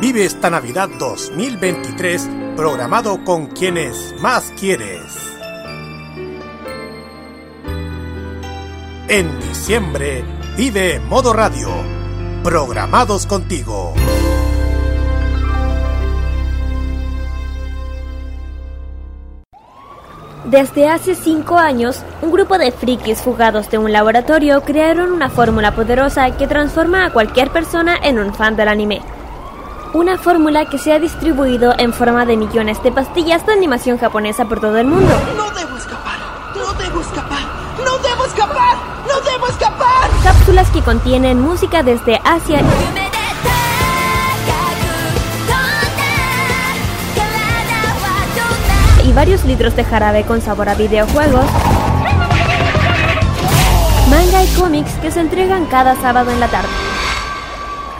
Vive esta Navidad 2023 programado con quienes más quieres. En diciembre, vive Modo Radio, programados contigo. Desde hace cinco años, un grupo de frikis fugados de un laboratorio crearon una fórmula poderosa que transforma a cualquier persona en un fan del anime. Una fórmula que se ha distribuido en forma de millones de pastillas de animación japonesa por todo el mundo. No debo escapar, no debo escapar, no debo escapar, no debo escapar. Cápsulas que contienen música desde Asia y varios litros de jarabe con sabor a videojuegos. Manga y cómics que se entregan cada sábado en la tarde.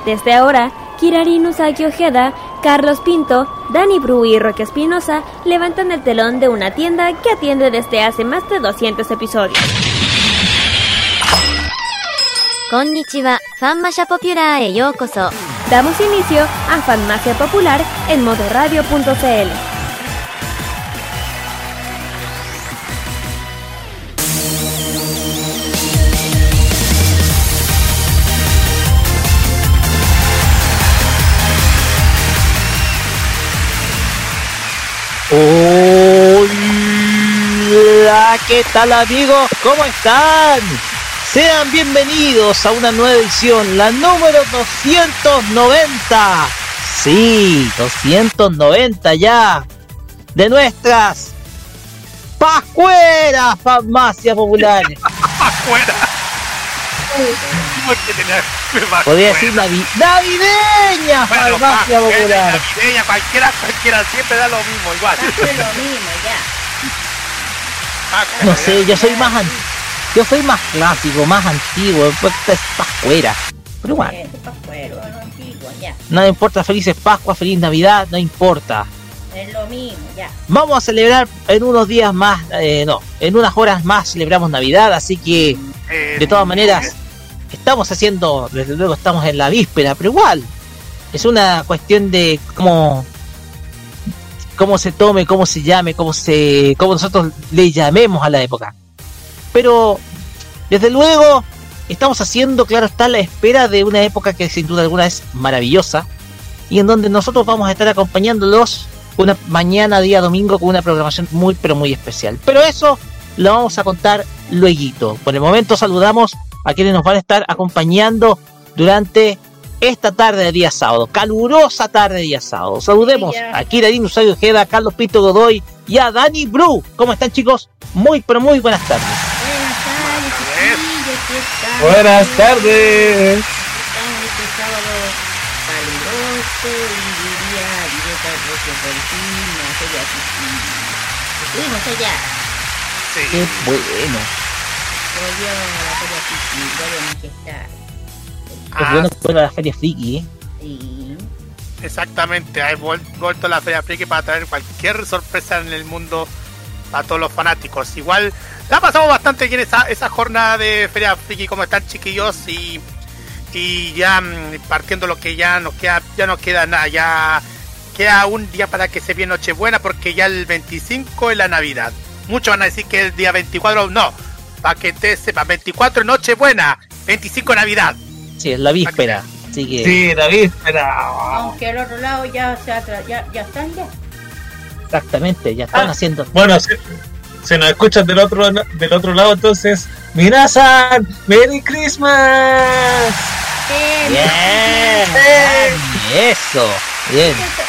Desde ahora, Kirari Usagi Ojeda, Carlos Pinto, Dani Bru y Roque Espinosa levantan el telón de una tienda que atiende desde hace más de 200 episodios. Konnichiwa, Fanmasha Popular e yokoso. Damos inicio a Fanmacia Popular en modoradio.cl. Hola, ¿qué tal amigos? ¿Cómo están? Sean bienvenidos a una nueva edición, la número 290. Sí, 290 ya. De nuestras Pascueras Farmacias Populares. ¡Afuera! Podría decir navi navideña Bueno, Farmacia Popular. navideña, cualquiera, cualquiera, siempre da lo mismo, igual. Ah, No sé, yo soy más an- yo soy más clásico, más antiguo, pues es Pascuera. Pero igual, no me importa felices Pascuas, feliz Navidad, no importa. Es lo mismo, ya. Vamos a celebrar en unos días más, eh, no, en unas horas más celebramos Navidad, así que Eh, de todas maneras estamos haciendo, desde luego estamos en la víspera, pero igual es una cuestión de cómo cómo se tome, cómo se llame, cómo se cómo nosotros le llamemos a la época. Pero desde luego estamos haciendo, claro está, la espera de una época que sin duda alguna es maravillosa y en donde nosotros vamos a estar acompañándolos una mañana, día domingo, con una programación muy, pero muy especial. Pero eso lo vamos a contar luego. Por el momento saludamos a quienes nos van a estar acompañando durante esta tarde de día sábado, calurosa tarde de día sábado. Saludemos a Kirarin Usayo Ojeda, a Carlos Pito Godoy y a Dani Bru. ¿Cómo están chicos? Muy, pero muy buenas tardes. Buenas tardes. Buenas tardes. Este. Estuvimos allá, Qué bueno. volvió a la Feria vuelve a manifestar. Es bueno que vuelva a la Feria Friki, ¿eh? Sí. Exactamente, vuel- vuelto a la Feria Friki para traer cualquier sorpresa en el mundo a todos los fanáticos. Igual la pasamos bastante bien esa, esa jornada de Feria Friki, como están chiquillos y, y ya mm, partiendo lo que ya nos queda, ya no queda nada, ya queda un día para que se viene Nochebuena porque ya el 25 es la Navidad. Muchos van a decir que el día 24 no, para que te sepa, 24 es Nochebuena, 25 Navidad. Así es, la víspera. Así que. Sí, la víspera. Aunque al otro lado ya, se atra- ya, ya están ya. Exactamente, ya están Ah. haciendo. Bueno, se, se nos escuchan del otro, del otro lado, entonces. ¡Minasan! ¡Merry Christmas! Eh, Bien. Eh. Eso. Bien. Esto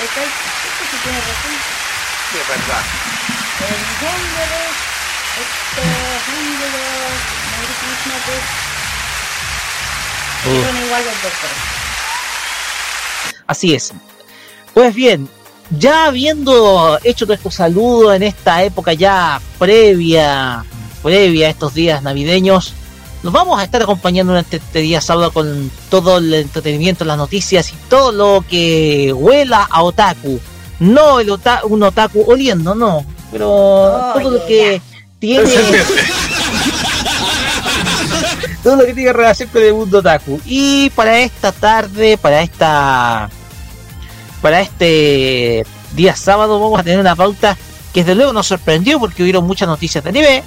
sí tiene razón. Sí, es verdad. El Honduras, esto, Honduras, Merry Christmas, pues, Uh. son igual los dos. pero- Así es. Pues bien, ya habiendo hecho nuestro saludo en esta época ya previa, previa a estos días navideños, nos vamos a estar acompañando durante este día sábado con todo el entretenimiento, las noticias y todo lo que huela a otaku. No el ota- un otaku oliendo, no, pero todo lo que tiene todo lo que tenga relación con el mundo otaku. Y para esta tarde, para esta para este día sábado vamos a tener una pauta que desde luego nos sorprendió porque hubieron muchas noticias de anime.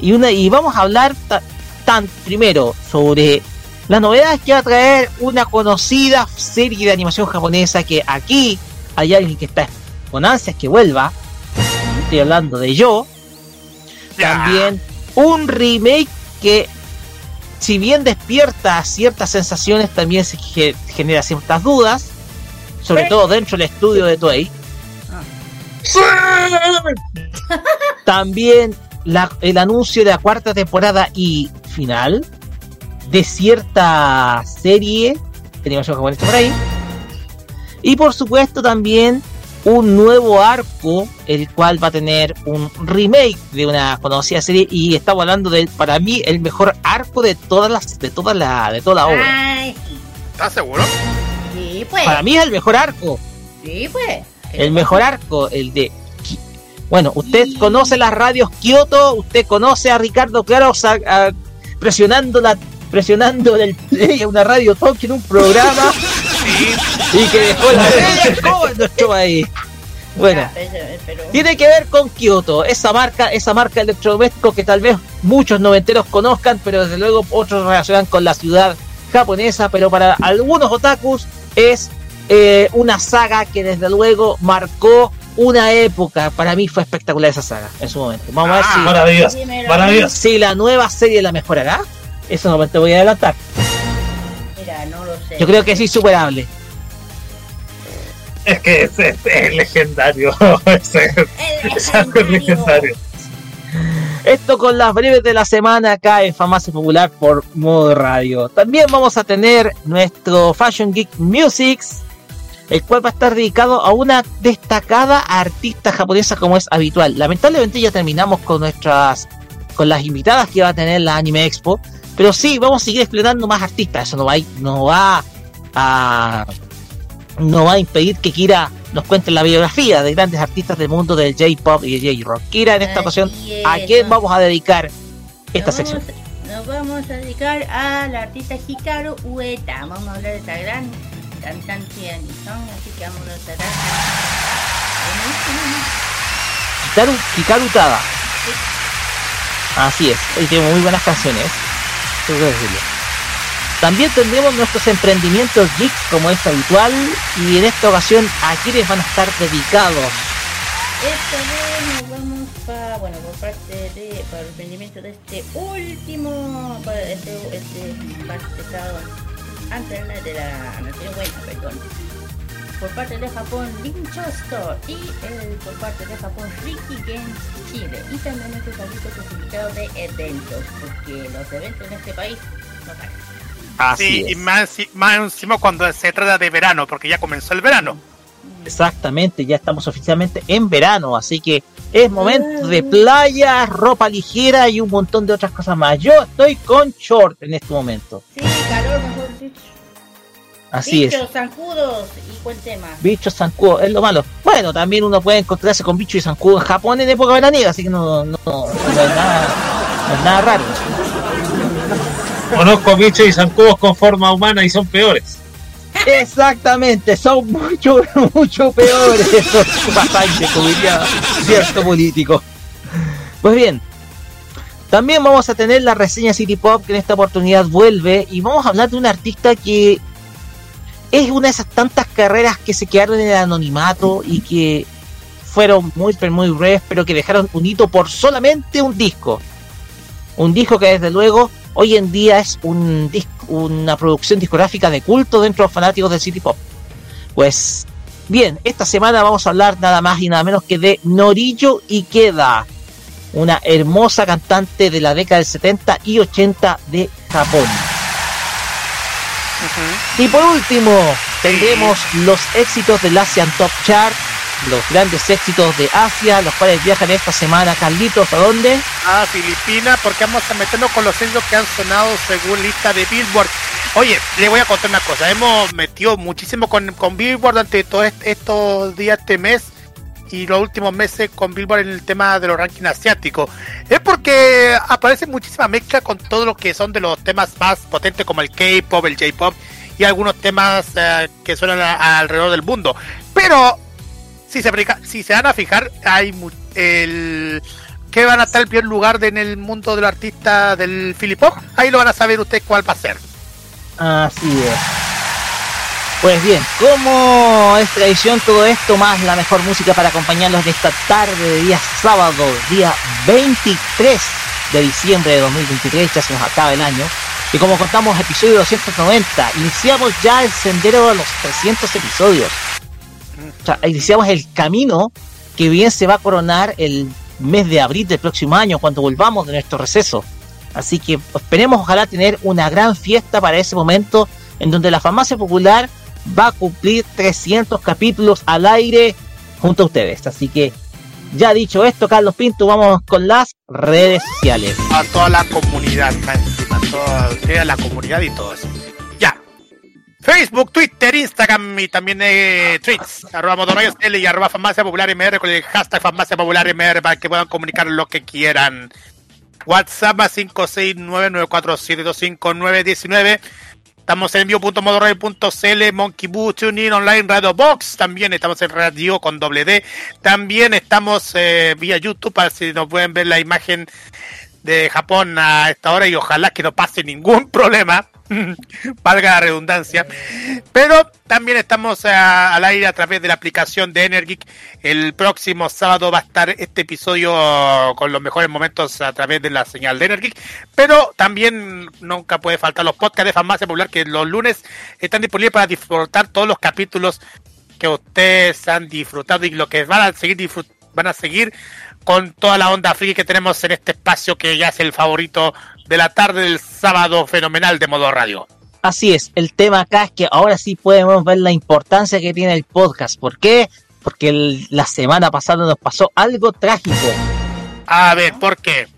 Y una y vamos a hablar ta- tan primero sobre las novedades que va a traer una conocida serie de animación japonesa que aquí hay alguien que está con ansias que vuelva. Estoy hablando de yo. También un remake que si bien despierta ciertas sensaciones, también se ge- genera ciertas dudas, sobre todo dentro del estudio de Toei. También la- el anuncio de la cuarta temporada y final de cierta serie de animación japonesa por ahí. Y por supuesto también un nuevo arco, el cual va a tener un remake de una conocida serie y estamos hablando del para mí el mejor arco de todas las de toda la de toda la obra. Ay. ¿Estás seguro? Sí, pues. Para mí es el mejor arco, Sí, pues. el mejor arco, el de bueno, usted conoce las radios Kyoto, usted conoce a Ricardo Claro presionando la presionando el play a una radio Tokio en un programa y que dejó la escoba en nuestro país. Bueno, Tiene que ver con Kyoto, esa marca, esa marca de electrodoméstico que tal vez muchos noventeros conozcan, pero desde luego otros relacionan con la ciudad japonesa, pero para algunos otakus es eh, una saga que desde luego marcó una época. Para mí fue espectacular esa saga en su momento. Vamos a ver Ah, si, Maravilloso, Dímelo. maravilloso. si la nueva serie la mejorará. Eso no te voy a adelantar. Yo creo que es insuperable. Es que es, es- es legendario. es, es- El es algo legendario. Esto con las breves de la semana acá en Farmacia Popular por modo radio. También vamos a tener nuestro Fashion Geek Musics, el cual va a estar dedicado a una destacada artista japonesa como es habitual. Lamentablemente ya terminamos con nuestras con las invitadas que va a tener la Anime Expo, pero sí vamos a seguir explorando más artistas. Eso no va a, no va a no va a impedir que Kira nos cuente la biografía de grandes artistas del mundo del J-pop y del J-rock. Kira, en esta Así ocasión, es, ¿a quién vamos a dedicar esta nos sección? Vamos, nos vamos a dedicar a la artista Hikaru Ueta. Vamos a hablar de esta gran cantante de animación, así que vamos a estar. Hikaru, Hikaru Tada. Así es, hoy tenemos muy buenas canciones. También tendremos nuestros emprendimientos geeks como es habitual y en esta ocasión a quienes van a estar dedicados. Esta vez nos vamos para, bueno, por parte de, para el emprendimiento de este último, para este, este parte estado antes de la, Nación Buena, perdón. Por parte de Japón, Lincho Store y el, por parte de Japón, Ricky Games Chile. Y también nuestros amigos clasificados de eventos, porque los eventos en este país no paran. Así Sí, es. y más, más encima cuando se trata de verano, porque ya comenzó el verano. Exactamente, ya estamos oficialmente en verano, así que es momento de playa, ropa ligera y un montón de otras cosas más. Yo estoy con short en este momento. Sí, calor, mejor dicho. Así es. Bichos, zancudos y buen tema. Bichos zancudos, es lo malo. Bueno, también uno puede encontrarse con bichos y zancudos en Japón en época veraniega, así que no, no, no es, nada, no es nada raro. Conozco bichos y zancudos con forma humana y son peores. Exactamente, son mucho, mucho peores esos pasantes, como diría cierto político. Pues bien, También vamos a tener la reseña City Pop que en esta oportunidad vuelve y vamos a hablar de un artista que es una de esas tantas carreras que se quedaron en el anonimato y que fueron muy pero muy breves pero que dejaron un hito por solamente un disco. Un disco que desde luego hoy en día es un una producción discográfica de culto dentro de los fanáticos del City Pop. Pues bien, esta semana vamos a hablar nada más y nada menos que de Norillo Ikeda, una hermosa cantante de la década del 70 y 80 de Japón. Y por último, tendremos los éxitos del Asian Top Chart, los grandes éxitos de Asia, los cuales viajan esta semana. Carlitos, ¿a dónde? A Filipinas, porque vamos a meternos con los éxitos que han sonado según lista de Billboard. Oye, le voy a contar una cosa. Hemos metido muchísimo con, con Billboard durante todos estos días, este mes y los últimos meses con Billboard en el tema de los rankings asiáticos. Es porque aparece muchísima mezcla con todo lo que son de los temas más potentes como el K-pop, el J-pop y algunos temas eh, que suenan alrededor del mundo. Pero si se, si se van a fijar, hay el que van a estar el primer lugar en el mundo del artista del Filipop. Ahí lo van a saber ustedes cuál va a ser. Así es. Pues bien, como es tradición todo esto, más la mejor música para acompañarlos de esta tarde de día sábado, día 23 de diciembre de 2023, ya se nos acaba el año. Y como contamos, episodio 290, iniciamos ya el sendero de los 300 episodios. O sea, iniciamos el camino que bien se va a coronar el mes de abril del próximo año, cuando volvamos de nuestro receso. Así que esperemos ojalá tener una gran fiesta para ese momento en donde la farmacia popular va a cumplir 300 capítulos al aire junto a ustedes. Así que, ya dicho esto, Carlos Pinto, vamos con las redes sociales. A toda la comunidad, a toda la comunidad y todo eso. Ya. Facebook, Twitter, Instagram y también eh, tweets, arroba L y arroba Farmacia Popular MR con el hashtag Farmacia Popular MR para que puedan comunicar lo que quieran. WhatsApp a 56994725919 Estamos en envío.modoradio.cl, Monkey Boo, TuneIn Online, Radio Box. También estamos en radio con doble D. También estamos eh, vía YouTube para si nos pueden ver la imagen de Japón a esta hora y ojalá que no pase ningún problema. valga la redundancia. Pero también estamos al aire a través de la aplicación de Energic. El próximo sábado va a estar este episodio con los mejores momentos a través de la señal de Energic. Pero también nunca puede faltar los podcasts de Farmacia Popular que los lunes están disponibles para disfrutar todos los capítulos que ustedes han disfrutado y lo que van a seguir van a seguir con toda la onda friki que tenemos en este espacio que ya es el favorito de la tarde del sábado fenomenal de modo radio. Así es, el tema acá es que ahora sí podemos ver la importancia que tiene el podcast. ¿Por qué? Porque la semana pasada nos pasó algo trágico. A ver, ¿por qué?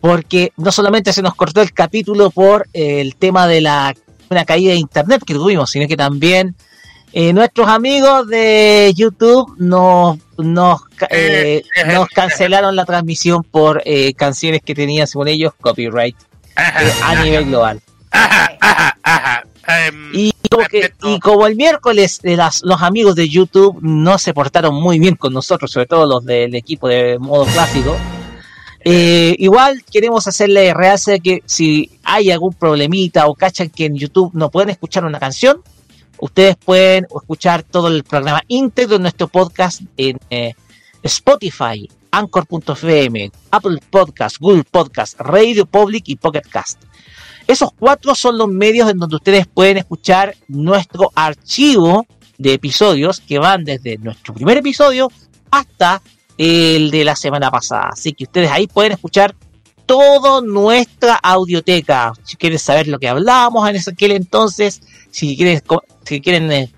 Porque no solamente se nos cortó el capítulo por eh, el tema de la una caída de internet que tuvimos, sino que también eh, nuestros amigos de YouTube nos, nos, eh, nos cancelaron la transmisión por canciones que tenían, según ellos, copyright a nivel global. Em, y, como el miércoles las, los amigos de YouTube no se portaron muy bien con nosotros, sobre todo los del equipo de modo clásico, eh, igual queremos hacerle realce que si hay algún problemita o cachan que en YouTube no pueden escuchar una canción, ustedes pueden escuchar todo el programa íntegro de nuestro podcast en eh, Spotify, Anchor.fm, Apple Podcast, Google Podcast, Radio Public y Pocket Cast. Esos cuatro son los medios en donde ustedes pueden escuchar nuestro archivo de episodios que van desde nuestro primer episodio hasta el de la semana pasada. Así que ustedes ahí pueden escuchar toda nuestra audioteca. Si quieren saber lo que hablábamos en aquel entonces, si quieren, si quieren eh,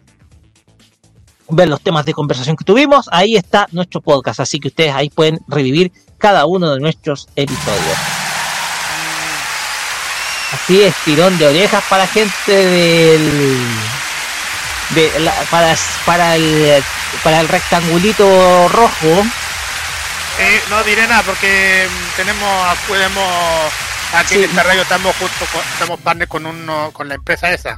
ver los temas de conversación que tuvimos, ahí está nuestro podcast. Así que ustedes ahí pueden revivir cada uno de nuestros episodios. Así es, tirón de orejas para gente del. De para, para, el, para el rectangulito rojo. Eh, no diré nada porque tenemos, podemos, aquí en esta radio estamos justo, estamos partner con uno, con la empresa esa.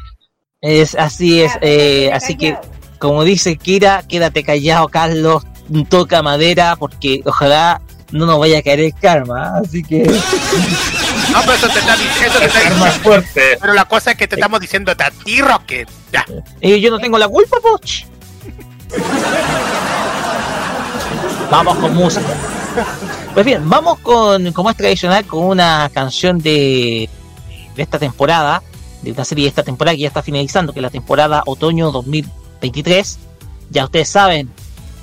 Es así es, eh, así que como dice Kira, quédate callado Carlos, toca madera porque ojalá no nos vaya a caer el karma, así que... No, pero eso te está diciendo. El karma es fuerte. Pero la cosa es que te estamos diciendo a ti, Rocket. Ya. Y yo no tengo la culpa, poch. Vamos con música. Pues bien, vamos con, como es tradicional, con una canción de, de esta temporada, de una serie de esta temporada que ya está finalizando, que es la temporada otoño 2023. Ya ustedes saben,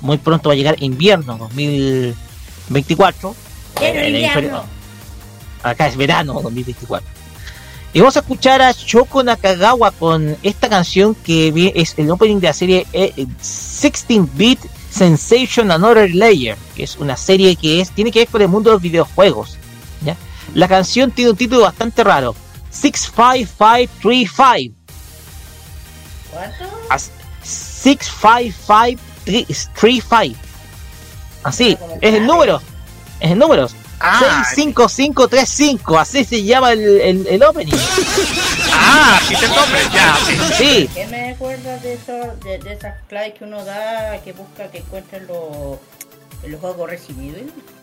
muy pronto va a llegar invierno 2024. En Eh, invierno. Acá es verano 2024. Y vamos a escuchar a Shoko Nakagawa con esta canción que es el opening de la serie eh, 16-bit Sensation Another Layer, que es una serie que es tiene que ver con el mundo de los videojuegos. ¿ya? La canción tiene un título bastante raro, 65535. ¿Cuánto? As- 65535. Así, es el número. Es el número. Ah, 65535, así se llama el, el, el opening. ah, sí te nombre, ya, sí. ¿Qué me acuerdas de, eso, de, de esas claves que uno da, que busca que encuentren los, los juegos recibidos?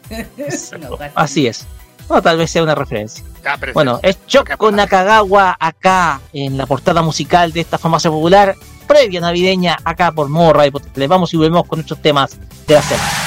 no, casi. así es. O tal vez sea una referencia. Pero Bueno, es Choco Nakagawa acá en la portada musical de esta famosa popular previa navideña acá por Morra y les vamos y volvemos con nuestros temas de la semana.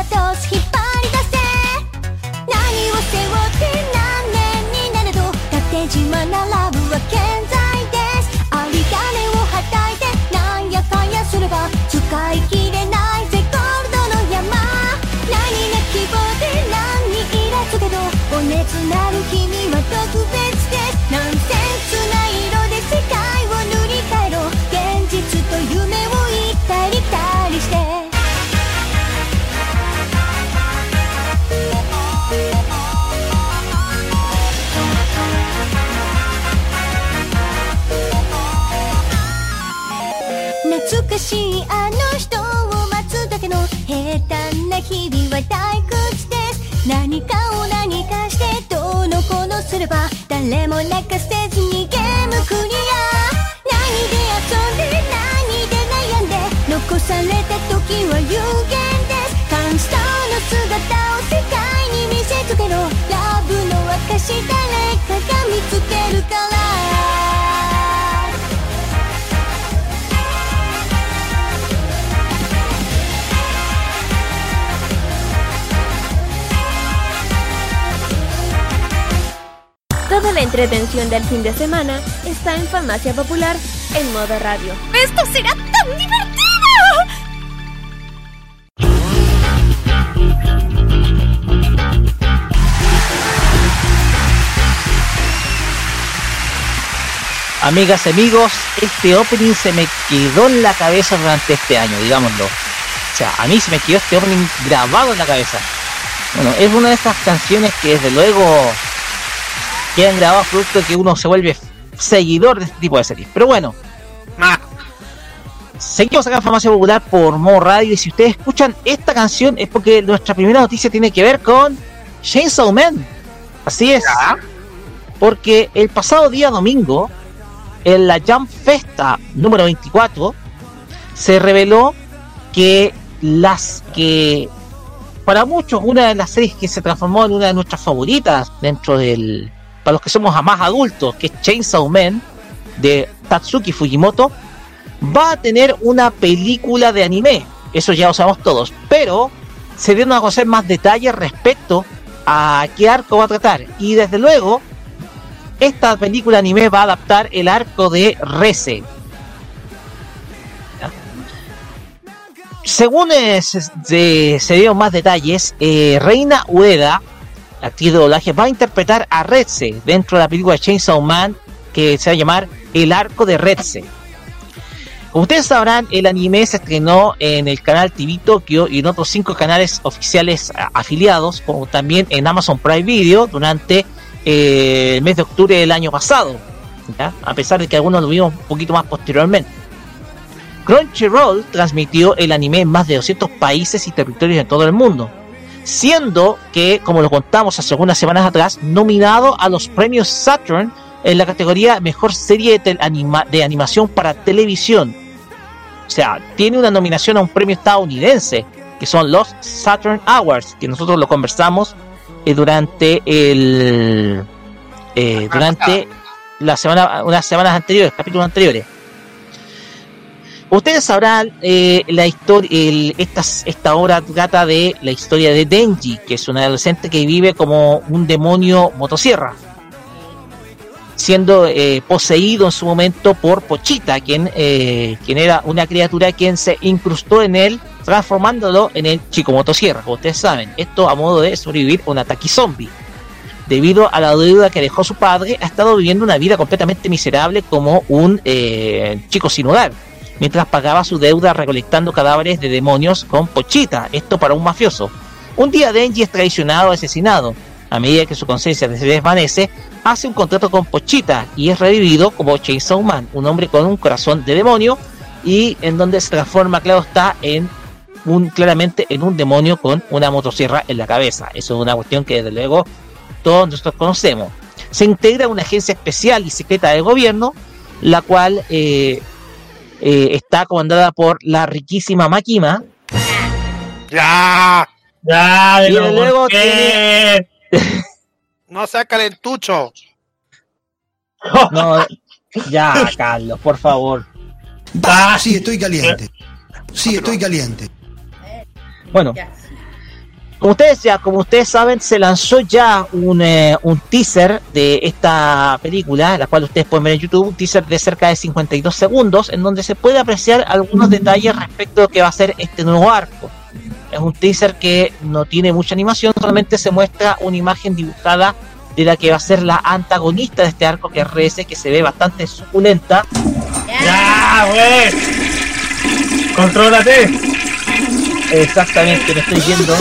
私しいあの人を待つだけの平坦な日々は退屈です何かを何かしてどうのこうのすれば誰も泣かせずにゲームクリア何で遊んで何で悩んで残された時は有限ですカンスターの姿を世界に見せつけろラブの証誰かが見つけるから「Toda la entretención del fin de semana está en Farmacia Popular en modo radio. ¡Esto será tan divertido! amigas y amigos, este opening se me quedó en la cabeza durante este año, digámoslo. O sea, a mí se me quedó este opening grabado en la cabeza. Bueno, es una de esas canciones que desde luego quedan grabados producto de que uno se vuelve seguidor de este tipo de series. Pero bueno, seguimos acá en Farmacia Popular por Mo Radio y si ustedes escuchan esta canción es porque nuestra primera noticia tiene que ver con Chainsaw Man. Así es. Porque el pasado día domingo, en la Jump Festa número 24, se reveló que las que para muchos una de las series que se transformó en una de nuestras favoritas dentro del para los que somos más adultos, que es Chainsaw Man de Tatsuki Fujimoto, va a tener una película de anime. Eso ya lo sabemos todos, pero se dieron a conocer más detalles respecto a qué arco va a tratar. Y desde luego, esta película anime va a adaptar el arco de Rese. Según se, se- se dieron más detalles, eh, Reina Ueda, actriz de doblaje, va a interpretar a Reze dentro de la película Chainsaw Man que se va a llamar El Arco de Reze. Como ustedes sabrán, el anime se estrenó en el canal TV Tokyo y en otros cinco canales oficiales a- afiliados, como también en Amazon Prime Video durante eh, el mes de octubre del año pasado, a pesar de que algunos lo vimos un poquito más posteriormente. Crunchyroll transmitió el anime en más de 200 países y territorios en todo el mundo, siendo que, como lo contamos hace algunas semanas atrás, nominado a los premios Saturn en la categoría Mejor Serie de, anima- de Animación para Televisión. O sea, tiene una nominación a un premio estadounidense, que son los Saturn Awards, que nosotros lo conversamos eh, durante el eh, durante la semana unas semanas anteriores, capítulos anteriores. Ustedes sabrán eh, la historia, esta, esta obra trata de la historia de Denji, que es un adolescente que vive como un demonio motosierra, siendo eh, poseído en su momento por Pochita, quien, eh, quien era una criatura quien se incrustó en él, transformándolo en el chico motosierra. Como ustedes saben, esto a modo de sobrevivir un ataque zombie. Debido a la deuda que dejó su padre, ha estado viviendo una vida completamente miserable como un eh, chico sin hogar mientras pagaba su deuda recolectando cadáveres de demonios con Pochita, esto para un mafioso. Un día Denji es traicionado asesinado. A medida que su conciencia se desvanece, hace un contrato con Pochita y es revivido como Chainsaw Man, un hombre con un corazón de demonio y en donde se transforma, claro está, en un claramente en un demonio con una motosierra en la cabeza. Eso es una cuestión que desde luego todos nosotros conocemos. Se integra una agencia especial y secreta del gobierno, la cual eh, eh, está comandada por la riquísima Makima. ¡Ya! Ya, Y pero luego ¿por qué? No sea calentucho. No, ya, Carlos, por favor. Ah, Sí, estoy caliente. Sí, estoy caliente. Bueno, como ustedes ya, como ustedes saben, se lanzó ya un, eh, un teaser de esta película, la cual ustedes pueden ver en YouTube, un teaser de cerca de 52 segundos, en donde se puede apreciar algunos detalles respecto a lo que va a ser este nuevo arco. Es un teaser que no tiene mucha animación, solamente se muestra una imagen dibujada de la que va a ser la antagonista de este arco, que es Reze, que se ve bastante suculenta. Ya, güey. Contrólate. Exactamente, me estoy viendo.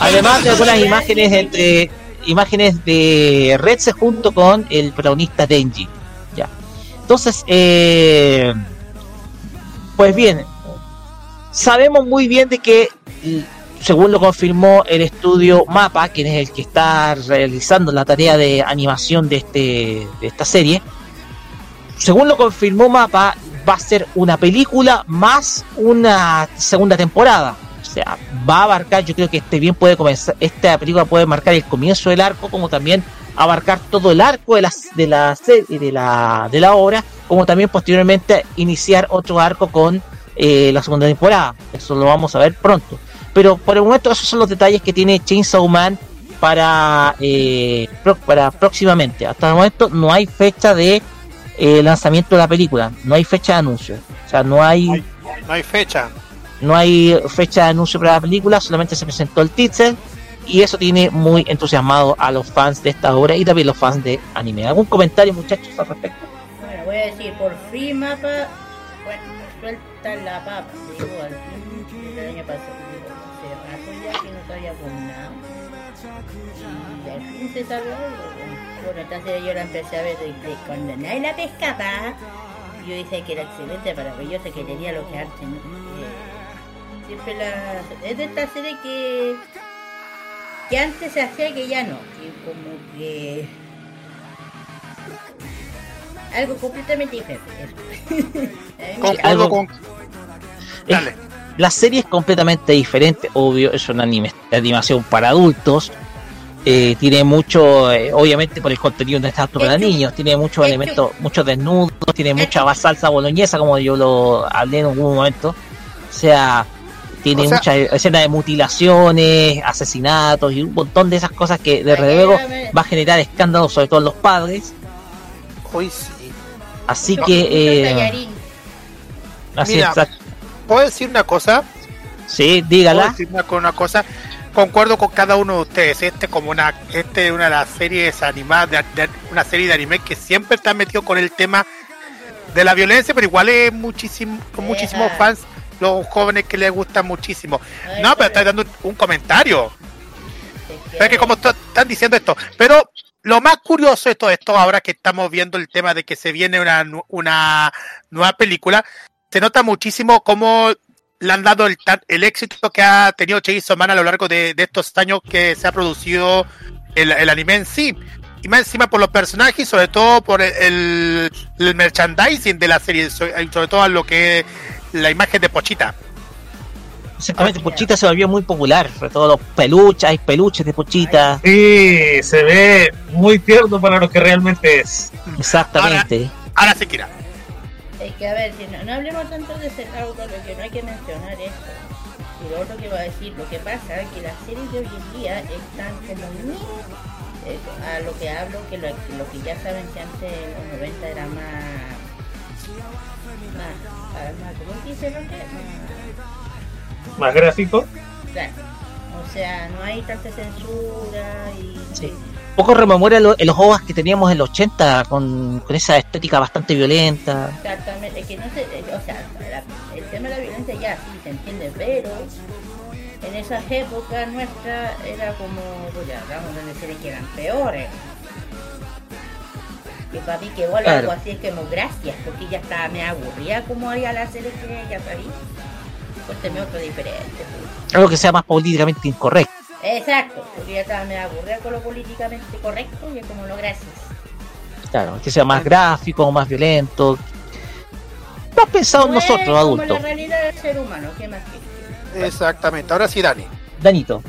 Además de algunas imágenes entre imágenes de Redse junto con el protagonista Denji. Ya. Entonces, eh, pues bien, sabemos muy bien de que, según lo confirmó el estudio Mapa, quien es el que está realizando la tarea de animación de este de esta serie, según lo confirmó Mapa, va a ser una película más una segunda temporada. O sea, va a abarcar, yo creo que este bien puede comenzar, esta película puede marcar el comienzo del arco, como también abarcar todo el arco de la, de la serie, de la, de la obra, como también posteriormente iniciar otro arco con eh, la segunda temporada. Eso lo vamos a ver pronto. Pero por el momento esos son los detalles que tiene Chainsaw Man para, eh, para próximamente. Hasta el momento no hay fecha de eh, lanzamiento de la película, no hay fecha de anuncio. O sea, no hay, No hay fecha. no hay fecha de anuncio para la película, solamente se presentó el teaser y eso tiene muy entusiasmado a los fans de esta obra y también los fans de anime. ¿Algún comentario, muchachos, al respecto? Bueno, voy a decir, por fin mapa, bueno, suelta la papa, digo, al fin, el año pasado, digo, hace rato ya que no nada. Y al fin se sabe algo. Bueno, entonces yo la empecé a ver de, de cuando nadie la pescaba. Yo dije que era excelente, maravillosa, que tenía lo que arte, ¿no? Eh, siempre la... Es de esta serie que... Que antes se hacía que ya no. Que como que... Algo completamente diferente. Concuerdo algo- con. Dale. La serie es completamente diferente, obvio, es un anime animación para adultos. Eh, tiene mucho, eh, obviamente por el contenido no está apto para niños, tiene muchos elementos, muchos desnudos, tiene mucha Ketchup. salsa boloñesa, como yo lo hablé en algún momento. O sea, tiene O sea- muchas escenas de mutilaciones, asesinatos y un montón de esas cosas que desde Ay, luego va a generar escándalos, sobre todo en los padres. Hoy sí. Así que, eh, así Mira, es, ¿Puedo decir una cosa? sí, ¿Puedo dígala. decir una, una cosa? Concuerdo con cada uno de ustedes. Este como una, este es una de las series animadas, de, de- una serie de anime que siempre está metido con el tema de la violencia, pero igual es muchísimo, con muchísimos fans, los jóvenes que les gusta muchísimo. No, pero estoy dando un, comentario. Es Es que como están diciendo esto, pero lo más curioso de todo esto, ahora que estamos viendo el tema de que se viene una, una nueva película, se nota muchísimo cómo le han dado el, el éxito que ha tenido Chainsaw Man a lo largo de, de estos años que se ha producido el, el anime en sí. Y más encima por los personajes y sobre todo por el, el, el merchandising de la serie, sobre todo lo que es la imagen de Pochita. Exactamente, Pochita se volvió muy popular, sobre todo los peluches, hay peluches de Pochita. Sí, se ve muy tierno para lo que realmente es. Exactamente. Ahora sí, Kira. Es que a ver, si no, no hablemos tanto de lado, lo que no hay que mencionar esto. Y lo que va a decir, lo que pasa es que las series de hoy en día están como eh, a lo que hablo, que lo, lo que ya saben que antes en los 90 era más más, más ¿cómo dice Roque? Más- Más gráfico. claro. O sea, no hay tanta censura y Sí. Poco rememora lo- los ovas que teníamos en los 80 con, con esa estética bastante violenta. Exactamente, es que no se, eh, o sea, la- el tema de la violencia ya sí se entiende, pero en esas épocas nuestras era como, pues ya hablamos de series que eran peores. Que para mí que igual Claro. algo así es como gracias, porque ya estaba me aburría como había la serie que ya salí. Cuénteme otro diferente. pues. Algo que sea más políticamente incorrecto. Exacto, porque ya estaba me aburría con lo políticamente correcto y es como lo gracias. Claro, que sea más gráfico, más violento. Más pensado en No nosotros, como adultos. la realidad del ser humano, ¿qué más que? Exactamente. Ahora sí, Dani. Danito.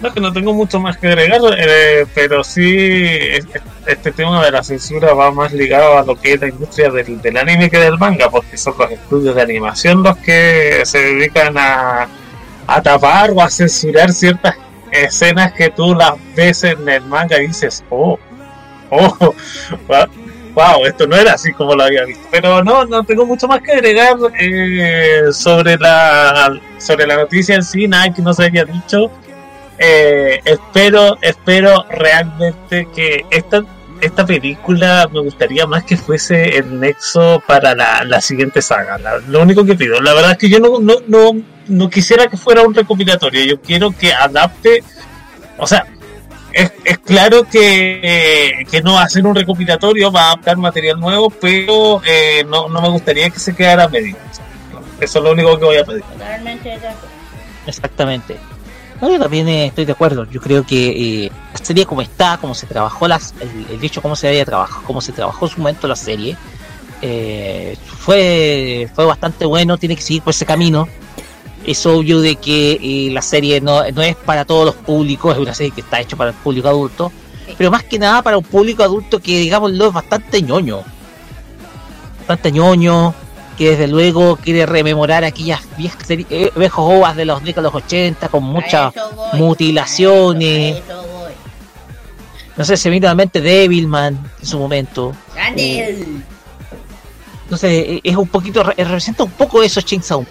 No, que no tengo mucho más que agregar, eh, pero sí es- este tema de la censura va más ligado a lo que es la industria del, del anime que del manga, porque son los estudios de animación los que se dedican a, a tapar o a censurar ciertas escenas que tú las ves en el manga y dices, oh, oh, wow, esto no era así como lo había visto. Pero no, no tengo mucho más que agregar eh, sobre la sobre la noticia en sí, nada que no se haya dicho. Eh, espero, espero realmente que esta, esta película me gustaría más que fuese el nexo para la, la siguiente saga. La- lo único que pido, la verdad es que yo no, no, no, no quisiera que fuera un recopilatorio, yo quiero que adapte, o sea, es, es claro que, que no va a ser un recopilatorio, va a adaptar material nuevo, pero eh, no, no me gustaría que se quedara a medio. Eso es lo único que voy a pedir. Totalmente de acuerdo. Exactamente. No, yo también eh, estoy de acuerdo. Yo creo que eh, la serie como está, como se trabajó las, el, el hecho cómo se había trabajado, cómo se trabajó en su momento la serie, eh, fue, fue bastante bueno, tiene que seguir por ese camino. Es obvio de que eh, la serie no, no es para todos los públicos, es una serie que está hecha para el público adulto, pero más que nada para un público adulto que digámoslo es bastante ñoño. Bastante ñoño, que desde luego quiere rememorar aquellas viejas series, eh, viejos ovas de los de los 80 con muchas voy, mutilaciones. eso. No sé, se viene a la mente Devilman en su momento. ¡Grande! Entonces, eh, es un poquito, re- representa un poco eso Chainsaw.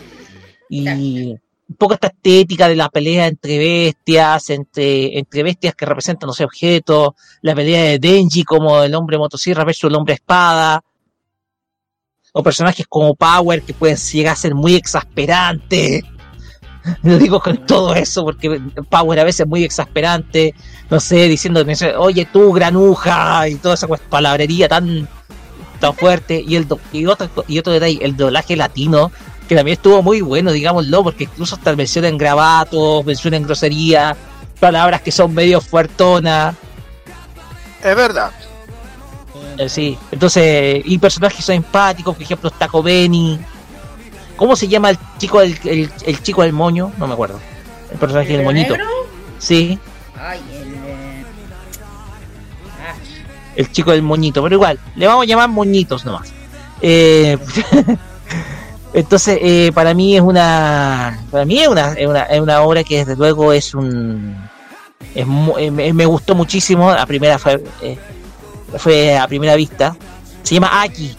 Y un poco esta estética de la pelea entre bestias, entre, entre bestias que representan, no sé, objetos, la pelea de Denji como el hombre motosierra versus el hombre espada, o personajes como Power que pueden llegar a ser muy exasperantes. Lo digo con todo eso porque Power a veces es muy exasperante, no sé, diciendo, oye tú, granuja, y toda esa palabrería tan, tan fuerte. Y, el y, otro, y otro detalle, el doblaje latino, que también estuvo muy bueno, digámoslo, porque incluso hasta menciona en gravatos, menciona en grosería, palabras que son medio fuertonas. Es verdad. Eh, sí, entonces, y personajes son empáticos, por ejemplo, Taco Benny. ¿Cómo se llama el chico del el, el chico del moño? No me acuerdo. El personaje del ¿El moñito. negro? Sí, Ay, el. eh, Ah, el chico del moñito, pero igual, le vamos a llamar moñitos nomás. Eh, entonces, eh, para mí es una, para mí es una, es una, es una obra que desde luego es un, es eh, me, gustó muchísimo. A primera fue, eh, fue a primera vista. Se llama Aki.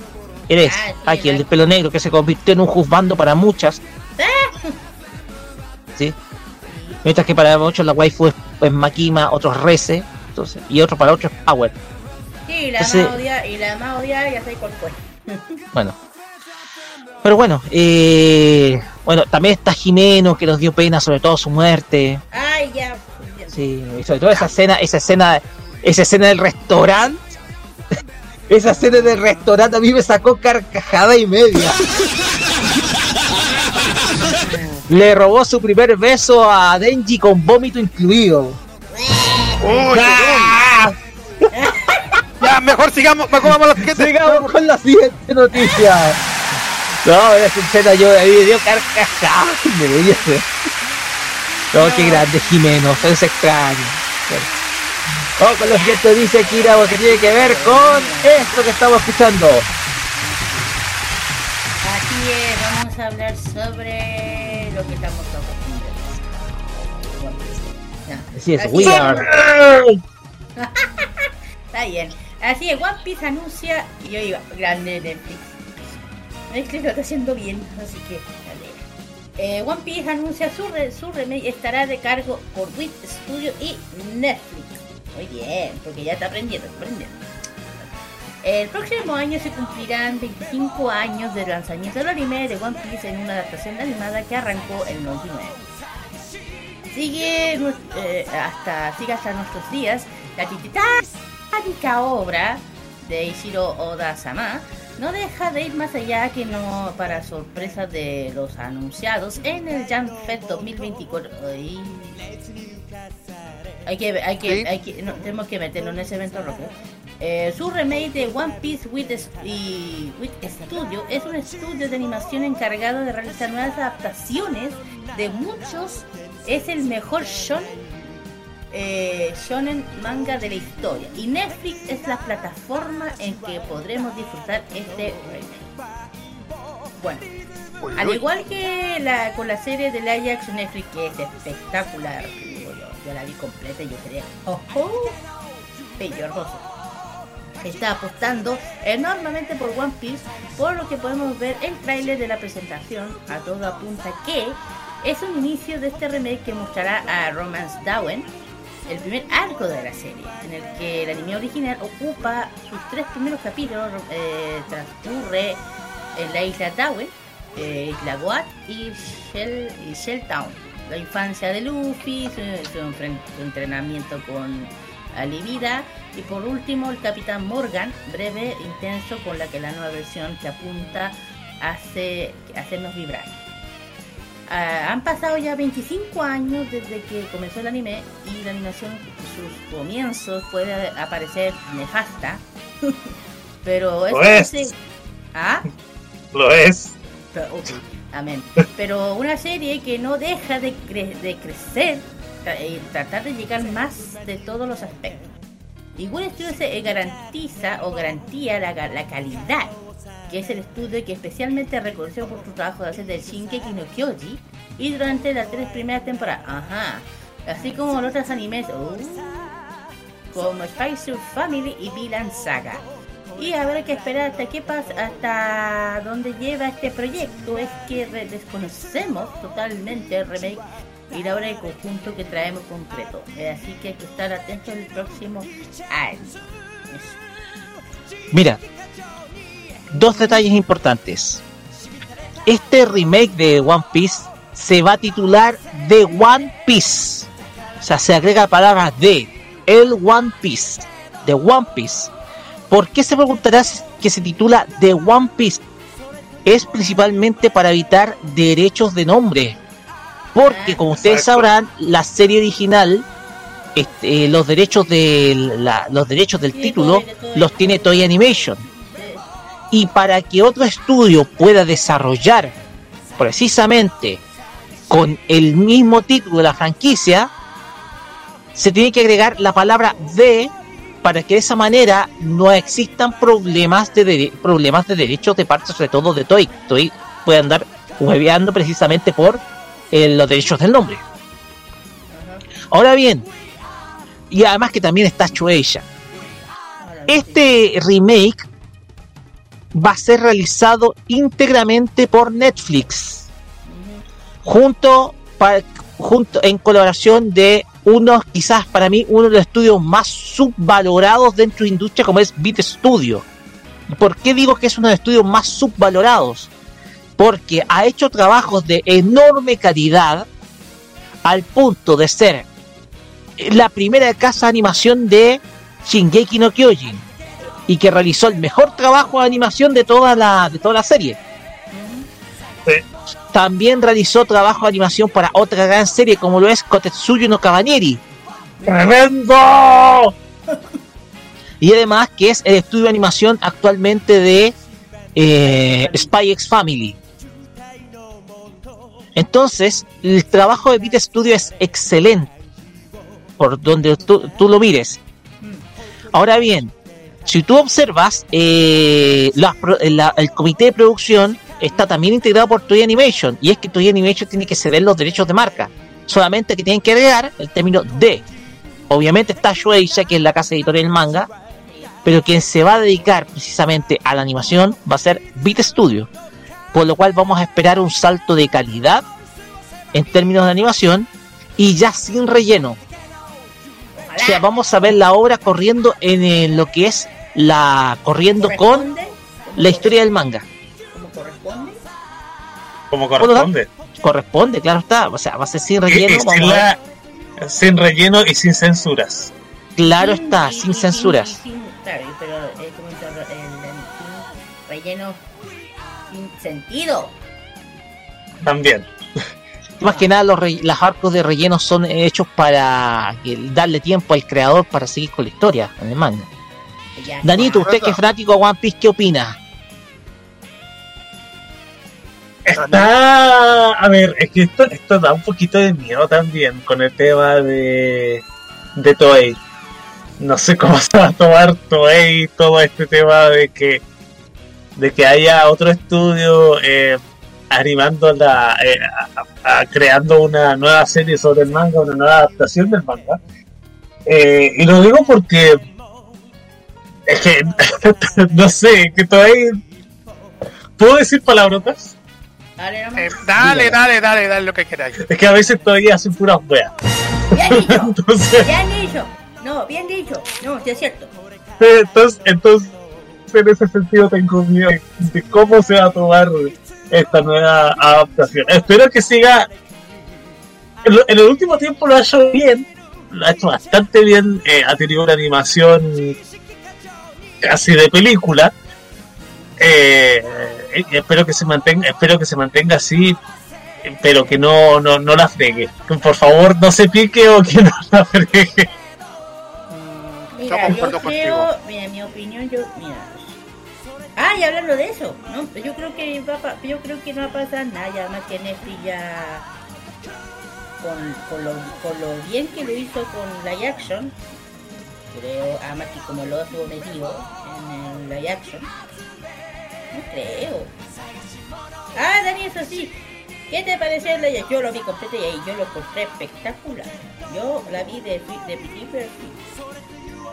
Eres Aki, el de pelo negro que se convirtió en un juzgando para muchas. ¿sí? Mientras que para muchos la waifu es, es Makima, otros Reze, entonces, y otro para otros es Power. y la Entonces- más odiada, y la más odiada ya sé cuál fue. Bueno. Pero bueno, eh, bueno, también está Jimeno que nos dio pena, sobre todo su muerte. Ay, ya. Sí, y sobre todo esa escena, esa escena, esa escena del restaurante. Esa escena del restaurante a mí me sacó carcajada y media. Le robó su primer beso a Denji con vómito incluido. ¡Ah! Ya, mejor sigamos, mejor vamos a la siguiente. Sigamos con la siguiente noticia. No, esa escena yo ahí dio carcajada y media. No, qué grande Jimeno, es extraño. Bueno. Vamos con lo siguiente dice Kira, que tiene que ver con esto que estamos escuchando. Así es, vamos a hablar sobre lo que estamos acostumbrados. Así es, Así we es. are. Está bien. Así es, One Piece anuncia. Y yo iba, grande Netflix. Netflix lo está haciendo bien, así que. Eh, One Piece anuncia su, re- su remake estará de cargo por Wit Studio y Netflix. Muy bien, porque ya está aprendiendo, está aprendiendo. El próximo año se cumplirán 25 años del lanzamiento del anime de One Piece en una adaptación animada que arrancó en el 99. Sigue eh, hasta sigue hasta nuestros días la titánica obra de Ishiro Oda-sama no deja de ir más allá que no para sorpresa de los anunciados en el Jam Fest 2024. Ay. Hay que, hay que, Sí. hay que, no, tenemos que meternos en ese evento rojo. Eh, su remake de One Piece with, y with Studio es un estudio de animación encargado de realizar nuevas adaptaciones de muchos. Es el mejor shonen, eh, shonen manga de la historia. Y Netflix es la plataforma en que podremos disfrutar este remake. Bueno, al igual que la, con la serie de live action Netflix, que es espectacular, yo, yo la vi completa y yo quería. ¡Oh, oh! Bello, hermoso. Está apostando enormemente por One Piece, por lo que podemos ver el tráiler de la presentación. A todo apunta que es un inicio de este remake que mostrará a Romance Dawen, el primer arco de la serie, en el que el anime original ocupa sus tres primeros capítulos, eh, transcurre en la isla Dawen, eh, Isla Goat y Shell, y Shelltown. La infancia de Luffy, su entrenamiento con Alivida y por último el Capitán Morgan, breve e intenso con la que la nueva versión que apunta hace hacernos vibrar. Ah, han pasado ya 25 años desde que comenzó el anime y la animación, sus comienzos puede aparecer nefasta, pero Lo eso es. no se- ¿Ah? Lo es. Pero, amén. Pero una serie que no deja de, cre- de crecer tra- y tratar de llegar más de todos los aspectos. Y One Studio se eh, garantiza o garantía la, la calidad, que es el estudio que especialmente reconoció por su trabajo de hacer del Shinkeki no Kyoji y durante las tres primeras temporadas. Ajá. Así como los otros animes uh, como Spice Family y Villain Saga. Y habrá que esperar hasta qué pasa, hasta dónde lleva este proyecto. Es que desconocemos totalmente el remake y la obra de conjunto que traemos concreto. Eh, Así que hay que estar atentos el próximo año. Mira, dos detalles importantes. Este remake de One Piece se va a titular The One Piece. O sea, se agrega la palabra de el One Piece. The One Piece. ¿Por qué se preguntará que se titula The One Piece? Es principalmente para evitar derechos de nombre. Porque, como ustedes Exacto. sabrán, la serie original, este, los derechos del la- los derechos del título los tiene Toy Animation. Y para que otro estudio pueda desarrollar precisamente con el mismo título de la franquicia, se tiene que agregar la palabra de para que de esa manera no existan problemas de dere- problemas de derechos de parte sobre todo de Toy. Toy puede andar hueveando precisamente por eh, los derechos del nombre. Ahora bien, y además que también está Shueisha. Este remake va a ser realizado íntegramente por Netflix, junto, en colaboración de unos, quizás para mí, uno de los estudios más subvalorados dentro de la industria como es Beat Studio. ¿Por qué digo que es uno de los estudios más subvalorados? Porque ha hecho trabajos de enorme calidad al punto de ser la primera casa de animación de Shingeki no Kyojin y que realizó el mejor trabajo de animación de toda la, de toda la serie. También realizó trabajo de animación para otra gran serie como lo es Kotetsuyo no Caballeri. ¡Tremendo! Y además que es el estudio de animación actualmente de eh, Spy X Family. Entonces, el trabajo de Beat Studio es excelente. Por donde tú, tú lo mires. Ahora bien, si tú observas, eh, la- el comité de producción está también integrado por Toy Animation. Y es que Toy Animation tiene que ceder los derechos de marca. Solamente que tienen que agregar el término de. Obviamente está Shueisha, que es la casa editorial del manga. Pero quien se va a dedicar precisamente a la animación va a ser Beat Studio. Por lo cual vamos a esperar un salto de calidad en términos de animación y ya sin relleno. O sea, vamos a ver la obra corriendo en eh, lo que es la corriendo con la historia del manga. ¿Cómo corresponde? Como corresponde. Corresponde, claro está. O sea, va a ser sin relleno. sin, vamos a la- sin relleno y sin censuras. Claro está, sin censuras. Sin- claro, pero es como el, el- el- sin relleno sin sentido. También. Más que nada, los, re- los arcos de relleno son hechos para darle tiempo al creador para seguir con la historia en el manga. Danito, usted que es fanático de One Piece, ¿qué opina? Está. A ver, es que esto, esto da un poquito de miedo también con el tema de. de Toei. No sé cómo se va a tomar Toei todo este tema de que. de que haya otro estudio eh, animando la. eh, a- a- creando una nueva serie sobre el manga, una nueva adaptación del manga. Eh, y lo digo porque. Es que. no sé, que Toei. ¿Puedo decir palabrotas? Dale. Eh, dale, dale, dale, dale lo que queráis. Es que a veces todavía hacen puras weas. Bien dicho. Entonces, Bien dicho. No, bien dicho. No, sí es cierto. entonces, entonces, en ese sentido tengo miedo de cómo se va a tomar esta nueva adaptación. Espero que siga. En, lo- en el último tiempo lo ha hecho bien, lo ha hecho bastante bien. eh, ha tenido una animación casi de película. Eh, y espero que se mantenga, espero que se mantenga así, pero que no, no, no la fregue. Que por favor no se pique o que no la fregue. Mira, yo creo, mira, mi opinión, yo, mira. Ah, y hablando de eso, ¿no? Yo creo que va yo creo que no va a pasar nada, ya más que Netflix ya con, con, lo, con lo bien que lo hizo con live action, creo, además que como lo estuvo metido en el live action, no creo. Ah, Dani, eso sí. ¿Qué te pareció live action? Yo lo vi completo y yo lo encontré espectacular. Yo la vi de, de principio.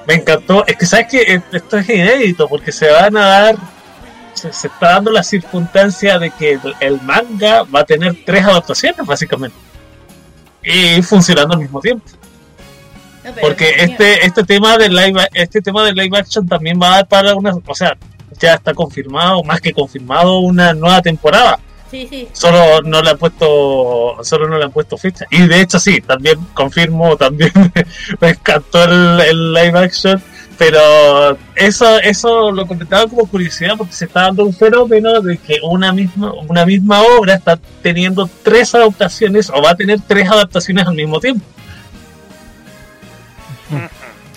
Me encantó. Es que sabes que esto es inédito porque se van a dar. Se, se está dando la circunstancia de que el, manga va a tener tres adaptaciones, básicamente. Y funcionando al mismo tiempo. No, Porque es este, este tema de live este tema de live action también va a dar para una. O sea, ya está confirmado, más que confirmado, una nueva temporada. Sí, sí. Solo no le han puesto, solo no le han puesto fecha. Y de hecho sí, también confirmo, también me encantó el, el live action. Pero eso, eso lo comentaba como curiosidad porque se está dando un fenómeno de que una misma, una misma obra está teniendo tres adaptaciones o va a tener tres adaptaciones al mismo tiempo.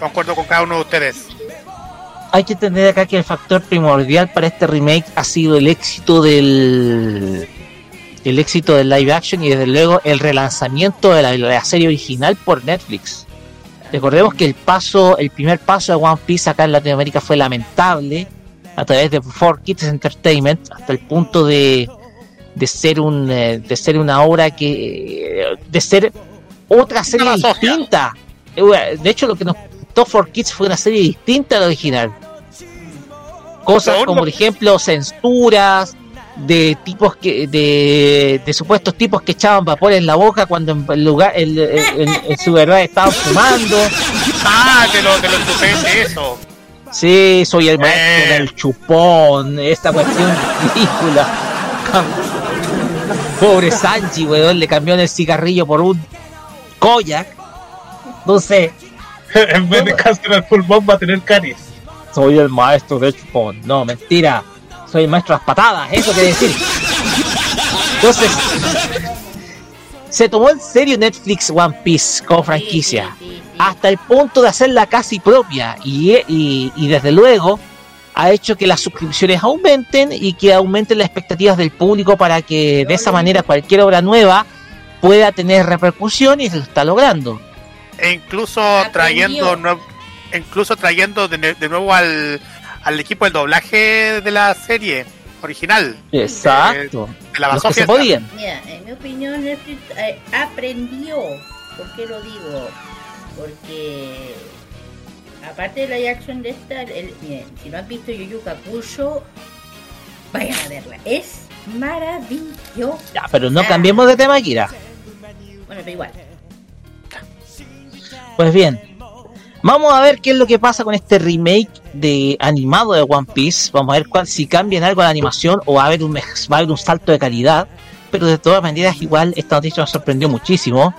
Concuerdo con cada uno de ustedes. Hay que entender acá que el factor primordial para este remake ha sido el éxito del el éxito del live action y desde luego el relanzamiento de la, la serie original por Netflix. Recordemos que el paso, el primer paso de One Piece acá en Latinoamérica fue lamentable a través de 4Kids Entertainment hasta el punto de, de ser un eh, de ser una obra que de ser otra serie distinta. Eh, De hecho, lo que nos gustó 4Kids fue una serie distinta a la original. Cosas como, por ejemplo, censuras de tipos que de, de supuestos tipos que echaban vapor en la boca cuando en lugar en, en- en su verdad estaban fumando. Ah, de lo, de lo eso. Sí, soy el maestro Eh. del chupón, esta cuestión ridícula. Pobre Sanchi, weón, le cambió el cigarrillo por un koyak. Entonces, en vez de cáncer al pulmón va a tener caries. soy el maestro del chupón. No, mentira. Soy el maestro de las patadas, eso quiere decir. Entonces, se tomó en serio Netflix One Piece como franquicia. Hasta el punto de hacerla casi propia y, y, y desde luego ha hecho que las suscripciones aumenten y que aumenten las expectativas del público para que de esa manera cualquier obra nueva pueda tener repercusión y se lo está logrando. E incluso Aprendió. trayendo incluso trayendo de, ne- de nuevo al, al equipo del doblaje de la serie original. Exacto. De la Los que se podían. Mira, en mi opinión, Netflix eh, aprendió. ¿Por qué lo digo? Porque, aparte de la action de esta, el- miren, si no han visto Yu Yu Hakusho, vayan a verla. Es maravilloso. Ya, pero no cambiemos de tema, Kira. Bueno, pero igual. Pues bien, vamos a ver qué es lo que pasa con este remake de animado de One Piece. Vamos a ver cuál, si cambian algo la animación o va a haber un, va a haber un salto de calidad. Pero de todas maneras, igual esta noticia nos sorprendió muchísimo.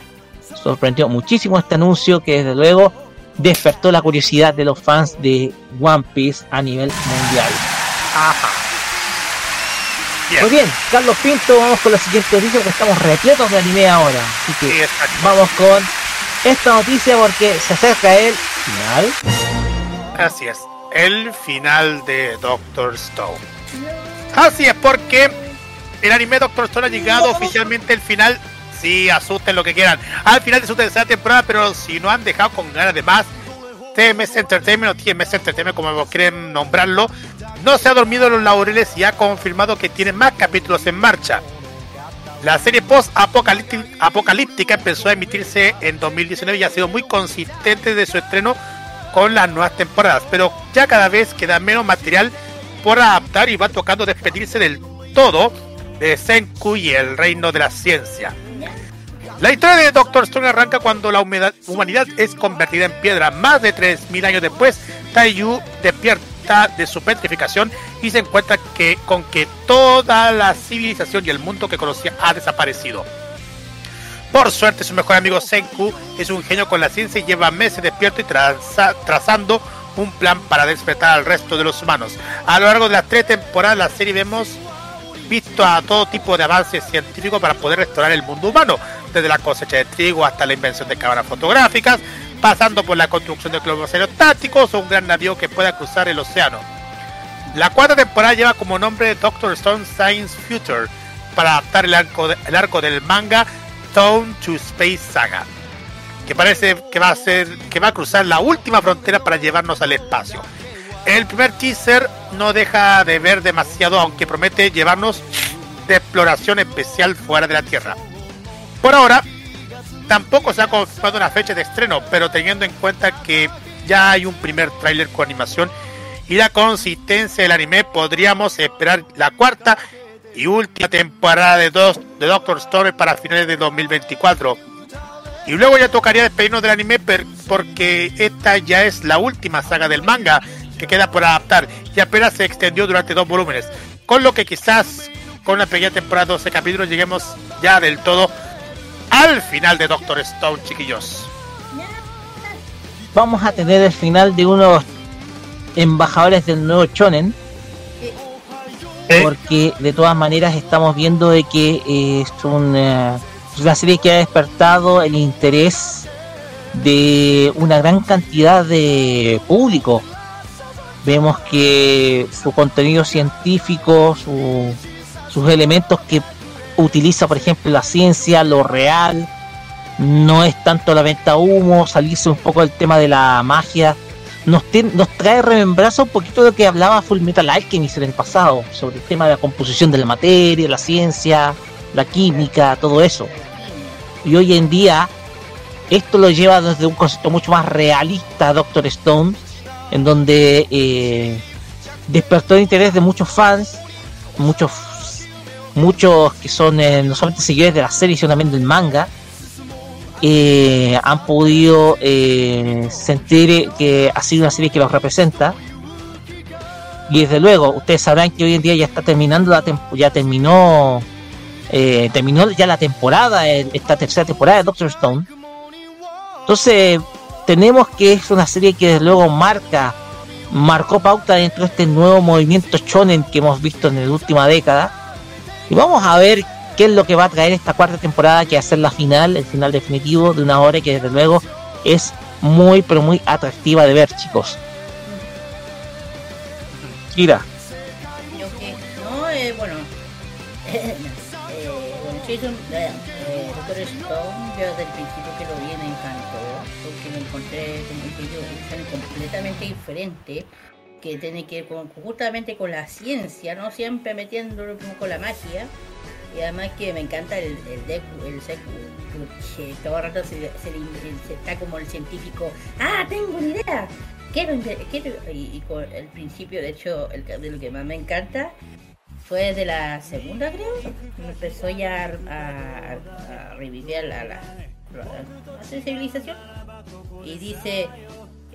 Sorprendió muchísimo este anuncio que desde luego despertó la curiosidad de los fans de One Piece a nivel mundial. Ajá. Bien. Muy bien, Carlos Pinto, vamos con la siguiente noticia porque estamos repletos de anime ahora. Así que Sí, vamos con esta noticia porque se acerca el final. Así es, el final de Doctor Stone. Así es, porque el anime Doctor Stone ha llegado oficialmente el final. Sí, asusten lo que quieran. Al final de su tercera temporada, pero si no han dejado con ganas de más, TMS Entertainment o TMS Entertainment, como quieren nombrarlo, no se ha dormido en los laureles y ha confirmado que tiene más capítulos en marcha. La serie post-apocalíptica empezó a emitirse en 2019 y ha sido muy consistente de su estreno con las nuevas temporadas, pero ya cada vez queda menos material por adaptar y va tocando despedirse del todo de Senku y el reino de la ciencia. La historia de Doctor Stone arranca cuando la humanidad es convertida en piedra. Más de 3.000 años después, Taiyu despierta de su petrificación y se encuentra que, con que toda la civilización y el mundo que conocía ha desaparecido. Por suerte, su mejor amigo Senku es un genio con la ciencia y lleva meses despierto y traza- trazando un plan para despertar al resto de los humanos. A lo largo de las tres temporadas de la serie vemos visto a todo tipo de avances científicos para poder restaurar el mundo humano, desde la cosecha de trigo hasta la invención de cámaras fotográficas, pasando por la construcción de globos aerostáticos o un gran navío que pueda cruzar el océano. La cuarta temporada lleva como nombre Doctor Stone Science Future para adaptar el arco, el arco del manga Stone to Space Saga, que parece que va a ser que va a cruzar la última frontera para llevarnos al espacio. El primer teaser no deja de ver demasiado, aunque promete llevarnos de exploración especial fuera de la Tierra. Por ahora, tampoco se ha confirmado una fecha de estreno, pero teniendo en cuenta que ya hay un primer tráiler con animación y la consistencia del anime podríamos esperar la cuarta y última temporada de, dos, de Doctor Stone para finales de 2024. Y luego ya tocaría despedirnos del anime porque esta ya es la última saga del manga que queda por adaptar y apenas se extendió durante dos volúmenes. Con lo que quizás con la pequeña temporada de 12 capítulos lleguemos ya del todo al final de Doctor Stone, chiquillos. Vamos a tener el final de unos embajadores del nuevo Shonen. Porque de todas maneras estamos viendo de que eh, es una, es una serie que ha despertado el interés de una gran cantidad de público. Vemos que su contenido científico, su- sus elementos que utiliza, por ejemplo, la ciencia, lo real, no es tanto la venta humo, salirse un poco del tema de la magia. Nos, tien- nos trae remembranza un poquito de lo que hablaba Full Metal Alchemist en el pasado, sobre el tema de la composición de la materia, la ciencia, la química, todo eso. Y hoy en día, esto lo lleva desde un concepto mucho más realista Doctor Stone, en donde eh, despertó el interés de muchos fans, muchos muchos que son eh, no solamente seguidores de la serie, sino también del manga, eh, han podido eh, sentir que ha sido una serie que los representa. Y desde luego, ustedes sabrán que hoy en día ya está terminando la ya terminó eh, terminó ya la temporada, esta tercera temporada de Doctor Stone. Entonces, tenemos que es una serie que desde luego marca, marcó pauta dentro de este nuevo movimiento shonen que hemos visto en la última década. Y vamos a ver qué es lo que va a traer esta cuarta temporada, que va a ser la final, el final definitivo de una hora que desde luego es muy, pero muy atractiva de ver, chicos. Kira, eh, bueno, eh, bueno, Jason, eh, eh, Doctor Stone, yo desde el principio que lo vi me encantó, porque me encontré como que yo completamente diferente, que tiene que ver con, justamente con la ciencia, no siempre metiéndolo con la magia, y además que me encanta el, el Deku, el Seku, que todo el rato se, se se está como el científico, ah, tengo una idea, quiero, quiero y, y con el principio, de hecho, el, de lo que más me encanta fue de la segunda, creo, empezó ya a, a- a revivir la, la, la- la sensibilización. Y dice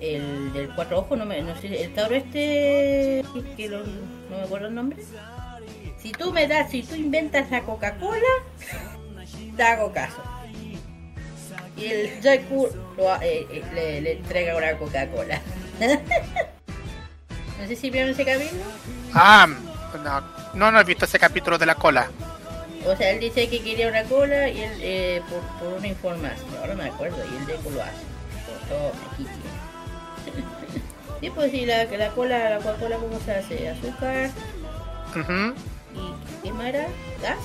el del cuatro ojos, no, me, no sé, el cabro este, que lo- no me acuerdo el nombre. Si tú me das, si tú inventas la Coca-Cola, te hago caso. Y el ha- eh, eh, le, le entrega una Coca-Cola. no sé si vieron ese capítulo. Ah, no, no, no he visto ese capítulo de la cola. O sea, él dice que quería una cola y él, eh, por, por una información, ahora me acuerdo, y el Deku lo hace. Por todo, aquí tiene. Sí, pues sí, la, la cola, la Coca-Cola, ¿cómo se hace? Azúcar y ¿qué más era? ¿Gas?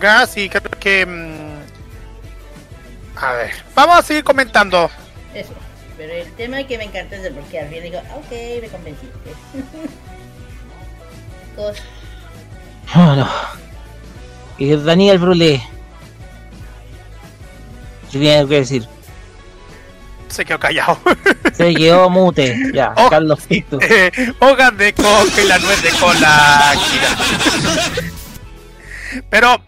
Gas y creo que... mm, A ver, vamos a seguir comentando. Eso. Pero el tema que me encanta es el porque al fin digo, "Ah, ok, me convenciste. Cos- Bueno. Y Daniel Brulé. ¿Qué tiene algo que decir? Se quedó callado. Se quedó mute. Ya, Oh. Carlos Pinto. Eh, hojas de coca y la nuez de cola. Pero,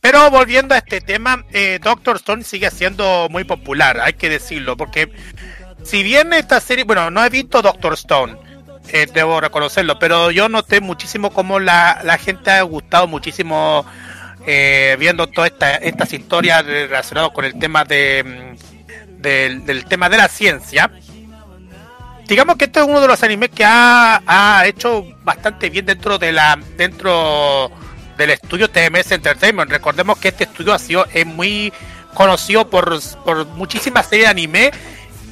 pero volviendo a este tema, eh, Doctor Stone sigue siendo muy popular, hay que decirlo, porque si bien esta serie, bueno, no he visto Doctor Stone, eh, debo reconocerlo, pero yo noté muchísimo cómo la, la gente ha gustado muchísimo eh, viendo todas esta, estas historias relacionadas con el tema de, mm, del, tema de la ciencia digamos que este es uno de los animes que ha, ha hecho bastante bien dentro de la dentro del estudio TMS Entertainment. Recordemos que este estudio ha sido es muy conocido por, por muchísimas series de anime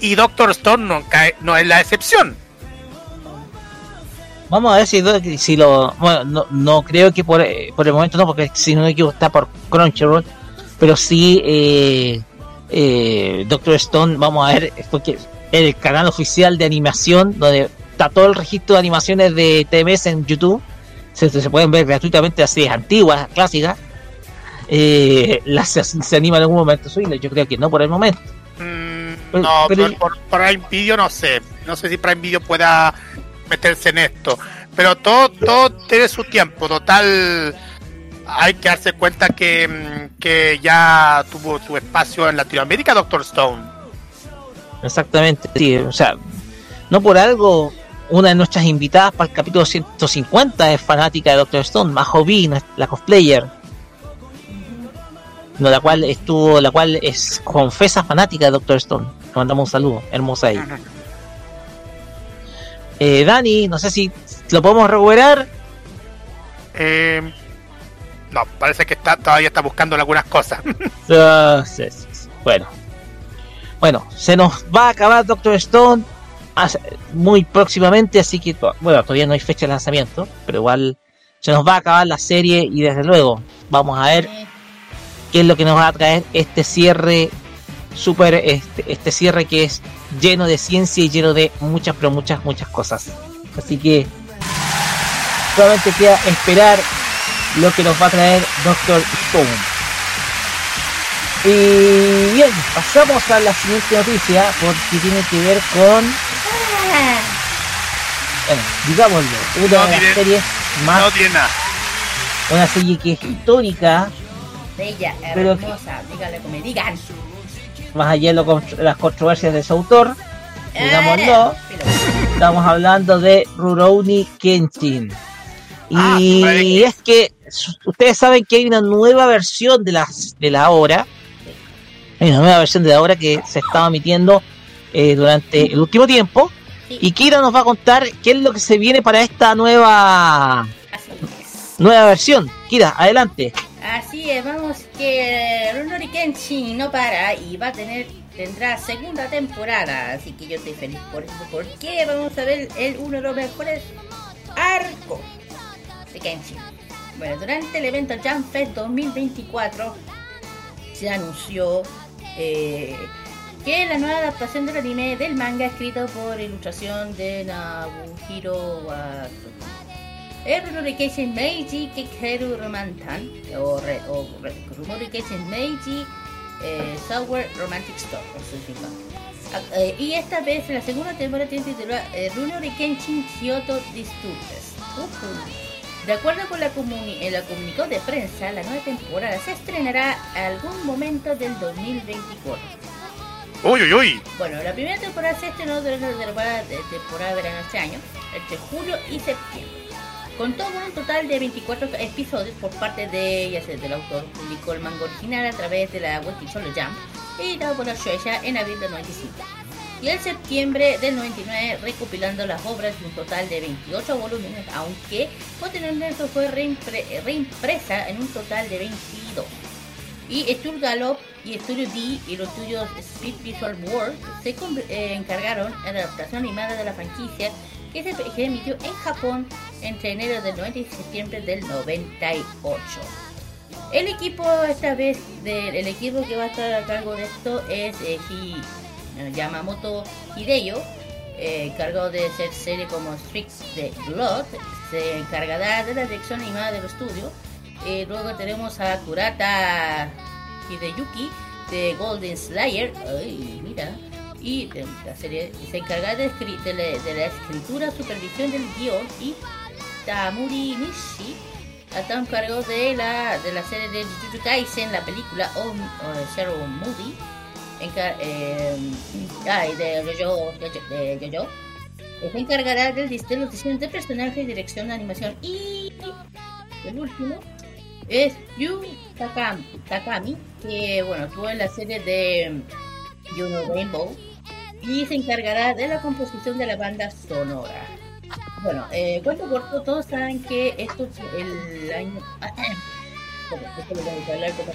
y Doctor Stone no, no es la excepción. Vamos a ver si, lo. Bueno, no, no creo que por, por el momento no, porque si no me equivoco está por Crunchyroll. Pero sí, eh, eh, Doctor Stone, vamos a ver, porque el canal oficial de animación, donde está todo el registro de animaciones de TMS en YouTube, se, se pueden ver gratuitamente las series antiguas, clásicas. Eh, las, se, anima en algún momento subirlas, yo creo que no por el momento. Mm, No, pero- pero por Prime Video no sé. No sé si Prime Video pueda meterse en esto. Pero todo, todo tiene su tiempo. Total, hay que darse cuenta que, mm, que ya tuvo su espacio en Latinoamérica, Doctor Stone. Exactamente, sí, o sea, no por algo una de nuestras invitadas para el capítulo 150 es fanática de Doctor Stone, Majo B, la cosplayer. No, la cual estuvo, la cual es confesa fanática de Doctor Stone. Le mandamos un saludo, hermosa ella. Eh, Dani, no sé si lo podemos recuperar. Eh, no, parece que está todavía está buscando algunas cosas. Ah. Bueno. Bueno, se nos va a acabar Doctor Stone muy próximamente, así que bueno, todavía no hay fecha de lanzamiento, pero igual se nos va a acabar la serie y desde luego vamos a ver qué es lo que nos va a traer este cierre super este, este cierre que es lleno de ciencia y lleno de muchas pero muchas muchas cosas. Así que solamente queda esperar lo que nos va a traer Doctor Stone. Y bien, pasamos a la siguiente noticia porque tiene que ver con, bueno, digámoslo, una No de las series más, No tiene nada. una serie que es histórica, Bella, Pero que- hermosa, dígale como me digan. más allá de lo con- las controversias de su autor, digámoslo, estamos hablando de Rurouni Kenshin. Y es que ustedes saben que hay una nueva versión de la, de la obra. Hay una nueva versión de la obra que se estaba emitiendo eh, durante el último tiempo. Y Kira nos va a contar qué es lo que se viene para esta nueva nueva versión. Kira, adelante. Así es, vamos que Runori Kenshin no para y va a tener tendrá segunda temporada, así que yo estoy feliz por eso, porque vamos a ver el uno de los mejores arcos Kenshin. Bueno, durante el evento Jam Fest 2024 se anunció eh, que la nueva adaptación del anime del manga escrito por ilustración de Nabuhiro Runori Kenshin Meiji Kikeru Romantan o, re, o re, Meiji eh, Sour Romantic. Ah, eh, y esta vez la segunda temporada tiene título eh, Runori Kenshin Kyoto Disturbs Ujú. De acuerdo con la, comuni comunicado de prensa, la nueva temporada se estrenará algún momento del 2024. Uy, uy, uy. Bueno, la primera temporada se estrenó durante la temporada de temporada de verano este año, entre julio y septiembre. Contó con un total de 24 episodios por parte de, ya sé, del autor, publicó el manga original a través de la web Solo Jump, editado por la Shueisha en abril del 95. Y en septiembre del 99 recopilando las obras de un total de 28 volúmenes, aunque posteriormente fue reimpre- reimpresa en un total de 22. Y Studio Gallop y Studio D y los estudios Speed Visual World se eh, encargaron en la adaptación animada de la franquicia que se emitió en Japón entre enero del 90 y septiembre del 98. El equipo esta vez del el equipo que va a estar a cargo de esto es eh, Yamamoto Hideyo, eh, encargado de hacer series como Streets de Blood, se encargará de la dirección animada del estudio. Eh, luego tenemos a Kurata Hideyuki de Golden Slayer, ay, mira, y de la serie se encargará de, de la, de la escritura, supervisión del guion y Tamuri Nishi está encargado de la, de la serie de Jujutsu Kaisen, la película Zero Movie, encar- eh, ay, de Jojo, de Jojo, se encargará del dis- de personajes, dirección de animación y el último es Yu Takami, Takami que bueno, actuó en la serie de Juno Rainbow y se encargará de la composición de la banda sonora. Bueno, eh, cuento corto, todos saben que esto es el año... Esto lo tengo que hablar con.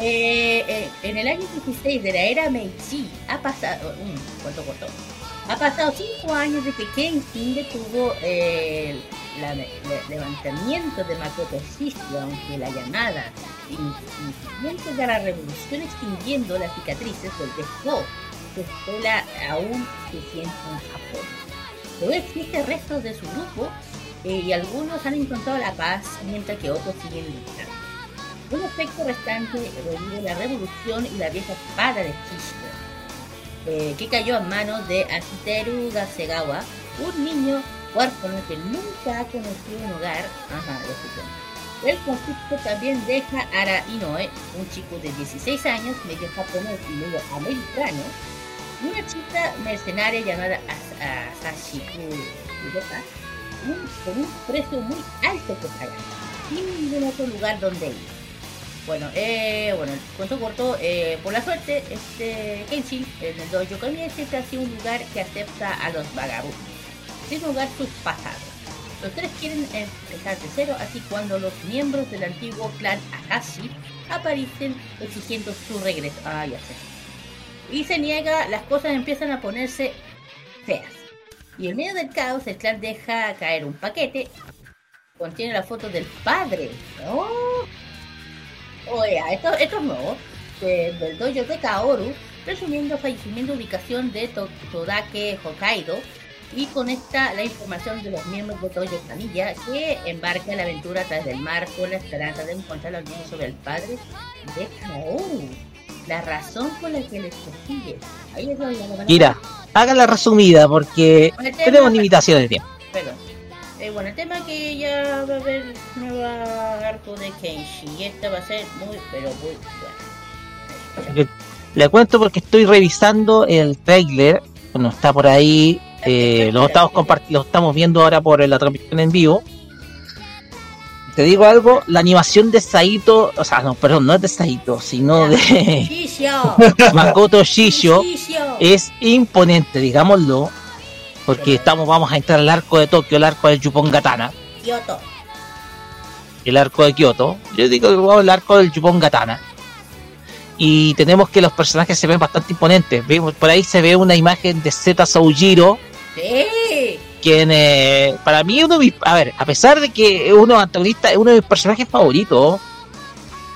Eh, eh, en el año 16 de la era Meiji ha pasado... cuento corto. Ha pasado 5 años de que Kenshin detuvo eh, el levantamiento de Makoto Shishio, aunque la llamada incidente de la revolución extinguiendo las cicatrices del dejó su escuela aún se siente en Japón. Todavía existen restos de su grupo eh, y algunos han encontrado la paz mientras que otros siguen luchando. Un aspecto restante revive la revolución y la vieja espada de Shishio eh, que cayó en manos de Akiteru Gasegawa, un niño huérfano que nunca ha conocido un hogar. Ajá. El conflicto también deja a Ara Inoue, un chico de 16 años, medio japonés y medio americano, y una chica mercenaria llamada As- Asashiko Kuroka, un- con un precio muy alto que pagar, sin ningún otro lugar donde ir. Bueno, eh, bueno, el cuento corto, eh, por la suerte, este Kenshin, en el dojo Kamiya, siempre ha sido un lugar que acepta a los vagabundos, sin lugar sus pasados. Los tres quieren empezar de cero, así cuando los miembros del antiguo clan Akashi aparecen exigiendo su regreso. Ah, ya sé. Y se niega, las cosas empiezan a ponerse feas. Y en medio del caos, el clan deja caer un paquete. Contiene la foto del padre. ¡Oh! Oye, esto, esto es nuevo. de- del dojo de Kaoru, presumiendo fallecimiento ubicación de To- Todake Hokkaido. Y conecta la información de los miembros de Dojo Camilla que embarca en la aventura a través del mar con la esperanza de encontrar los niños sobre el padre de Kaoru. La razón por la que les persigue. Ahí es donde Mira, hágala resumida porque tema- tenemos limitaciones de tiempo. Perdón. Eh, bueno, el tema que ya va a haber nueva arco de Kenshi y esta va a ser muy, pero muy buena. Le- cuento porque estoy revisando el trailer. Bueno, está por ahí. eh, lo, estamos lo estamos viendo ahora por la transmisión en vivo. Te digo algo, la animación de Saito, o sea, no, perdón, no es de Saito, sino de. Makoto Shishio. es imponente, digámoslo, porque estamos, vamos a entrar al arco de Tokio, el arco del Yupon Gatana, Kyoto. el arco de Kyoto. Yo digo que vamos al arco del Yupon Gatana. Y tenemos que los personajes se ven bastante imponentes. Vemos, por ahí se ve una imagen de Zeta Soujiro, Sí. quien eh, para mí uno de mis, a ver, a pesar de que es uno antagonista, es uno de mis personajes favoritos.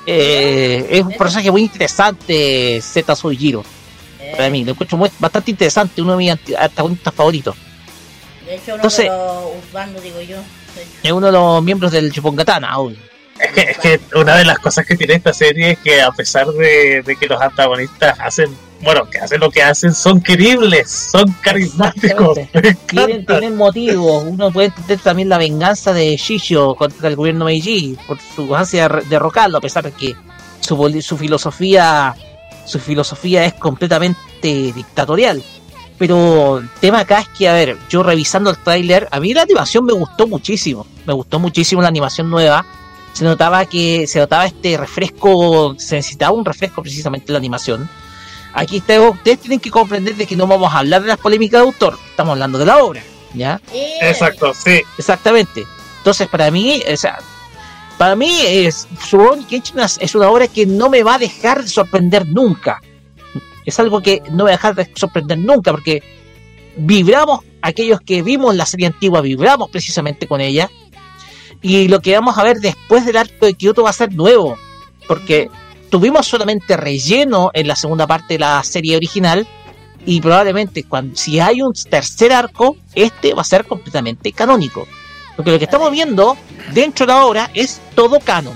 eh, es un personaje muy interesante, Zeta Soujiro. Para mí, lo encuentro muy- bastante interesante, uno de mis anti- antagonistas favoritos. De hecho, uno Entonces- de los Usbando, digo yo. Es uno de los miembros del Chupongatana, obvio. Es que, es que una de las cosas que tiene esta serie es que a pesar de, de que los antagonistas hacen, bueno, que hacen lo que hacen, son queribles, son carismáticos. Tienen, tienen motivos. Uno puede entender también la venganza de Shishio contra el gobierno Meiji por su ansia de derrocarlo, a pesar de que su, su filosofía su filosofía es completamente dictatorial. Pero el tema acá es que, a ver, yo revisando el tráiler, a mí la animación me gustó muchísimo. Me gustó muchísimo la animación nueva. Se notaba que se notaba este refresco, se necesitaba un refresco precisamente en la animación. Aquí está, ustedes tienen que comprender de que no vamos a hablar de las polémicas de autor, estamos hablando de la obra, ¿ya? Exacto, sí. Exactamente. Entonces, para mí, o sea, para mí es Rurouni Kenshin es- una obra que no me va a dejar de sorprender nunca. Es algo que no me va a dejar de sorprender nunca, porque vibramos, aquellos que vimos la serie antigua, vibramos precisamente con ella. Y lo que vamos a ver después del arco de Kyoto va a ser nuevo, porque tuvimos solamente relleno en la segunda parte de la serie original, y probablemente si hay un tercer arco, este va a ser completamente canónico. Porque lo que estamos viendo dentro de la obra es todo canon.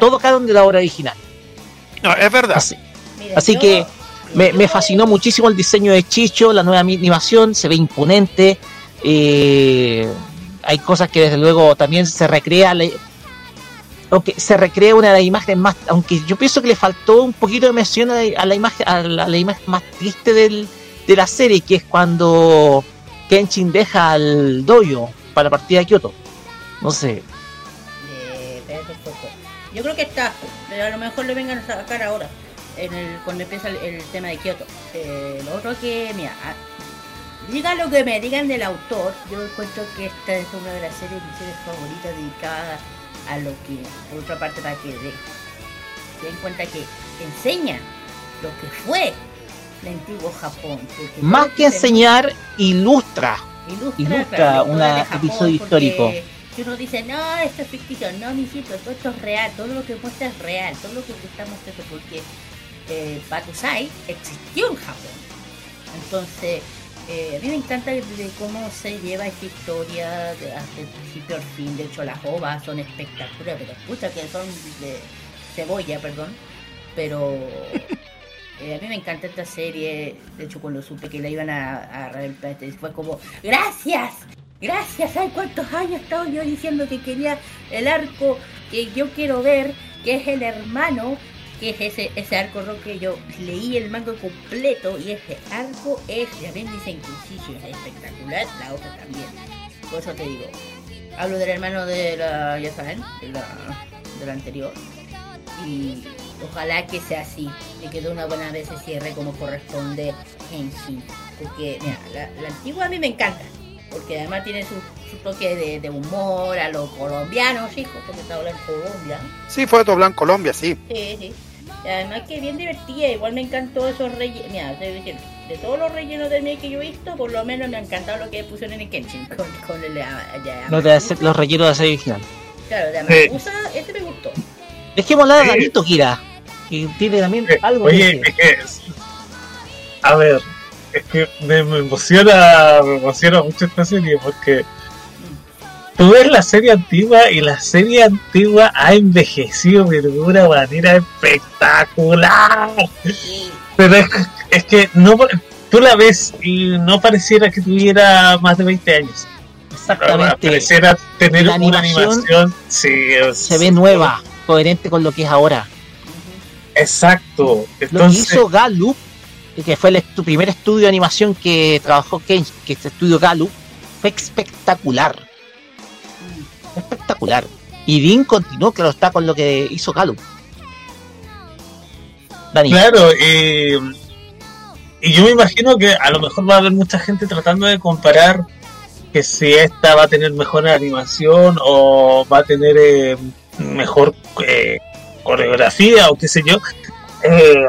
Todo canon de la obra original. No, es verdad. Así, así que me, me fascinó muchísimo el diseño de Chicho, la nueva animación, se ve imponente. eh, hay cosas que desde luego también se recrea. la- aunque se recrea una de las imágenes más. Aunque yo pienso que le faltó un poquito de mención a la, a la imagen, a la, a la imagen más triste del, de la serie, que es cuando Kenshin deja al dojo para la partida de Kyoto. No sé. Eh, espérate un poco. Yo creo que está, pero a lo mejor le vengan a sacar ahora, en el, cuando empieza el, el tema de Kioto. Eh, lo otro que, mira, a- diga lo que me digan del autor, yo encuentro que esta es una de las series, mis series favoritas dedicadas a lo que, por otra parte, para que de- se den cuenta que enseña lo que fue el antiguo Japón. Más que se- enseñar, ilustra. Ilustra, un episodio histórico. Si uno dice, no, esto es ficticio, no, mijito, todo esto es real, todo lo que muestra es real, todo lo que estamos haciendo, porque eh, Bakusai existió en Japón. Entonces, eh, a mí me encanta de, cómo se lleva esta historia de, desde el principio al fin. De hecho, las ovas son espectaculares, pero escucha que son de cebolla, perdón. Pero Eh, a mí me encanta esta serie. De hecho, cuando supe que la iban a, a reventar, fue como, ¡Gracias! ¡Gracias! ¿Sabes cuántos años he estado yo diciendo que quería el arco que yo quiero ver? Que es el hermano, que es ese, ese arco rock que yo leí el manga completo. Y ese arco es, ya ven, sí, es espectacular. La otra también. Por eso te digo. Hablo del hermano de la, ya saben, de de la anterior. Y ojalá que sea así, y que de una buena vez se cierre como corresponde Henshin. Porque, mira, la, la antigua a mí me encanta, porque además tiene su, su toque de, de humor a los colombianos, chicos, porque está hablando en Colombia. Sí, fue doblado en Colombia, sí. Sí, sí. Y además que bien divertida, igual me encantó esos rellenos. Mira, te voy a decir, de todos los rellenos de anime que yo he visto, por lo menos me ha encantado lo que pusieron en el Kenshin con, con el de, de Los, de hacer- los rellenos de la serie original. Claro, de Sí. Este me gustó. Dejemos hablar a Sí. Danito Kira, que tiene también algo que Oye, decir. es que. A ver, es que me, me emociona, me emociona mucho esta serie porque. Tú ves la serie antigua y la serie antigua ha envejecido de una manera espectacular. Pero es, es que no tú la ves y no pareciera que tuviera más de 20 años. Exactamente. Pareciera tener La una animación. Sí, Se ve nueva, coherente con lo que es ahora. Exacto. Lo que hizo Gallup, que fue el estu- primer estudio de animación que trabajó Ken, que es el estudio Gallup, fue espectacular. Espectacular. Y Dean continuó, claro, está con lo que hizo Gallup. Dani. Claro, y, y yo me imagino que a lo mejor va a haber mucha gente tratando de comparar que si esta va a tener mejor animación o va a tener eh, mejor eh, coreografía o qué sé yo. Eh,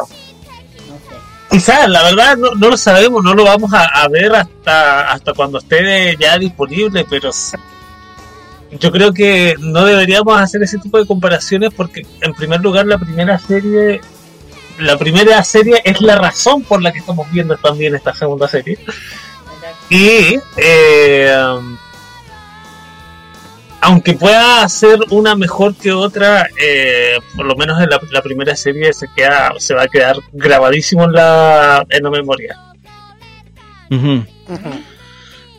quizás, la verdad, no, no lo sabemos, no lo vamos a, a ver hasta, hasta cuando esté ya disponible, pero yo creo que no deberíamos hacer ese tipo de comparaciones porque, en primer lugar, la primera serie la primera serie es la razón por la que estamos viendo también esta segunda serie. Y eh, aunque pueda ser una mejor que otra, eh, por lo menos en la, la primera serie se queda, se va a quedar grabadísimo en la, en la memoria. Ujú.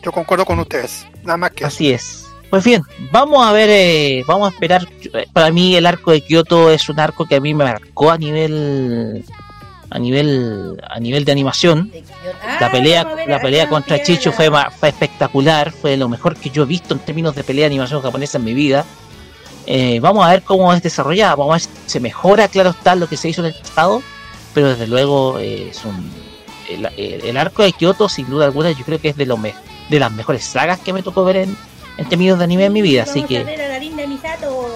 Yo concuerdo con ustedes. Nada más que Así es. Pues bien, vamos a ver, eh, vamos a esperar. Para mí el arco de Kyoto es un arco que a mí me marcó a nivel, a nivel, a nivel de animación. La pelea, la pelea contra Chicho fue, fue espectacular, fue lo mejor que yo he visto en términos de pelea de animación japonesa en mi vida. Eh, vamos a ver cómo es desarrollada, vamos a ver si se mejora, claro está, lo que se hizo en el pasado, pero desde luego eh, es un, el, el- el arco de Kyoto, sin duda alguna, yo creo que es de, lo me- de las mejores sagas que me tocó ver en, en términos de anime en mi vida, así Vamos a que ver a la linda Misato.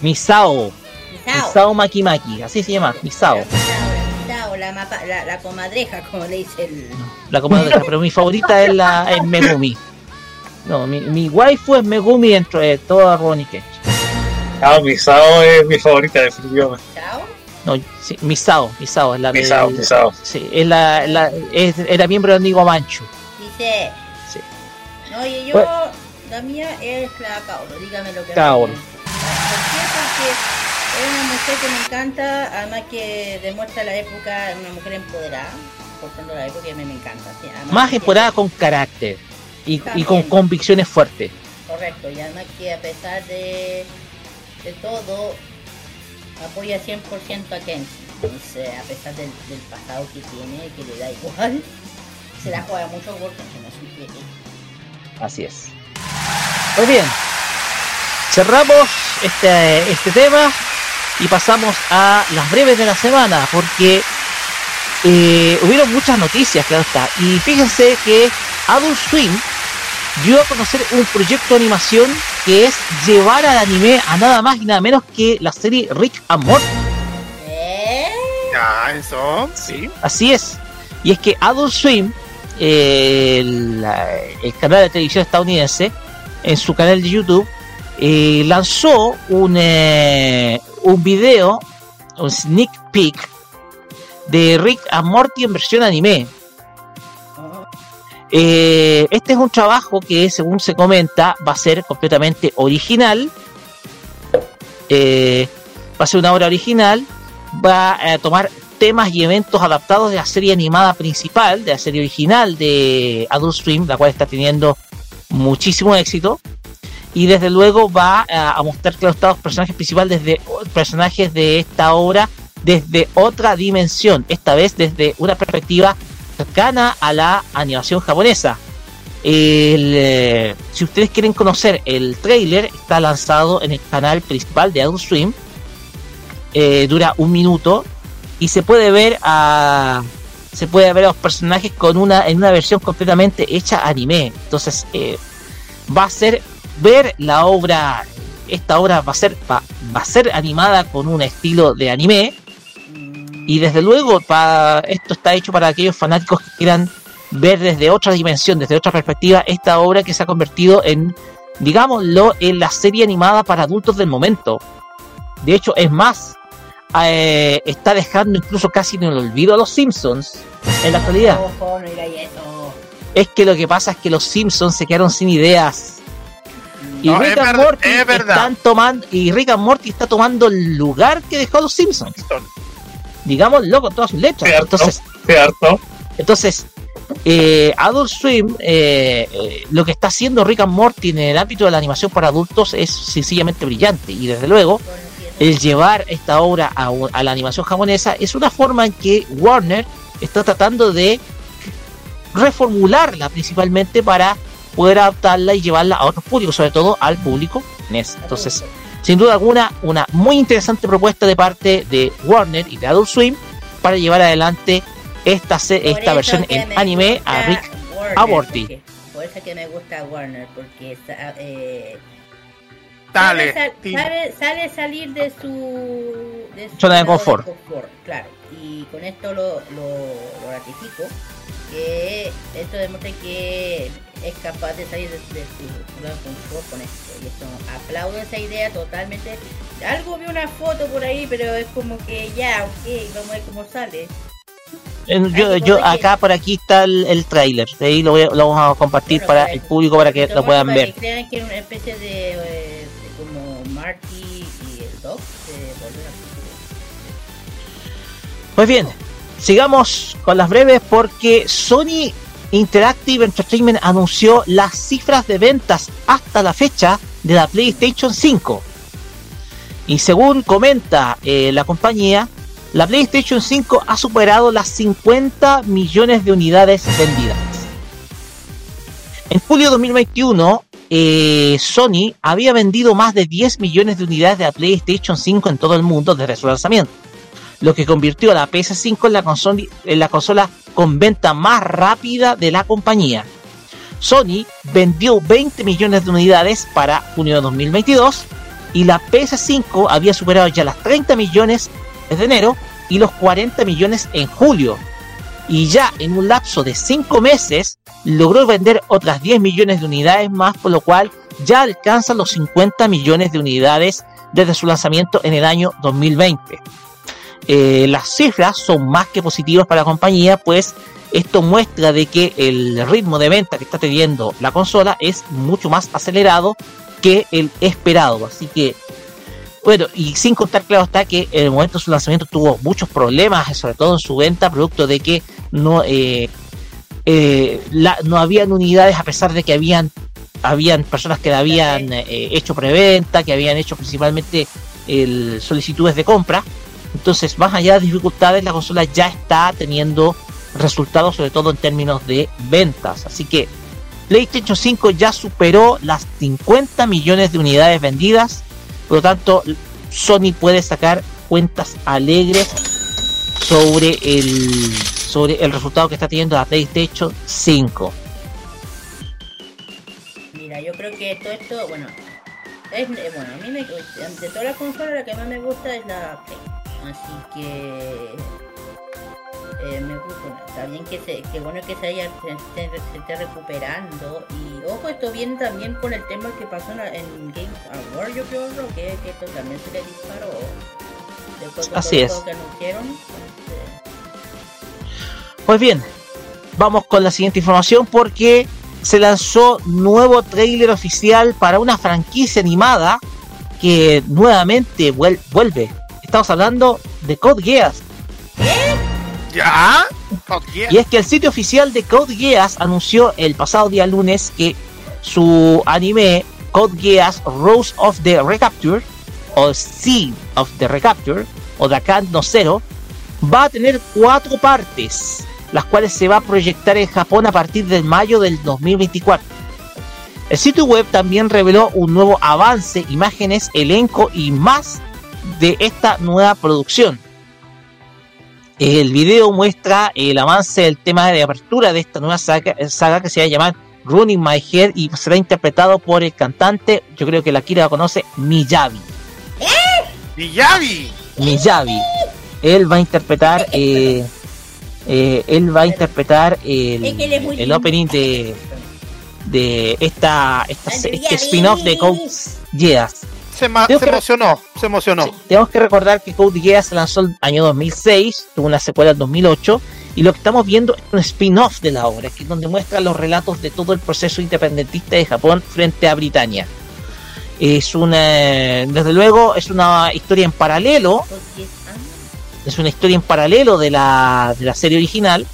Misao, Misao. Misao Makimaki, así se llama, Misao, Misao, la, mapa- la, la comadreja, como le dice el... la comandante, pero mi favorita es la es Megumi. No, mi, mi waifu es Megumi dentro de toda Ronnie Kenshi. Ah, Misao es mi favorita definitivamente. No, sí, Misao, Misao es la Misao, Misao. Sí, es la, la es- era miembro de Amigo Manchu. Dice... Sí. No, y yo, Bueno. la mía es la Kaoru, dígame lo que Kaoru. ¿Por qué? Porque es una mujer que me encanta, además que demuestra la época, una mujer empoderada, portando la época a mí me encanta. sí, Más que- temporada con carácter y, con convicciones fuertes. Correcto, y además que a pesar de, de todo, apoya 100% a Kenshi. Entonces, a pesar del, del pasado que tiene, que le da igual, se la juega mucho por Kenshi, no es un pie. Así es. Pues bien, cerramos este, este tema y pasamos a las breves de la semana, porque eh, hubieron muchas noticias, claro está. Y fíjense que Adult Swim dio a conocer un proyecto de animación que es llevar al anime a nada más y nada menos que la serie Rick and Morty. Ya, eso, sí. Así es. Y es que Adult Swim, eh, el canal de televisión estadounidense, en su canal de YouTube, eh, lanzó un, eh, un video, un sneak peek de Rick and Morty en versión anime. Eh, este es un trabajo que, según se comenta, va a ser completamente original. Eh, va a ser una obra original. Va a tomar temas y eventos adaptados de la serie animada principal, de la serie original de Adult Swim, la cual está teniendo muchísimo éxito. Y desde luego va a, mostrar que los personajes principales desde personajes de esta obra desde otra dimensión, esta vez desde una perspectiva cercana a la animación japonesa. Eh, si ustedes quieren conocer el trailer, está lanzado en el canal principal de Adult Swim. Eh, dura un minuto y se puede ver a se puede ver a los personajes con una en una versión completamente hecha anime. Entonces eh, va a ser ver la obra. Esta obra va a ser va, va a ser animada con un estilo de anime y desde luego, pa, esto está hecho para aquellos fanáticos que quieran ver desde otra dimensión, desde otra perspectiva, esta obra que se ha convertido en, digámoslo, en la serie animada para adultos del momento. De hecho, es más, eh, está dejando incluso casi en el olvido a los Simpsons en la actualidad. Ojo, no digáis eso. Es que lo que pasa es que los Simpsons se quedaron sin ideas. Y No, Rick es and Morty es están tomando y Rick and Morty está tomando el lugar que dejó los Simpsons. Digámoslo con todas sus letras. Cierto, Entonces, cierto. entonces eh, Adult Swim, eh, eh, lo que está haciendo Rick and Morty en el ámbito de la animación para adultos es sencillamente brillante. Y desde luego, el llevar esta obra a, a la animación japonesa es una forma en que Warner está tratando de reformularla principalmente para poder adaptarla y llevarla a otros públicos, sobre todo al público NES. Entonces, sin duda alguna, una muy interesante propuesta de parte de Warner y de Adult Swim para llevar adelante esta, esta versión en me anime a Rick Warner, a Morty. porque- Por eso que me gusta Warner, porque eh, Dale, sabe- sabe salir de su, de su Zona de zona confort. Claro, y con esto lo, lo, lo ratifico, que esto demuestra que es capaz de salir de, de su confort con esto. Y esto aplaudo esa idea totalmente. Algo vi una foto por ahí, pero es como que ya, ok, vamos a ver cómo sale. Yo, yo acá por aquí está el, el trailer, de ahí lo, voy lo vamos a compartir Bueno, para para el público para que lo puedan para ver. que crean que era una especie de, eh, de como Marty Pues bien, sigamos con las breves porque Sony Interactive Entertainment anunció las cifras de ventas hasta la fecha de la PlayStation 5. Y según comenta eh, la compañía, la PlayStation 5 ha superado las 50 millones de unidades vendidas. En julio de 2021, eh, Sony había vendido más de 10 millones de unidades de la PlayStation 5 en todo el mundo desde su lanzamiento lo que convirtió a la PS5 en la, consola, en la consola con venta más rápida de la compañía. Sony vendió 20 millones de unidades para junio de 2022 y la PS5 había superado ya las 30 millones desde enero y los 40 millones en julio. Y ya en un lapso de 5 meses logró vender otras 10 millones de unidades más, por lo cual ya alcanza los 50 millones de unidades desde su lanzamiento en el año 2020 eh, las cifras son más que positivas para la compañía, pues esto muestra de que el ritmo de venta que está teniendo la consola es mucho más acelerado que el esperado. Así que, bueno, y sin contar, claro está que en el momento de su lanzamiento tuvo muchos problemas, sobre todo en su venta, producto de que no, eh, eh, no habían unidades a pesar de que habían habían personas que habían hecho preventa, que habían hecho principalmente solicitudes de compra. Entonces, más allá de dificultades, la consola ya está teniendo resultados, sobre todo en términos de ventas. Así que PlayStation 5 ya superó las 50 millones de unidades vendidas. Por lo tanto, Sony puede sacar cuentas alegres sobre el, sobre el resultado que está teniendo la PlayStation 5. Mira, yo creo que todo esto, bueno, es, bueno, a mí me, de todas las consolas la que más me gusta es la Play. Así que eh, me gusta, está bien que se, que bueno que se haya se, esté- se esté recuperando y ojo esto viene también con el tema que pasó en, en Game Award yo creo ¿no? que, que esto también se le disparó después de Así es. lo que anunciaron entonces, Pues bien, vamos con la siguiente información porque se lanzó nuevo trailer oficial para una franquicia animada que nuevamente vuel- vuelve. Estamos hablando de Code Geass. ¿Ya? Code Geass. Y es que el sitio oficial de Code Geass anunció el pasado día lunes que su anime Code Geass Rose of the Recapture o Seed of the Recapture o Dakan no Zero va a tener cuatro partes, las cuales se va a proyectar en Japón a partir de mayo del 2024. El sitio web también reveló un nuevo avance, imágenes, elenco y más de esta nueva producción. El video muestra el avance del tema de apertura de esta nueva saga, saga que se va a llamar Running My Head y será interpretado por el cantante, yo creo que la Kira la conoce, Miyavi. Miyavi. Miyavi. Él va a interpretar, eh, eh, él va a interpretar el, el opening de de esta, esta este spin-off de Code Geass. Se, se que- emocionó, se emocionó. Tenemos que recordar que Code Geass se lanzó el año 2006, tuvo una secuela en 2008, y lo que estamos viendo es un spin-off de la obra, que es donde muestra los relatos de todo el proceso independentista de Japón frente a Britania. Es una, desde luego, es una historia en paralelo, es una historia en paralelo de la, de la serie original.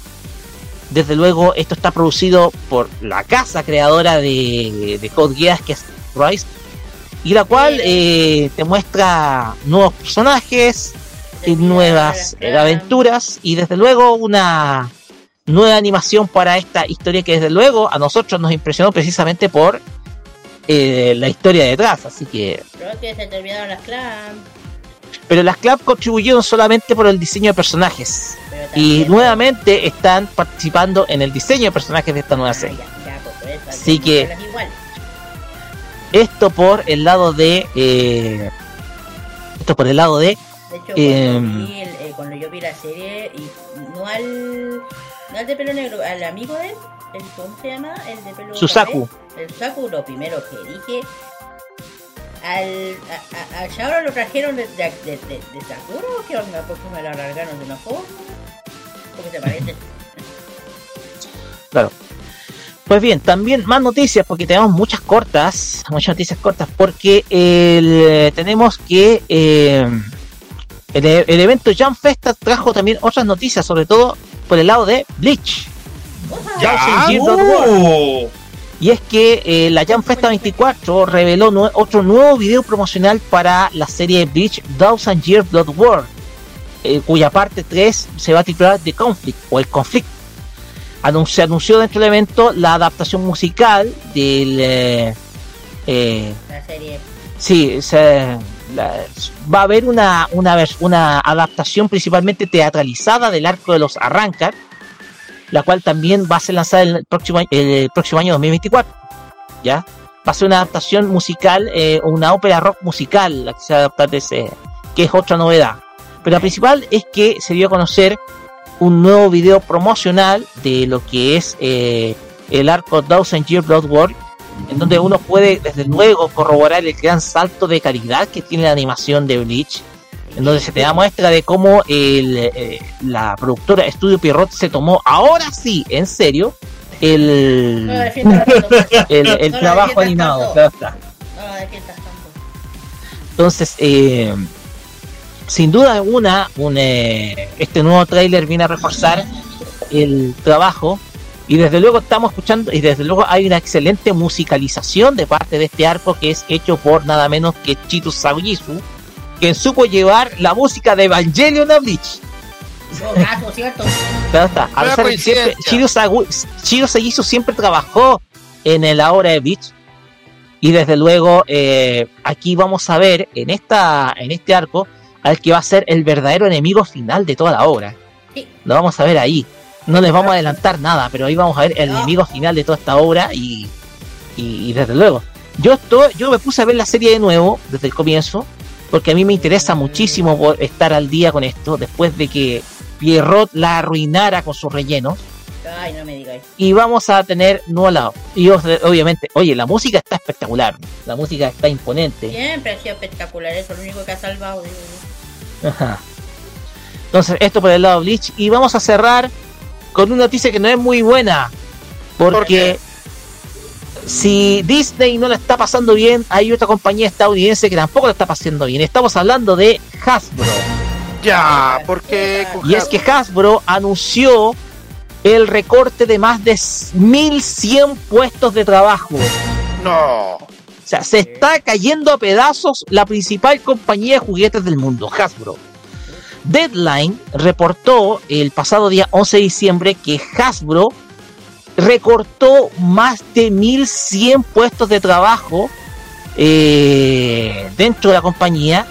Desde luego, esto está producido por la casa creadora de, de Code Geass, que es Rise, y la cual eh, te muestra nuevos personajes, y nuevas aventuras y desde luego una nueva animación para esta historia que desde luego a nosotros nos impresionó precisamente por eh, la historia detrás, así que Creo que se te olvidaron las clams. pero las clubs contribuyeron solamente por el diseño de personajes y nuevamente están participando en el diseño de personajes de esta nueva serie. Ya, pues, hay Así que- igual. Esto por el lado de eh, esto por el lado de De hecho, Eh, cuando, vi el- eh, cuando yo vi la serie, y no al, no al de pelo negro, al amigo de él, el, ¿cómo se llama? El de pelo Susaku. café. El Susaku, lo primero que dije, al, a, a, a Shaoro lo trajeron de, de, de, de, de Sakura, ¿o ¿qué onda? Porque me lo alargaron de una forma. Porque se parece. Claro. Pues bien, también más noticias, porque tenemos muchas cortas, muchas noticias cortas, porque el- tenemos que eh, el, el evento Jam Festa trajo también otras noticias, sobre todo por el lado de Bleach. War. Y es que eh, la Jam Festa 24 reveló nue- otro nuevo video promocional para la serie Bleach Thousand Year Blood War, eh, cuya parte 3 se va a titular The Conflict o El Conflicto. Se anunció dentro del evento la adaptación musical del. eh, eh, La serie. sí, se- la- va a haber una, una, una adaptación principalmente teatralizada del arco de los Arrancar, la cual también va a ser lanzada el próximo, el próximo año 2024. ¿Ya? Va a ser una adaptación musical, eh, una ópera rock musical, la que se va a adaptar de ese, que es otra novedad. Pero la principal es que se dio a conocer un nuevo video promocional de lo que es eh, el arco Thousand Year Blood War, en donde uno puede desde luego corroborar el gran salto de calidad que tiene la animación de Bleach, en donde se te da muestra de cómo el, eh, la productora Estudio Pierrot se tomó ahora sí, en serio, el, No tanto. el, el No lo trabajo animado. claro está. No. Entonces, eh, sin duda alguna, un, eh, este nuevo tráiler viene a reforzar el trabajo y desde luego estamos escuchando y desde luego hay una excelente musicalización de parte de este arco que es hecho por nada menos que Chito Saoyisu, quien supo llevar la música de Evangelion a Bleach. No, gato, ¿cierto? Claro está. A Buena pesar de que siempre. Chiro, Sagu- Chiro Sagisu siempre trabajó en el ahora de Bleach. Y desde luego, eh, aquí vamos a ver en esta en este arco al que va a ser el verdadero enemigo final de toda la obra. Lo vamos a ver ahí. No les vamos a adelantar nada, pero ahí vamos a ver el enemigo final de toda esta obra y, y, y desde luego. Yo estoy, yo me puse a ver la serie de nuevo desde el comienzo, porque a mí me interesa muchísimo estar al día con esto, después de que Pierrot la arruinara con sus rellenos. Ay, no me digáis. Y vamos a tener nuevo lado. Y obviamente, oye, la música está espectacular. La música está imponente. Siempre ha sido espectacular, eso es lo único que ha salvado, digo yo. Ajá. Entonces, esto por el lado de Bleach. Y vamos a cerrar con una noticia que no es muy buena. Porque si Disney no la está pasando bien, hay otra compañía estadounidense que tampoco la está pasando bien. Estamos hablando de Hasbro. Ya, porque... Y es que Hasbro anunció el recorte de más de 1100 puestos de trabajo. No. O sea, se está cayendo a pedazos la principal compañía de juguetes del mundo, Hasbro. Deadline reportó el pasado día 11 de diciembre que Hasbro recortó más de 1100 puestos de trabajo eh, dentro de la compañía,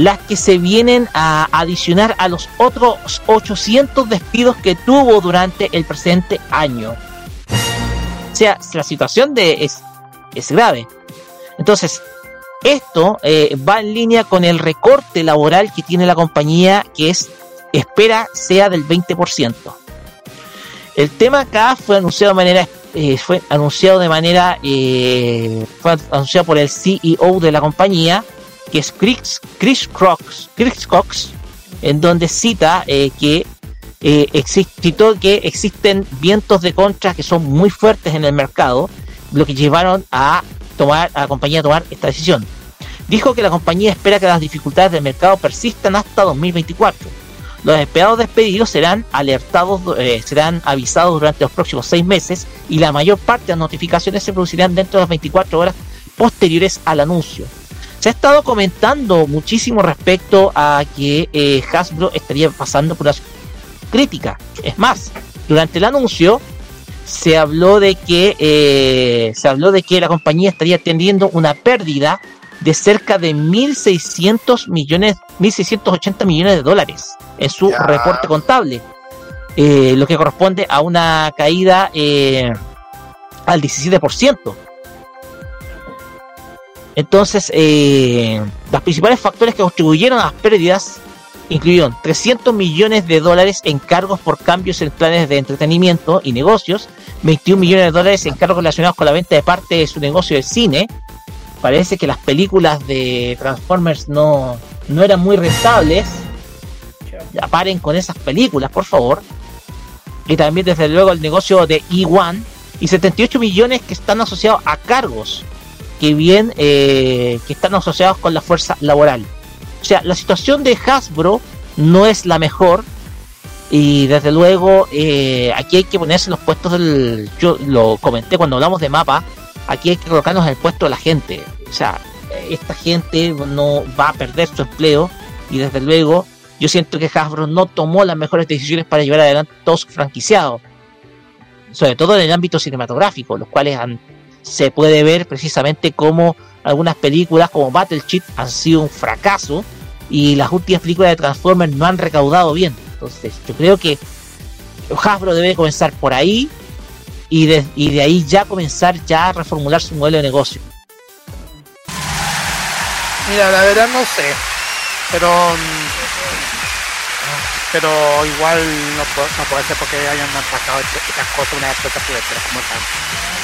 las que se vienen a adicionar a los otros 800 despidos que tuvo durante el presente año. O sea, la situación de, es, es grave. Entonces, esto eh, va en línea con el recorte laboral que tiene la compañía, que es espera sea del 20%. El tema acá fue anunciado de manera eh, fue anunciado de manera eh, fue anunciado por el CEO de la compañía que es Chris, Chris Chris Cox en donde cita eh, que eh, que existen vientos de contra que son muy fuertes en el mercado lo que llevaron a tomar a la compañía a tomar esta decisión dijo que la compañía espera que las dificultades del mercado persistan hasta 2024 los esperados despedidos serán alertados, eh, serán avisados durante los próximos seis meses y la mayor parte de las notificaciones se producirán dentro de las 24 horas posteriores al anuncio. Se ha estado comentando muchísimo respecto a que eh, Hasbro estaría pasando por una crítica. Es más, durante el anuncio se habló de que eh, se habló de que la compañía estaría teniendo una pérdida de cerca de 1.600 millones, 1.680 millones de dólares en su reporte contable, eh, lo que corresponde a una caída eh, al 17%. Entonces, eh, los principales factores que contribuyeron a las pérdidas incluyeron 300 millones de dólares en cargos por cambios en planes de entretenimiento y negocios, 21 millones de dólares en cargos relacionados con la venta de parte de su negocio de cine. Parece que las películas de Transformers no, no eran muy rentables. Ya paren con esas películas, por favor. Y también, desde luego, el negocio de E1 y 78 millones que están asociados a cargos que bien eh, que están asociados con la fuerza laboral. O sea, la situación de Hasbro no es la mejor y desde luego eh, aquí hay que ponerse en los puestos del... Yo lo comenté cuando hablamos de mapa, aquí hay que colocarnos en el puesto de la gente. O sea, esta gente no va a perder su empleo y desde luego yo siento que Hasbro no tomó las mejores decisiones para llevar adelante todos sus franquiciados. Sobre todo en el ámbito cinematográfico, los cuales han, se puede ver precisamente como algunas películas como Battle Chip han sido un fracaso y las últimas películas de Transformers no han recaudado bien. Entonces, yo creo que Hasbro debe comenzar por ahí y de, y de ahí ya comenzar ya a reformular su modelo de negocio. Mira, la verdad no sé. Pero. Pero igual no, puedo, no puede ser porque hayan este- estas cosas una empresa juguetera como tal.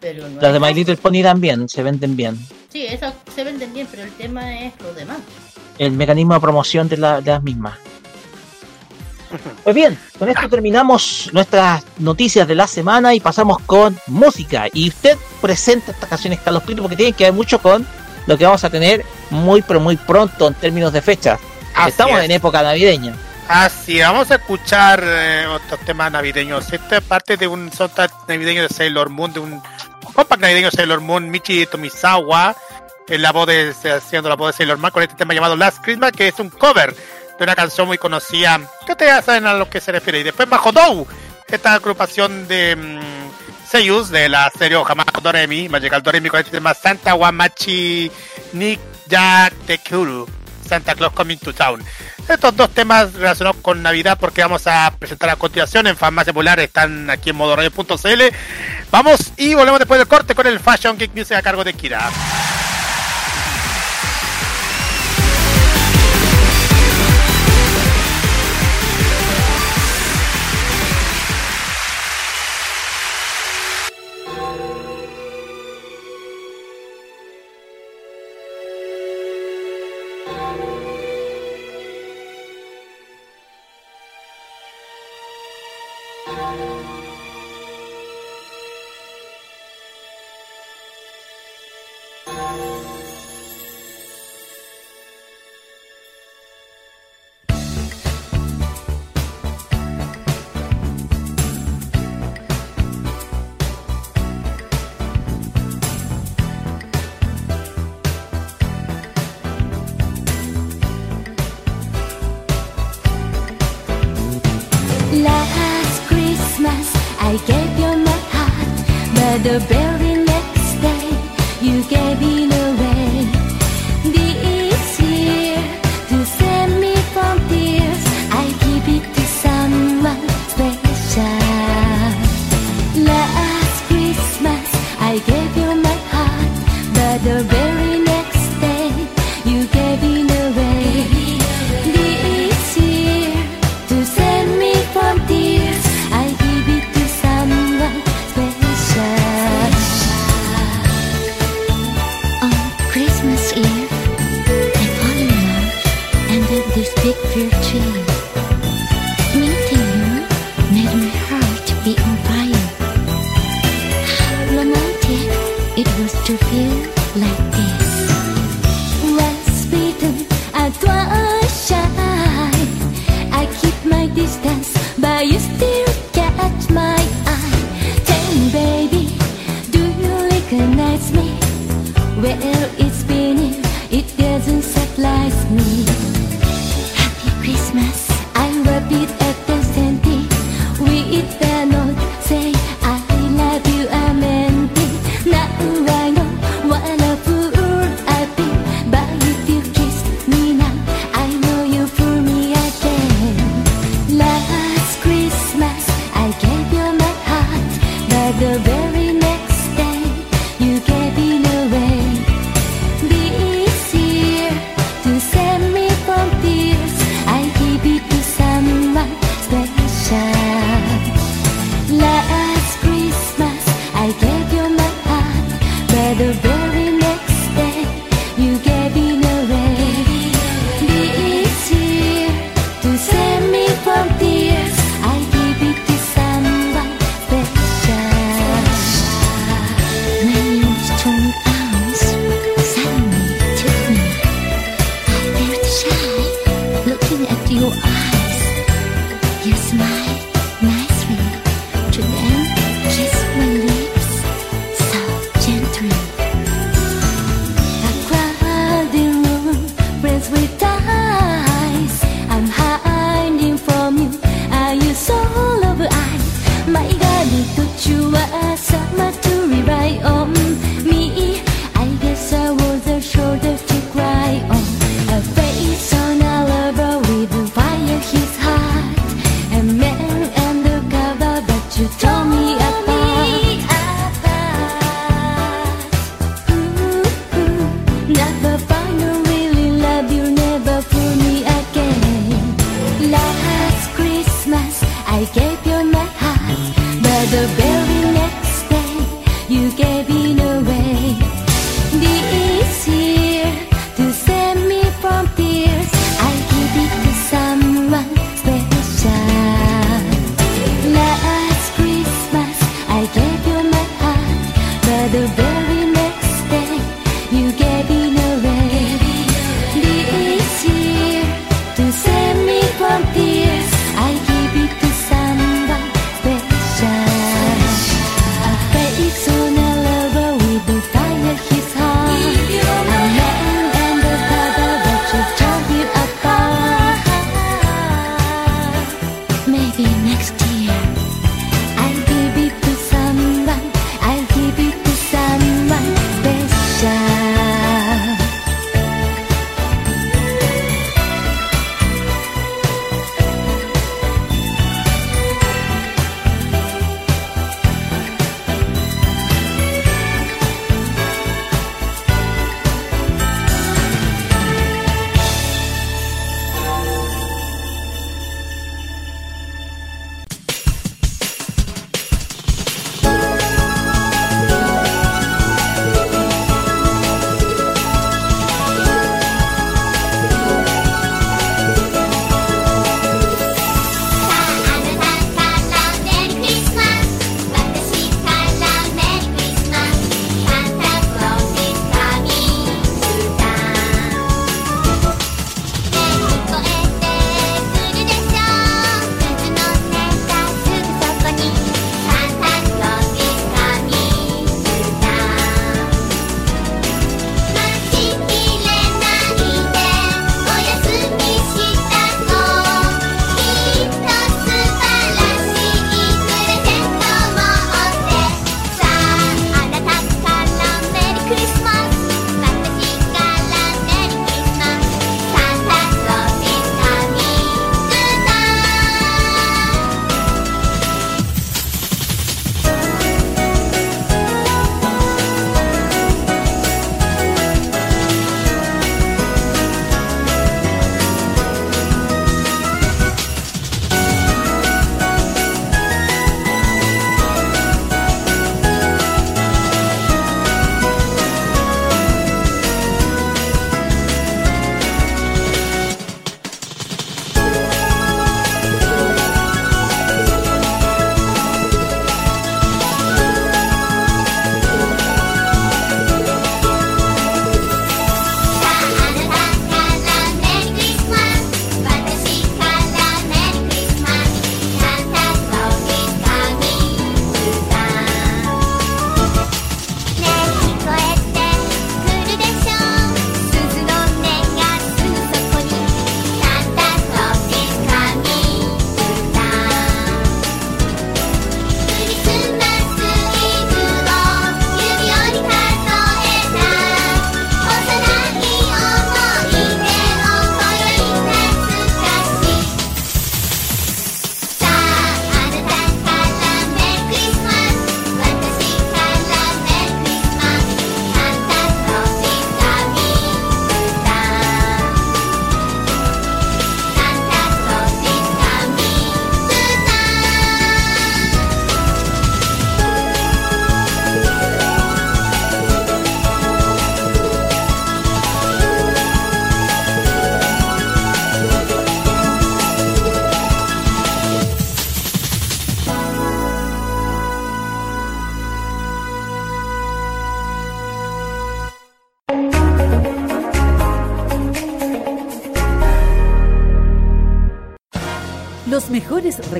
Pero no Las de My Little Pony también se venden bien. Sí, esas se venden bien, pero el tema es lo demás. El mecanismo de promoción de, la- de las mismas. Pues bien, con esto terminamos nuestras noticias de la semana y pasamos con música. Y usted presenta estas canciones, Carlos Pinto, porque tienen que ver mucho con lo que vamos a tener muy, pero muy pronto en términos de fechas. Estamos es. en época navideña. Así, vamos a escuchar eh, otros temas navideños. Esta es parte de un soundtrack navideño de Sailor Moon, de un compact navideño de Sailor Moon, Michi Tomisawa, en la voz de, haciendo la voz de Sailor Moon con este tema llamado Last Christmas, que es un cover de una canción muy conocida, que ustedes ya saben a lo que se refiere. Y después Mahodou, esta agrupación de mm, seiyus de la serie Hamako Doremi, Magical Doremi con este tema Santa Wamachi Nikja Tekuru, Santa Claus Coming to Town. Estos dos temas relacionados con Navidad porque vamos a presentar a continuación en Farmacia Popular, están aquí en modoradio.cl. Vamos y volvemos después del corte con el Fashion Geek Music a cargo de Kira.「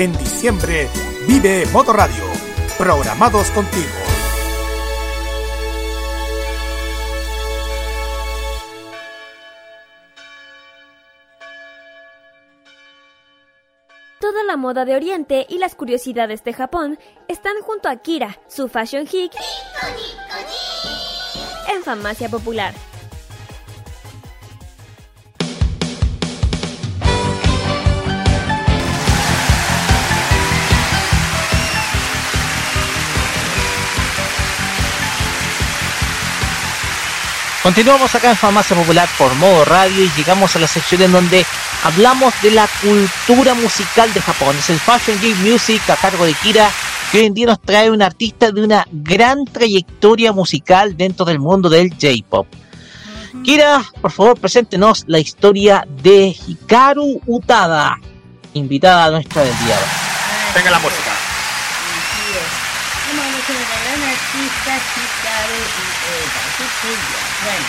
En diciembre, vive Modo Radio, programados contigo. Toda la moda de Oriente y las curiosidades de Japón están junto a Kira, su fashion geek, en Farmacia Popular. Continuamos acá en Farmacia Popular por modo radio y llegamos a la sección en donde hablamos de la cultura musical de Japón. Es el Fashion Geek Music a cargo de Kira, que hoy en día nos trae un artista de una gran trayectoria musical dentro del mundo del J-Pop. Kira, por favor, preséntenos la historia de Hikaru Utada, invitada nuestra del día. Venga la música. A gran artista Hikaru Ueda. Bueno.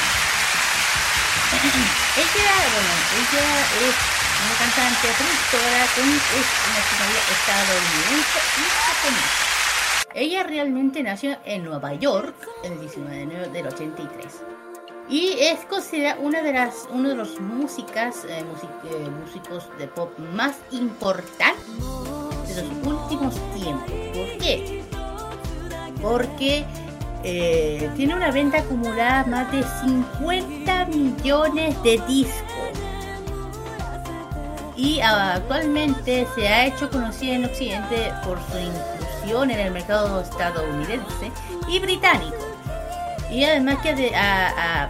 ella, bueno, ella es una cantante, productora con es nacionalidad estadounidense y japonesa. Ella realmente nació en Nueva York el 19 de enero del 83 y es considerada una de las uno de los músicas eh, eh, músicos de pop más importantes de los últimos tiempos. ¿Por qué? Porque eh, tiene una venta acumulada más de 50 millones de discos. Y actualmente se ha hecho conocida en Occidente por su inclusión en el mercado estadounidense y británico. Y además que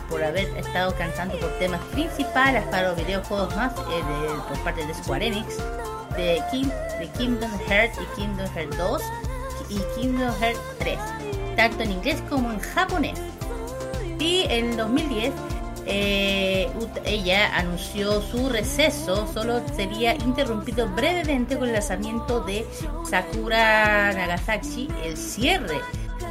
por haber estado cantando por temas principales para los videojuegos más eh, por parte de Square Enix, de, King- de Kingdom Hearts y Kingdom Hearts 2 y Kingdom Hearts 3, tanto en inglés como en japonés. Y en 2010 eh, ella anunció su receso, solo sería interrumpido brevemente con el lanzamiento de Sakura Nagasaki, el cierre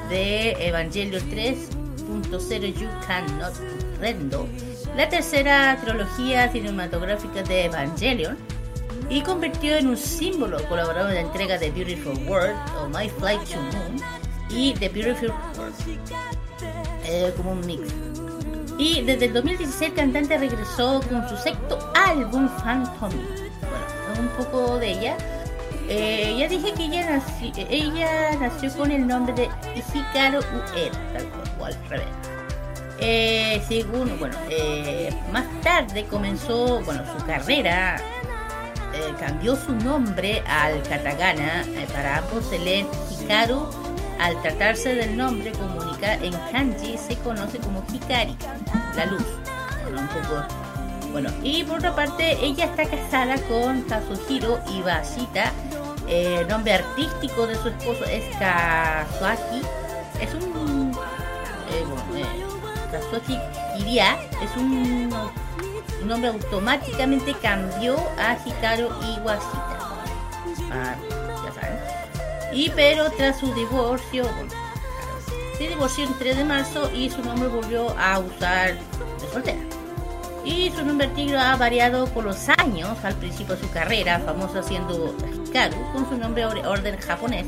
de Evangelion 3.0 You Cannot Rendo, la tercera trilogía cinematográfica de Evangelion, y convirtió en un símbolo colaborador en la entrega de Beautiful World o My Flight to Moon y The Beautiful eh, como un mix. Y desde el 2016 el cantante regresó con su sexto álbum Phantom. Bueno, un poco de ella. Eh, ya dije que ella nació, ella nació con el nombre de Hikaru Ueda, tal cual, al revés. Eh, según, bueno, eh, más tarde comenzó, bueno, su carrera, eh, cambió su nombre al katakana, eh, para ambos se leen Hikaru al tratarse del nombre comunica en kanji se conoce como Hikari, la luz. Bueno, un poco bueno, y por otra parte, ella está casada con Kazuhiro Ibashita. El nombre artístico de su esposo es Kazuaki. Es un. Eh, bueno, eh, Kazuaki es un, un nombre automáticamente cambió a Hikaru Iwashita. Ah. Y pero tras su divorcio, se divorció el 3 de marzo y su nombre volvió a usar de soltera. Y su nombre artístico ha variado con los años, al principio de su carrera, famosa siendo Hikaru, con su nombre or- orden japonés.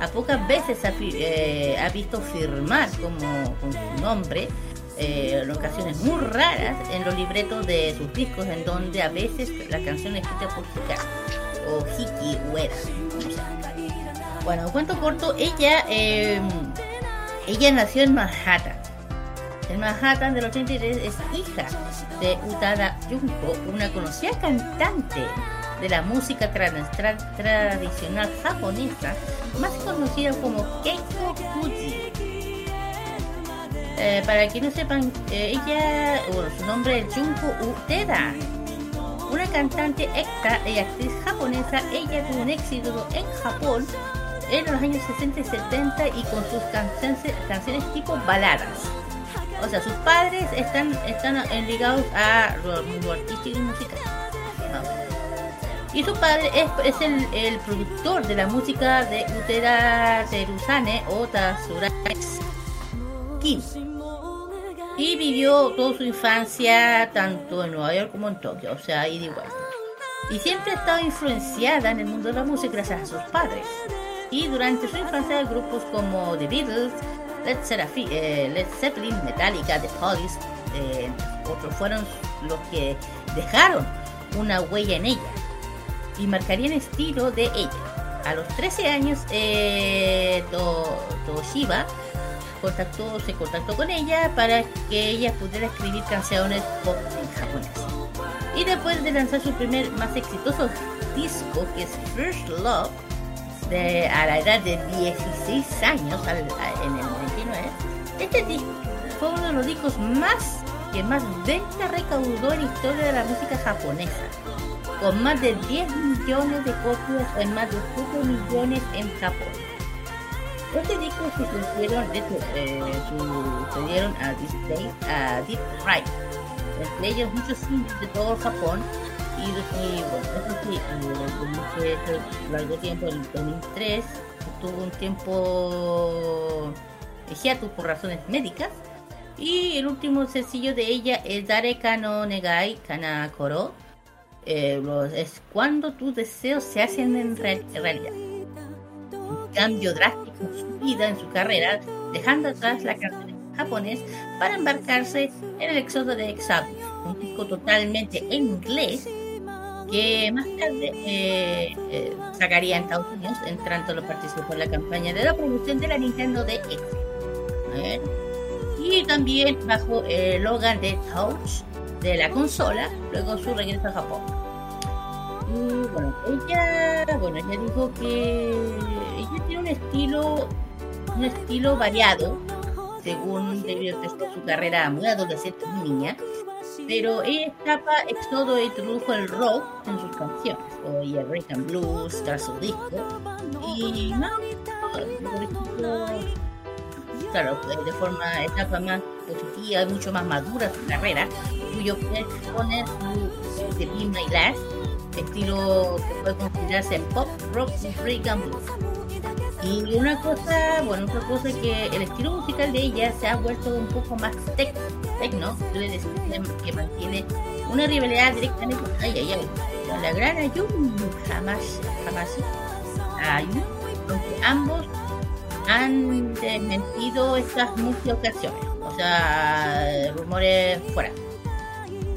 A pocas veces eh, ha visto firmar como con su nombre eh, en ocasiones muy raras en los libretos de sus discos, en donde a veces la canción es escrita por Hikaru o Hiki Ueda. Bueno, cuento corto, ella, eh, ella nació en Manhattan. En Manhattan del 83 es hija de Utada Junko, una conocida cantante de la música tra- tra- tradicional japonesa, más conocida como Keiko Fuji. Eh, para que no sepan, eh, ella, bueno, su nombre es Junko Utada, una cantante extra y actriz japonesa. Ella tuvo un éxito en Japón en los años 60 y 70 y con sus canciones, tipo baladas. O sea, sus padres están, están ligados a lo artístico y musical. Y su padre es, es el, productor de la música de Utera Terusane o Tatsuraki Kim. Y vivió toda su infancia tanto en Nueva York como en Tokio, o sea, ida y. Y siempre ha estado influenciada en el mundo de la música gracias a sus padres. Y durante su infancia grupos como The Beatles, Led, Seraphi- eh, Zeppelin, Metallica, The Police, eh, otros fueron los que dejaron una huella en ella y marcarían estilo de ella. A los 13 años, eh, To- Toshiba contactó, se contactó con ella para que ella pudiera escribir canciones pop en japonés. Y después de lanzar su primer más exitoso disco, que es First Love, a la edad de 16 años, en el 99, este disco fue uno de los discos más que más venta recaudó en la historia de la música japonesa, con más de 10 millones de copias en más de 7 millones en Japón. Este disco de hecho, eh, sucedieron a a Deep Fright, entre ellos muchos singles de todo Japón y, bueno, eso sí, durante largo tiempo, el 2003, tuvo un tiempo hiatus por razones médicas y el último sencillo de ella es Dareka no Negai Kanakoro. Eh, es cuando tus deseos se hacen en real- en realidad. Un cambio drástico en su vida, en su carrera, dejando atrás la canción japonés para embarcarse en el éxodo de Exabu, un disco totalmente en inglés que más tarde eh, eh, sacaría en Estados Unidos, en tanto lo participó en la campaña de la promoción de la Nintendo DX. ¿eh? Y también bajo el Logan de Touch de la consola, luego su regreso a Japón. Y bueno, ella, bueno, ella dijo que ella tiene un estilo, un estilo variado, según debió empezar su carrera muy adolescente, muy niña, pero ella etapa Éxodo introdujo el rock en sus canciones, y el rhythm and blues tras su disco, y más, claro, de forma etapa más positiva, mucho más madura su carrera, cuyo pone su de Be My Last, estilo que puede considerarse pop, rock rhythm and blues. Y una cosa, bueno, otra cosa es que el estilo musical de ella se ha vuelto un poco más tec tecno, que- mantiene una rivalidad directamente ay, ay, ay, con la gran Ayumi jamás, jamás, Ayumi, aunque ambos han desmentido estas muchas ocasiones, o sea, rumores fuera.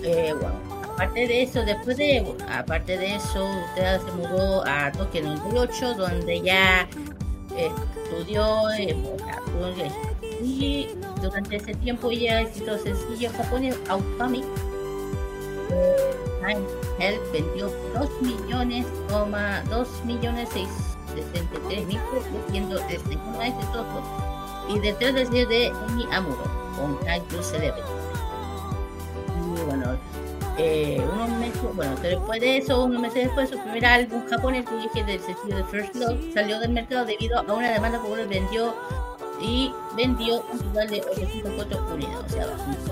Eh, bueno, aparte de eso, después de, aparte de eso, usted se mudó a Tokio en el 98, donde ya estudió, eh, o sea, estudió inglés. y durante ese tiempo ella escribió sencillo japonés Automic. Eh, Time Help vendió 2 millones, coma, 2 millones 6 63.000 copias, siendo el segundo más exitoso y detrás de de Emi Amuro, con to Celebrity. Y bueno, eh, unos meses, bueno, después de eso, unos meses después, su primer álbum japonés, que dije del sencillo de First Love, salió del mercado debido a una demanda por el vendió y vendió un total de 804 unidades, o sea, bastante.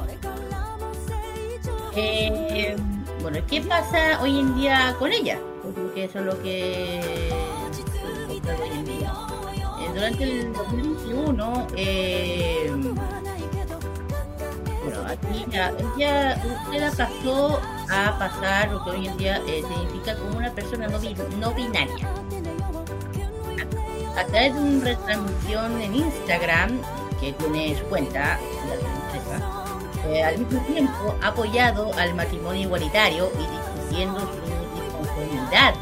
Eh, bueno, ¿qué pasa hoy en día con ella? Porque eso es lo que hoy en día. Eh, durante el 2021, eh, aquí ya, ella pasó a pasar lo que hoy en día eh, se identifica como una persona no, bi- no binaria. A través de una retransmisión en Instagram, que tiene su cuenta, la eh, al mismo tiempo ha apoyado al matrimonio igualitario y discutiendo su disconformidad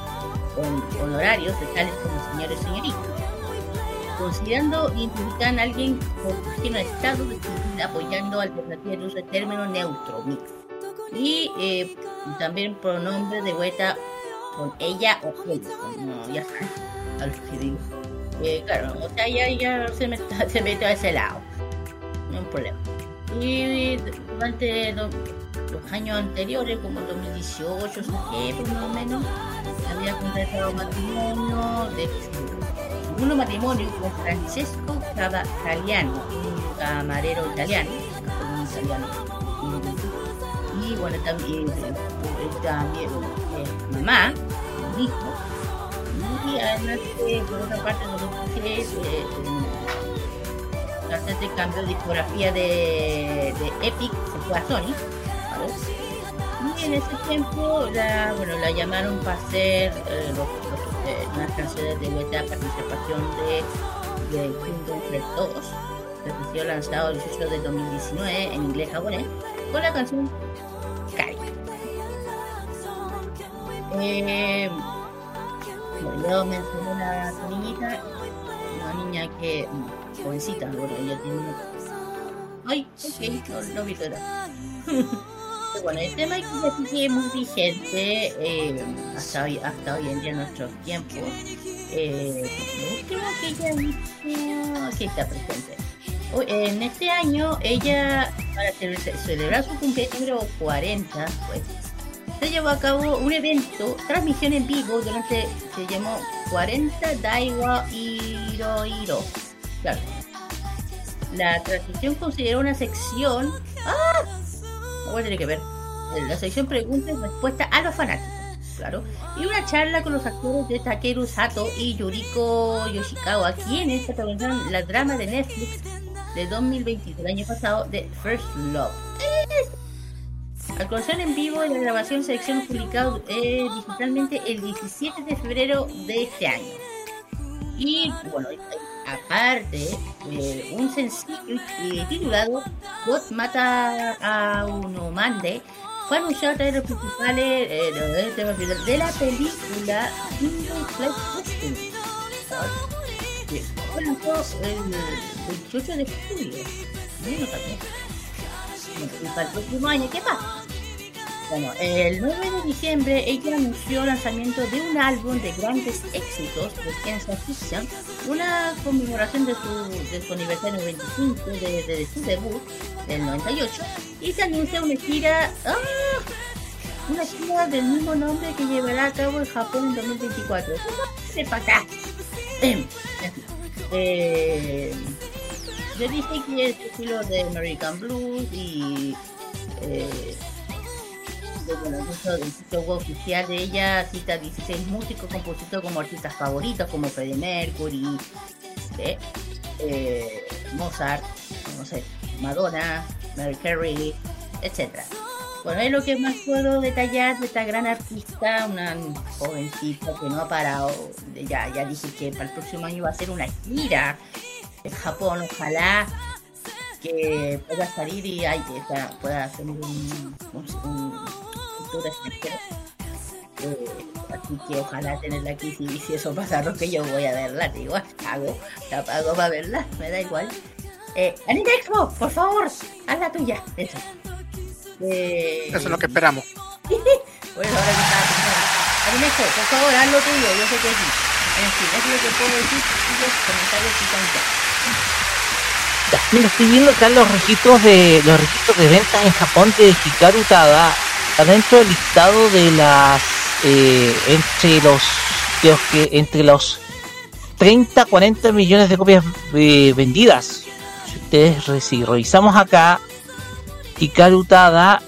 con honorarios de tales como señores y señoritas. Considerando identificar a alguien por cuestión estado apoyando alternativas de uso de término neutro, mix. Y eh, también pronombre de vuelta con ella o él, no, ya a lo que. Eh, claro, o sea, ya, ya se, me se mete a ese lado, no hay problema. Y durante lo- los años anteriores, como 2018, septiembre más o menos, había contratado matrimonio de su segundo matrimonio con Francesco Cava- Caliano, un camarero italiano, un italiano. Y, bueno, también, eh, también eh, mamá, un hijo, y además, eh, por otra parte, lo que es, eh, hacer este cambio de discografía de, de Epic, se fue a Sony. ¿vale? Y en ese tiempo la, bueno, la llamaron para hacer eh, los- los, eh, unas canciones de vuelta participación de, Kingdom Hearts 2, que sido lanzado el 18 de 2019 en inglés japonés, con la canción Kai. Eh, bueno, yo mencioné una niñita, una niña que, jovencita, bueno, ella tiene... Ay, ok, no, no vi. bueno, el tema que sigue muy vigente eh, hasta, hoy, en día en nuestros tiempos. Eh, último que ella aquí está presente. En este año, ella, para ce- celebrar su cumpleaños número 40, pues, se llevó a cabo un evento, transmisión en vivo, durante, se llamó 40 Daiwa Hirohiro. Claro. La transmisión consideró una sección. ¡Ah! Voy a tener que ver. La sección preguntas y respuestas a los fanáticos. Claro. Y una charla con los actores de Takeru Sato y Yuriko Yoshikawa, quienes protagonizaron la drama de Netflix de 2020 del año pasado de First Love. Al conocer en vivo la grabación selección publicado eh, digitalmente el 17 de febrero de este año. Y bueno, aparte, eh, un sencillo eh, titulado God Mata a Uno Mande fue anunciado a de los principales eh, de, la película Kingdom Flight Fue lanzado el 28 de julio. Y para el próximo año, ¿qué pasa? Bueno, el 9 de diciembre ella anunció el lanzamiento de un álbum de grandes éxitos de una conmemoración de su, de su aniversario 25 de, su debut del 98, y se anuncia una gira, ¡ah! una gira del mismo nombre que llevará a cabo en Japón en 2024. ¿Qué pasa? Em. Eh, yo dije que es estilo de American Blues y eh, el sitio web oficial de ella cita 16 músicos compositores como artistas favoritos como Freddie Mercury, ¿sí? eh, Mozart, no sé, Madonna, Mary Carey, etc. Bueno, es lo que más puedo detallar de esta gran artista, una jovencita que no ha parado. Ya, ya dije que para el próximo año va a ser una gira en Japón, ojalá que pueda salir y ay, pueda hacer un- un tour extranjero. Eh, así que ojalá tenerla aquí si, si eso pasa Roque yo voy a verla, te digo, pago, la pago para verla, me da igual. Eh, Anita Expo, por favor, haz la tuya, eso. Eh, Eso es lo que esperamos. bueno, ahora que estaba pensando. Anita Expo, por favor, haz lo tuyo, yo sé que sí. En fin, es lo que puedo decir. Los comentarios y ya. Ya, Mira, estoy viendo acá los registros de los registros de ventas en Japón de Hikaru Tada está dentro del listado de las eh, entre los de los que entre los 30 40 millones de copias eh, vendidas. Si ustedes revisamos acá Hikaru Tada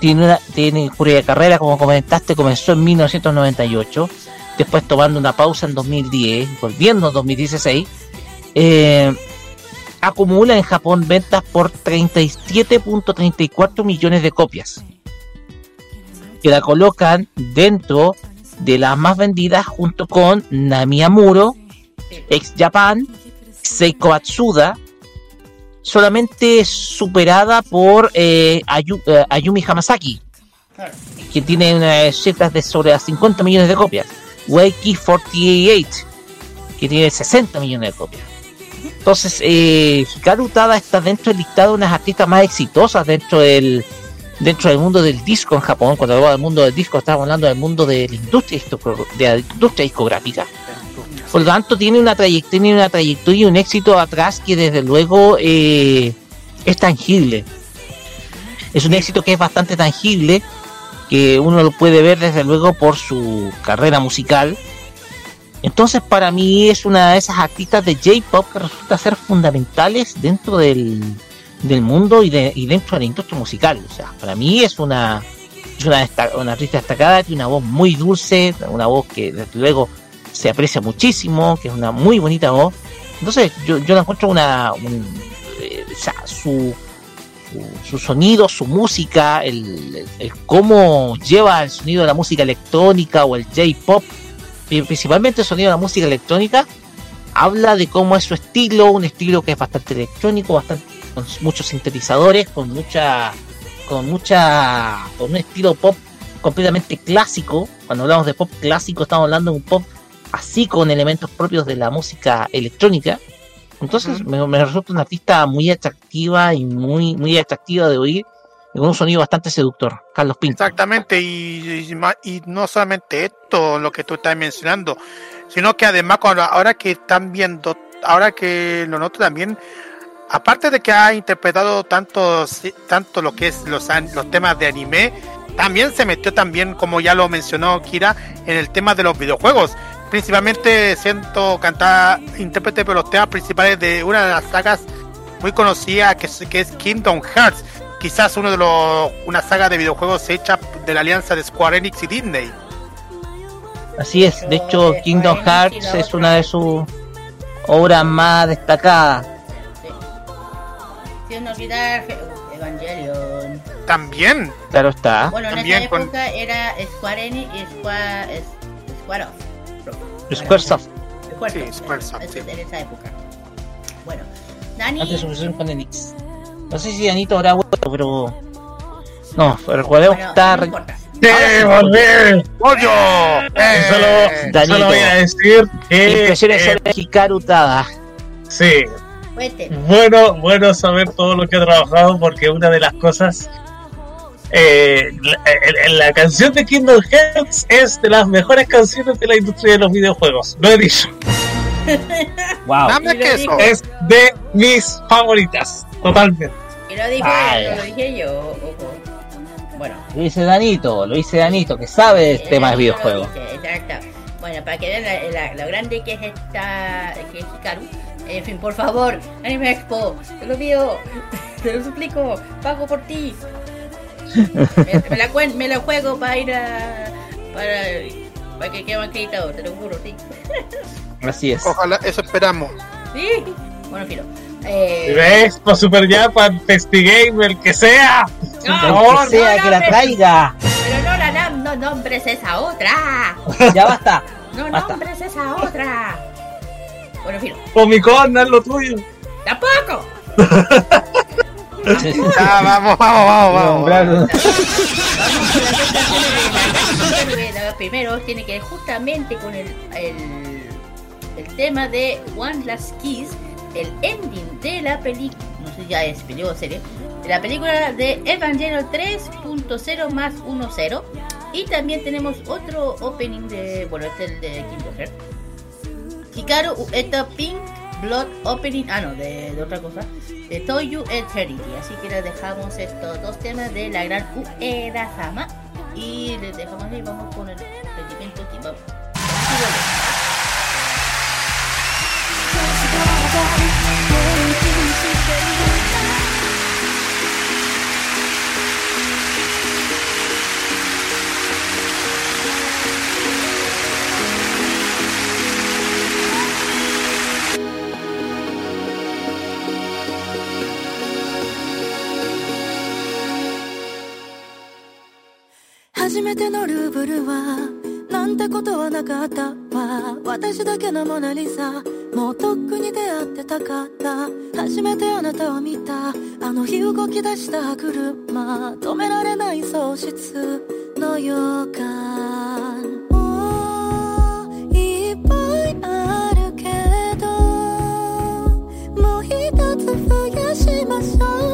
tiene una tiene cuya carrera como comentaste comenzó en 1998 después tomando una pausa en 2010 volviendo en 2016 eh, acumula en Japón ventas por 37.34 millones de copias, que la colocan dentro de las más vendidas junto con Nami Amuro, Ex Japan, Seiko Atsuda, solamente superada por eh, Ayu- eh, Ayumi Hamasaki, que tiene unas cifras de sobre las 50 millones de copias, Wakey 48, que tiene 60 millones de copias. Entonces, eh, Hikaru Tada está dentro del listado de unas artistas más exitosas dentro del dentro del mundo del disco en Japón. Cuando hablamos del mundo del disco, estamos hablando del mundo de la industria, de la industria discográfica. Por lo tanto, tiene una tiene una trayectoria y un éxito atrás que desde luego eh, es tangible. Es un éxito que es bastante tangible, que uno lo puede ver desde luego por su carrera musical. Entonces para mí es una de esas artistas de J-Pop que resulta ser fundamentales dentro del, del mundo y, de, y dentro de la industria musical. O sea, para mí es una, es una, artista destacada, tiene una voz muy dulce, una voz que desde luego se aprecia muchísimo, que es una muy bonita voz. Entonces yo, yo la encuentro una... un- eh, o sea, su, su, sonido, su música, el, cómo lleva el sonido de la música electrónica o el J-pop, principalmente el sonido de la música electrónica, habla de cómo es su estilo, un estilo que es bastante electrónico, bastante con muchos sintetizadores, con mucha, con mucha, con un estilo pop completamente clásico. Cuando hablamos de pop clásico, estamos hablando de un pop así con elementos propios de la música electrónica. Entonces me, me resulta una artista muy atractiva y muy, muy atractiva de oír, y con un sonido bastante seductor. Carlos Pinto. Exactamente, y, y y no solamente esto, lo que tú estás mencionando, sino que además cuando, ahora que están viendo, ahora que lo noto también, aparte de que ha interpretado tanto, tanto lo que es los, los temas de anime, también se metió también, como ya lo mencionó Kira, en el tema de los videojuegos, principalmente siendo cantada, intérprete de los temas principales de una de las sagas muy conocida que es, que es Kingdom Hearts, quizás uno de los una saga de videojuegos hecha de la alianza de Square Enix y Disney. Así es, de hecho Kingdom Hearts es una de sus obras más destacadas. Sin olvidar Evangelion. También. Claro está. Bueno, en esa con- época era Square Enix y Square, es- Square Off. Squaresoft. Squaresoft, Sí, Squaresoft, es- sí. En esa época. Bueno, Dani. Antes de su fusión con Enix. No sé si Danito habrá vuelto, pero. No, pero recordemos que está. re- ¡Sí, volví! ¡Pollo! Y Solo, Danito. solo voy a decir que. Impresiones eh, sobre Hikaru Tada. sí, Bueno, bueno saber todo lo que ha trabajado porque una de las cosas. eh, la, el- la canción de Kingdom Hearts es de las mejores canciones de la industria de los videojuegos. Lo he dicho. Wow. Nada más Y lo que dijo. eso. Es de mis favoritas. Totalmente. Y lo dijo él, lo dije yo. ojo. Bueno. Lo dice Danito, lo dice Danito, que sabe del eh, tema de videojuegos. Exacto. Bueno, para que vean la- la- lo grande que es esta. que es Hikaru. En fin, por favor, Anime Expo, te lo pido, te lo suplico, pago por ti. me, me la, me la juego para ir a. para, para que quede acreditado, te lo juro, sí. Así es. Ojalá, eso esperamos. Sí. Bueno, filo. Eh, ¿Ves? Por Super Japan, Festigame, el que sea. no, El que sea no, que la traiga. Pero no la nam- no nombres esa otra. Ya basta. No Basta. nombres esa otra. Bueno, filo. Pomicón, haz lo tuyo. ¡Tampoco! Ya, vamos, vamos, vamos, vamos. Primero tiene que ver justamente con el, el, el tema de One Last Kiss, el ending de la película, no sé ya es película o serie, de la película de Evangelion 3.0 más 1.0. Y también tenemos otro opening de, bueno, este es el de Kingdom Hearts. Hikaru Ueta Pink Blood Opening, ah no, de, otra cosa, de Toyu Eternity. Así que les dejamos estos dos temas de la gran Ueda Sama y les dejamos ahí, vamos con el rendimiento que vamos. めてのルーブルはなんてことはなかったわ。私だけのモナリザ。もうとっくに出会ってたかった。初めてあなたを見た。あの日動き出した車。止められない喪失の予感。いっぱいあるけど。もう一つ増やしましょう。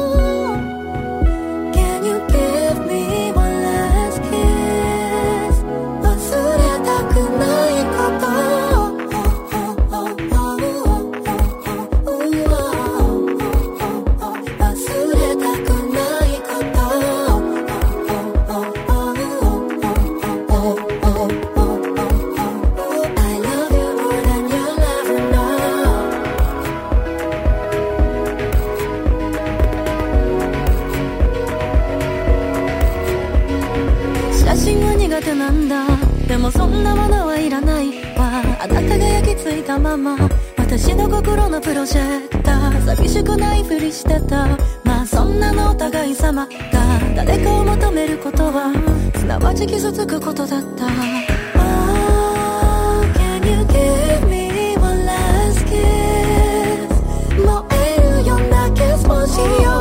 私の心のプロジェクター寂しくないふりしてた。まあそんなのお互い様が誰かを求めることはすなわち傷つくことだった。Oh, can you give me one last kiss? 燃えるようなキスもしよ。う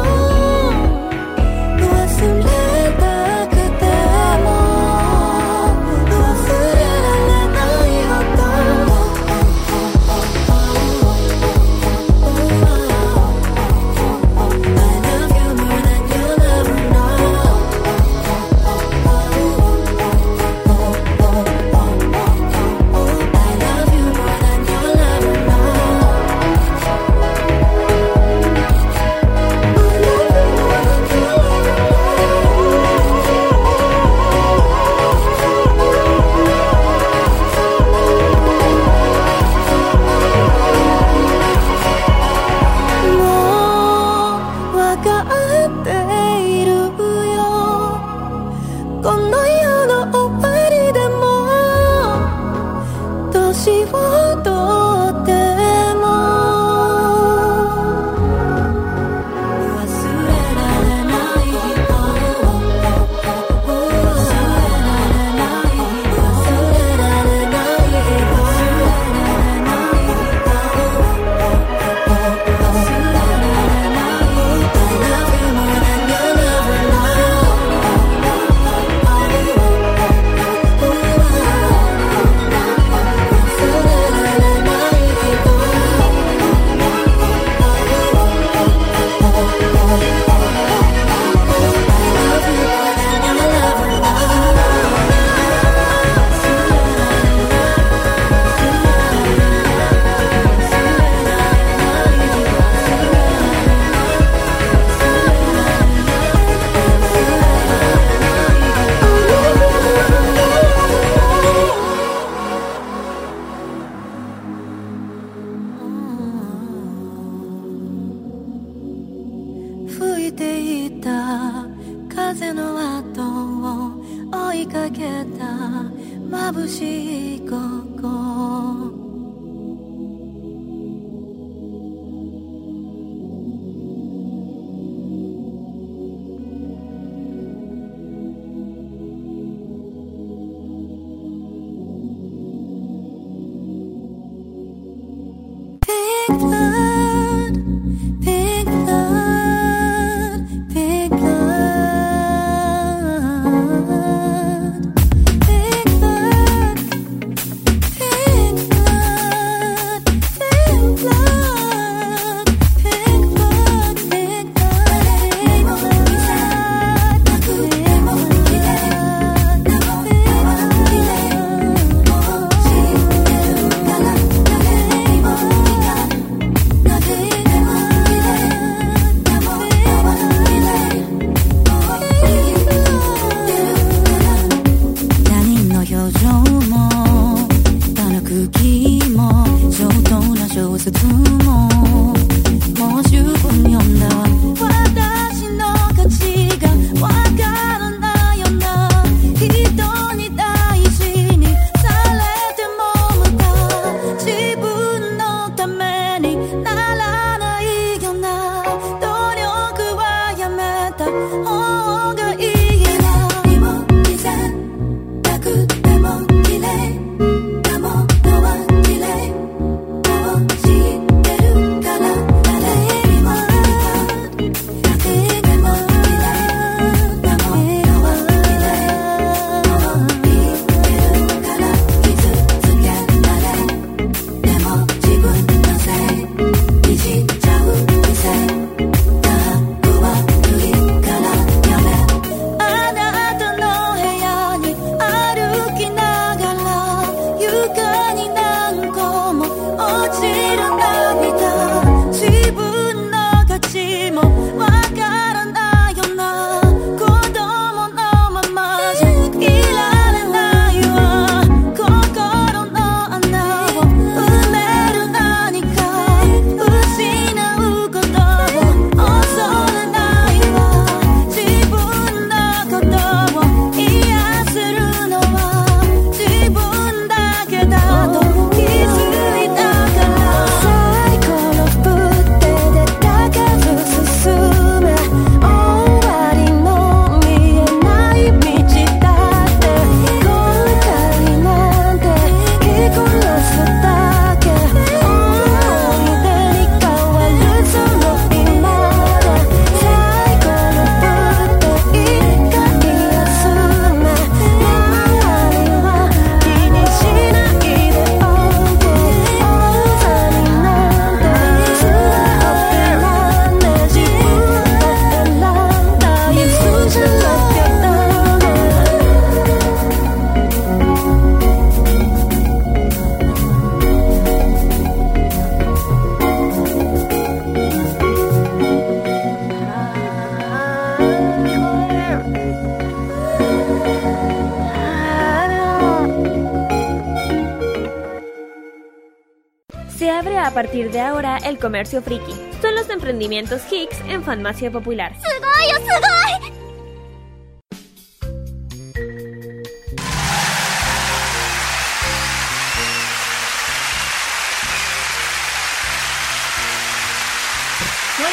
A partir de ahora el comercio friki. Son los emprendimientos Hicks en Farmacia Popular. Muy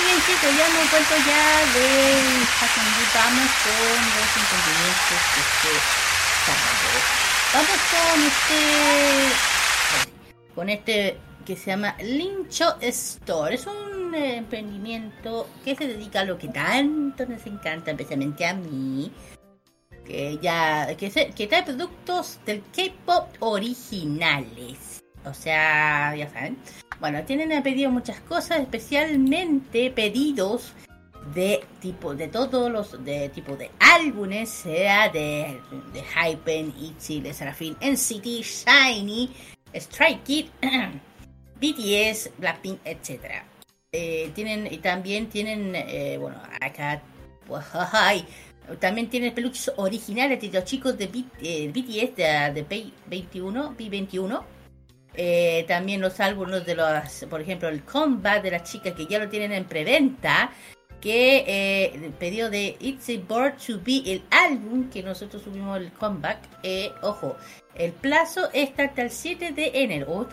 bien chicos, ya me encuentro ya de Vamos con los emprendimientos que se Vamos con este con este que se llama Lincho Store. Es un eh, emprendimiento que se dedica a lo que tanto nos encanta, especialmente a mí. Que ya que, se- que trae productos del K-pop originales. O sea, ya saben. Bueno, tienen a pedido muchas cosas, especialmente pedidos de tipo de todos los de tipo de álbumes, sea de, de Hypen, ITZY, de Serafin, NCT, Shiny, Strike Kid, BTS, Blackpink, etc. Eh, tienen y también tienen eh, bueno acá también tienen peluches originales de los chicos de B- eh, BTS de, de B21, B21 eh, también los álbumes de los, por ejemplo, el comeback de las chicas que ya lo tienen en preventa, que eh, el pedido de It's a Born to Be, el álbum que nosotros subimos el comeback, eh, ojo, el plazo está hasta el 7 de enero. Oh,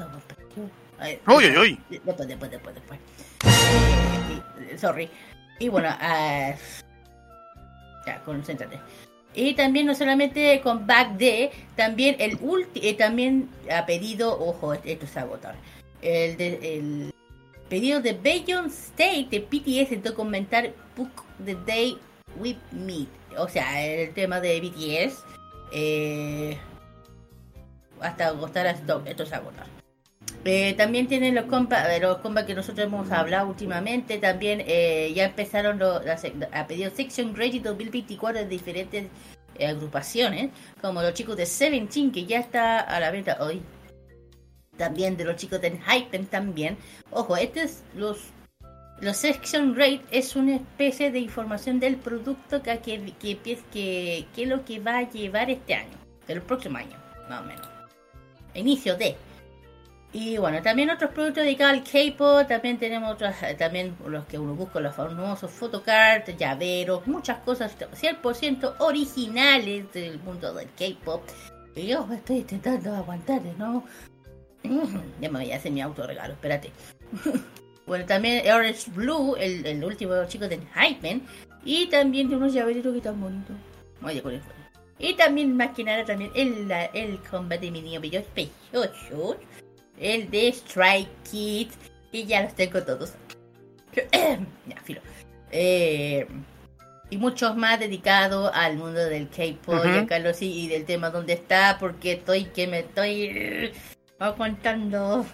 Uy, uy, uy. Después, después, después, después. Eh, y- sorry. Y bueno, ah, ya, concéntrate. Y también no solamente con Back D, también el ulti, eh, también ha pedido, ojo, esto es. El, de, el pedido de Bayon State de BTS el documental Book the Day We Meet. O sea, el tema de BTS. eh, hasta agotar esto es agotar. Eh, también tienen los compas, eh, los compas que nosotros hemos hablado últimamente. También eh, ya empezaron los, a pedir Section Ready 2024 de diferentes agrupaciones, como los chicos de Seventeen, que ya está a la venta hoy. También de los chicos de Hypen también. Ojo, este es los los section rate es una especie de información del producto que que, que, es lo que va a llevar este año, del próximo año, más o menos. Inicio de. Y bueno, también otros productos dedicados al K-pop, también tenemos otros, eh, también los que uno busca, los famosos photocards, llaveros, muchas cosas 100% originales del mundo del K-pop. Y yo estoy intentando aguantar, ¿no? Ya me voy a hacer mi autorregalo, espérate. bueno, también Orange Blue, el, el último chico de Hypen. Y también de unos llaveritos que están bonitos. Oye, con el Y también, más que nada, también el, el combate de mi niño bello precioso. El de Strike Kid. Y ya los tengo todos. ya, filo. Eh, y muchos más dedicados al mundo del K-pop y Ujú. a Carlos y y del tema donde está, porque estoy que me estoy aguantando.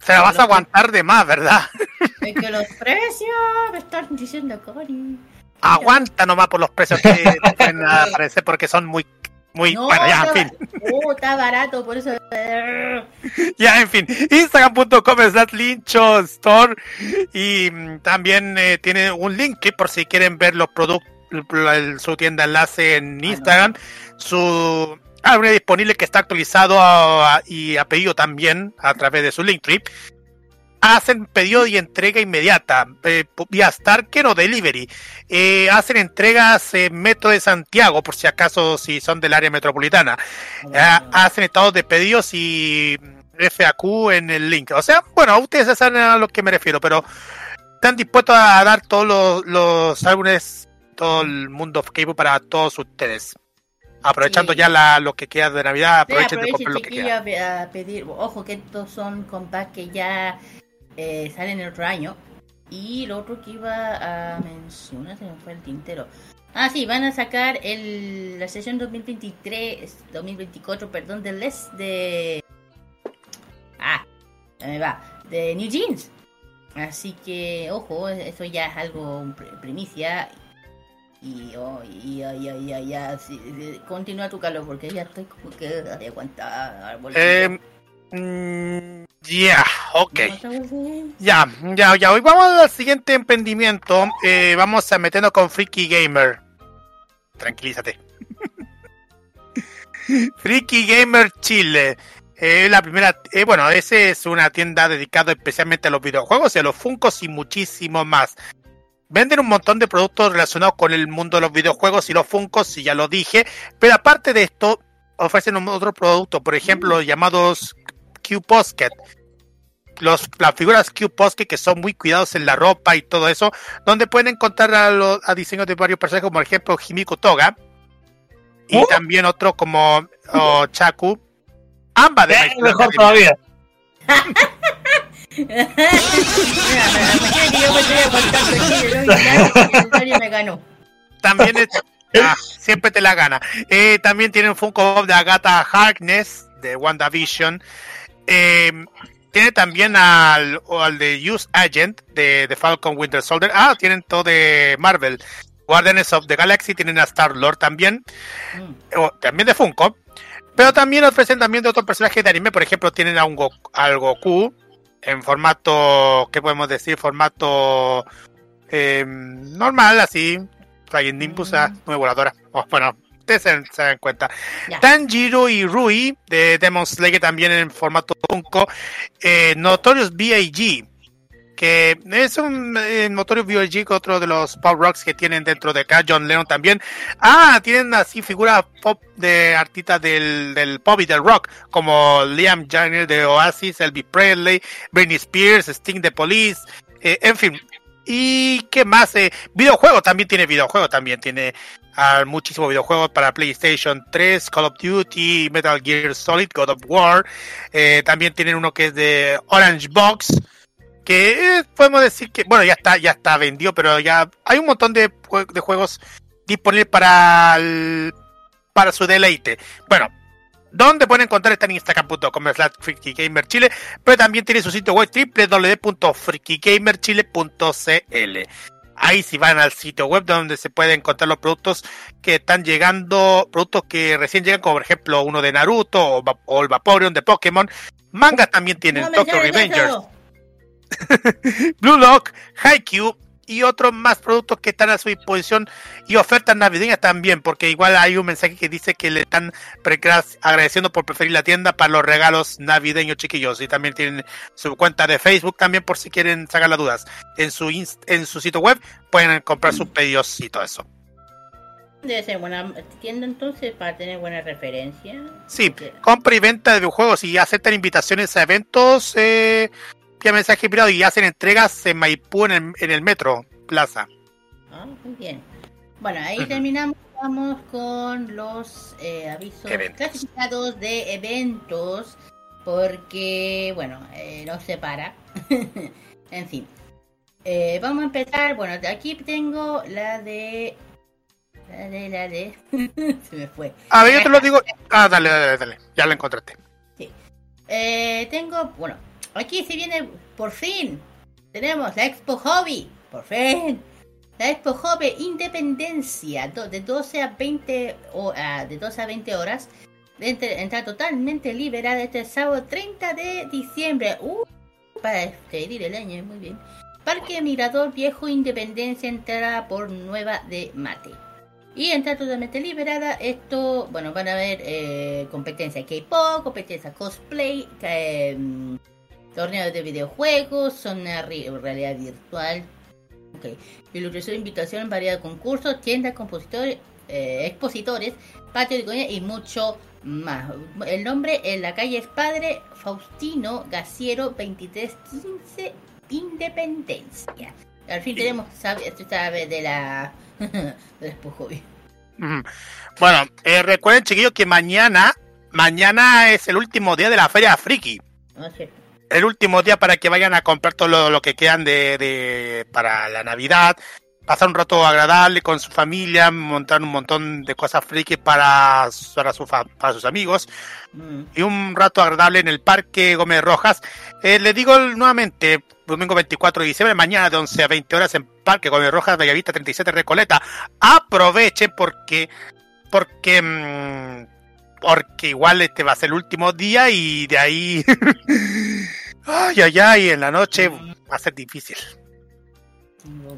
Se la vas a aguantar de más, ¿verdad? Es que los precios me están diciendo Cori. Aguanta nomás por los precios que pueden aparecer porque son muy, muy, No, bueno, ya, en fin. oh, está barato, por eso. Ya, en fin, instagram.com slash lincho store y mm, también eh, tiene un link que por si quieren ver los productos, su tienda enlace en Instagram, su álbum disponible que está actualizado a- y a pedido también a través de su Linktree. Hacen pedido y entrega inmediata, eh, vía Starker o Delivery. Eh, hacen entregas en Metro de Santiago, por si acaso si son del área metropolitana. Ah, hacen estados de pedidos y FAQ en el link. O sea, bueno, ustedes ya saben a lo que me refiero, pero están dispuestos a dar todos los, los álbumes, todo el mundo of K-pop para todos ustedes. Aprovechando Sí. ya la, lo que queda de Navidad, Sí, aprovechen de aprovechen, comprar lo que queda. a pe- a pedir. Ojo, que estos son compacts que ya eh, salen el otro año. Y lo otro que iba a mencionar, se me fue el tintero. Ah, sí, van a sacar el, la sesión 2023, 2024, perdón, de Les de. Ah, me va, de New Jeans. Así que, ojo, eso ya es algo primicia. Y, oh, y, ya, ya, continúa tu calor porque ya estoy como que de aguantar. Eh, mm, Ya, ok. Ya, ya, ya. Hoy vamos al siguiente emprendimiento. Eh, vamos a meternos con Freaky Gamer. Tranquilízate. Freaky Gamer Chile. Eh, la primera, eh, bueno, ese es una tienda dedicada especialmente a los videojuegos y a los Funkos y muchísimo más. Venden un montón de productos relacionados con el mundo de los videojuegos y los Funkos, si ya lo dije, pero aparte de esto, ofrecen un- otro producto, por ejemplo, los llamados Q-Posket. Los, las figuras Q-Posket que son muy cuidados en la ropa y todo eso, donde pueden encontrar a, los, a diseños de varios personajes, como por ejemplo Himiko Toga, y también otro como oh, Chaku, ambas de Hero mejor todavía. Mira, me yo de me ganó. También es- ah, siempre te la gana. Eh, también tienen Funko Pop de Agatha Harkness de WandaVision. Eh, tiene también al, o al de Use Agent de, de Falcon Winter Soldier. Ah, tienen todo de Marvel. Guardians of the Galaxy tienen a Star Lord también. O, también de Funko. Pero también ofrecen también de otros personajes de anime. Por ejemplo, tienen a un Go- al Goku en formato, ¿qué podemos decir? Formato eh, normal, así. Flying Nimbus, ah, muy voladora. Oh, bueno, ustedes se, se dan cuenta. Tanjiro y Rui de Demon Slayer también en formato Funko. Eh, Notorious B.I.G. Que es un eh, Notorious B.I.G. otro de los pop rocks que tienen dentro de acá. John Lennon también. Ah, tienen así figuras pop de artistas del, del pop y del rock. Como Liam Jagger de Oasis, Elvis Presley, Britney Spears, Sting de Police. eh, en fin, ¿Y qué más? Eh, videojuegos también tiene videojuegos, también tiene ah, muchísimos videojuegos para PlayStation 3, Call of Duty, Metal Gear Solid, God of War. Eh, también tienen uno que es de Orange Box, que eh, podemos decir que, bueno, ya está, ya está vendido, pero ya hay un montón de, de juegos disponibles para, para su deleite. Bueno, donde pueden encontrar está en instagram.com slash freakygamerchile, pero también tiene su sitio web www.freakygamerchile.cl. Ahí si van al sitio web donde se pueden encontrar los productos que están llegando, productos que recién llegan, como por ejemplo uno de Naruto o, el Vaporeon de Pokémon. Mangas también tienen No Tokyo Revengers. Blue Lock, Haikyuu y otros más productos que están a su disposición y ofertas navideñas también, porque igual hay un mensaje que dice que le están agradeciendo por preferir la tienda para los regalos navideños chiquillos y también tienen su cuenta de Facebook también por si quieren sacar las dudas. En su en su sitio web pueden comprar sus pedidos y todo eso. Debe ser buena tienda entonces para tener buena referencia. Sí, compra y venta de videojuegos y aceptan invitaciones a eventos eh, vía mensaje privado y hacen entregas en Maipú en el, en el metro Plaza. Ah, muy bien. Bueno, ahí Ujú. terminamos. Vamos con los eh, avisos clasificados de eventos. Porque, bueno, eh, no se para. en fin. Eh, vamos a empezar. Bueno, aquí tengo la de. La de, la de. se me fue. A ver, yo te lo digo. Ah, dale, dale, dale. Ya lo encontraste. Eh, tengo, bueno, aquí se viene por fin. Tenemos la Expo Hobby, por fin. La Expo Hobby Independencia, de 12 a 20 o, ah, de 12 a 20 horas. Entra totalmente liberada este sábado 30 de diciembre. Uh, para despedir el año, muy bien. Parque Mirador Viejo Independencia, entrada por Nueva de Mate. Y entra totalmente liberada. Esto, bueno, van a ver eh, competencia K-pop, competencia cosplay, eh, torneos de videojuegos, zona re- realidad virtual. Ok. Ilustración, invitación, variedad de concursos, tiendas, compositores, eh, expositores, patio de comida y mucho más. El nombre en la calle es Padre Faustino Gaciero 2315 Independencia. Al fin tenemos, sabe, esto sabe de la de la Expo Hobby. Ujú. Bueno, eh, recuerden, chiquillos, que mañana, mañana es el último día de la Feria Friki. No es cierto. El último día para que vayan a comprar todo lo, lo que quedan de, de- para la Navidad, pasar un rato agradable con su familia, montar un montón de cosas friki para, para, su para sus amigos Mm. y un rato agradable en el Parque Gómez Rojas. Eh, les digo nuevamente, domingo 24 de diciembre, mañana de 11 a 20 horas en Parque Gómez Rojas, Bellavista 37 Recoleta. Aprovechen porque, porque, mm, porque igual este va a ser el último día y de ahí, ay, ay, ay, en la noche va a ser difícil.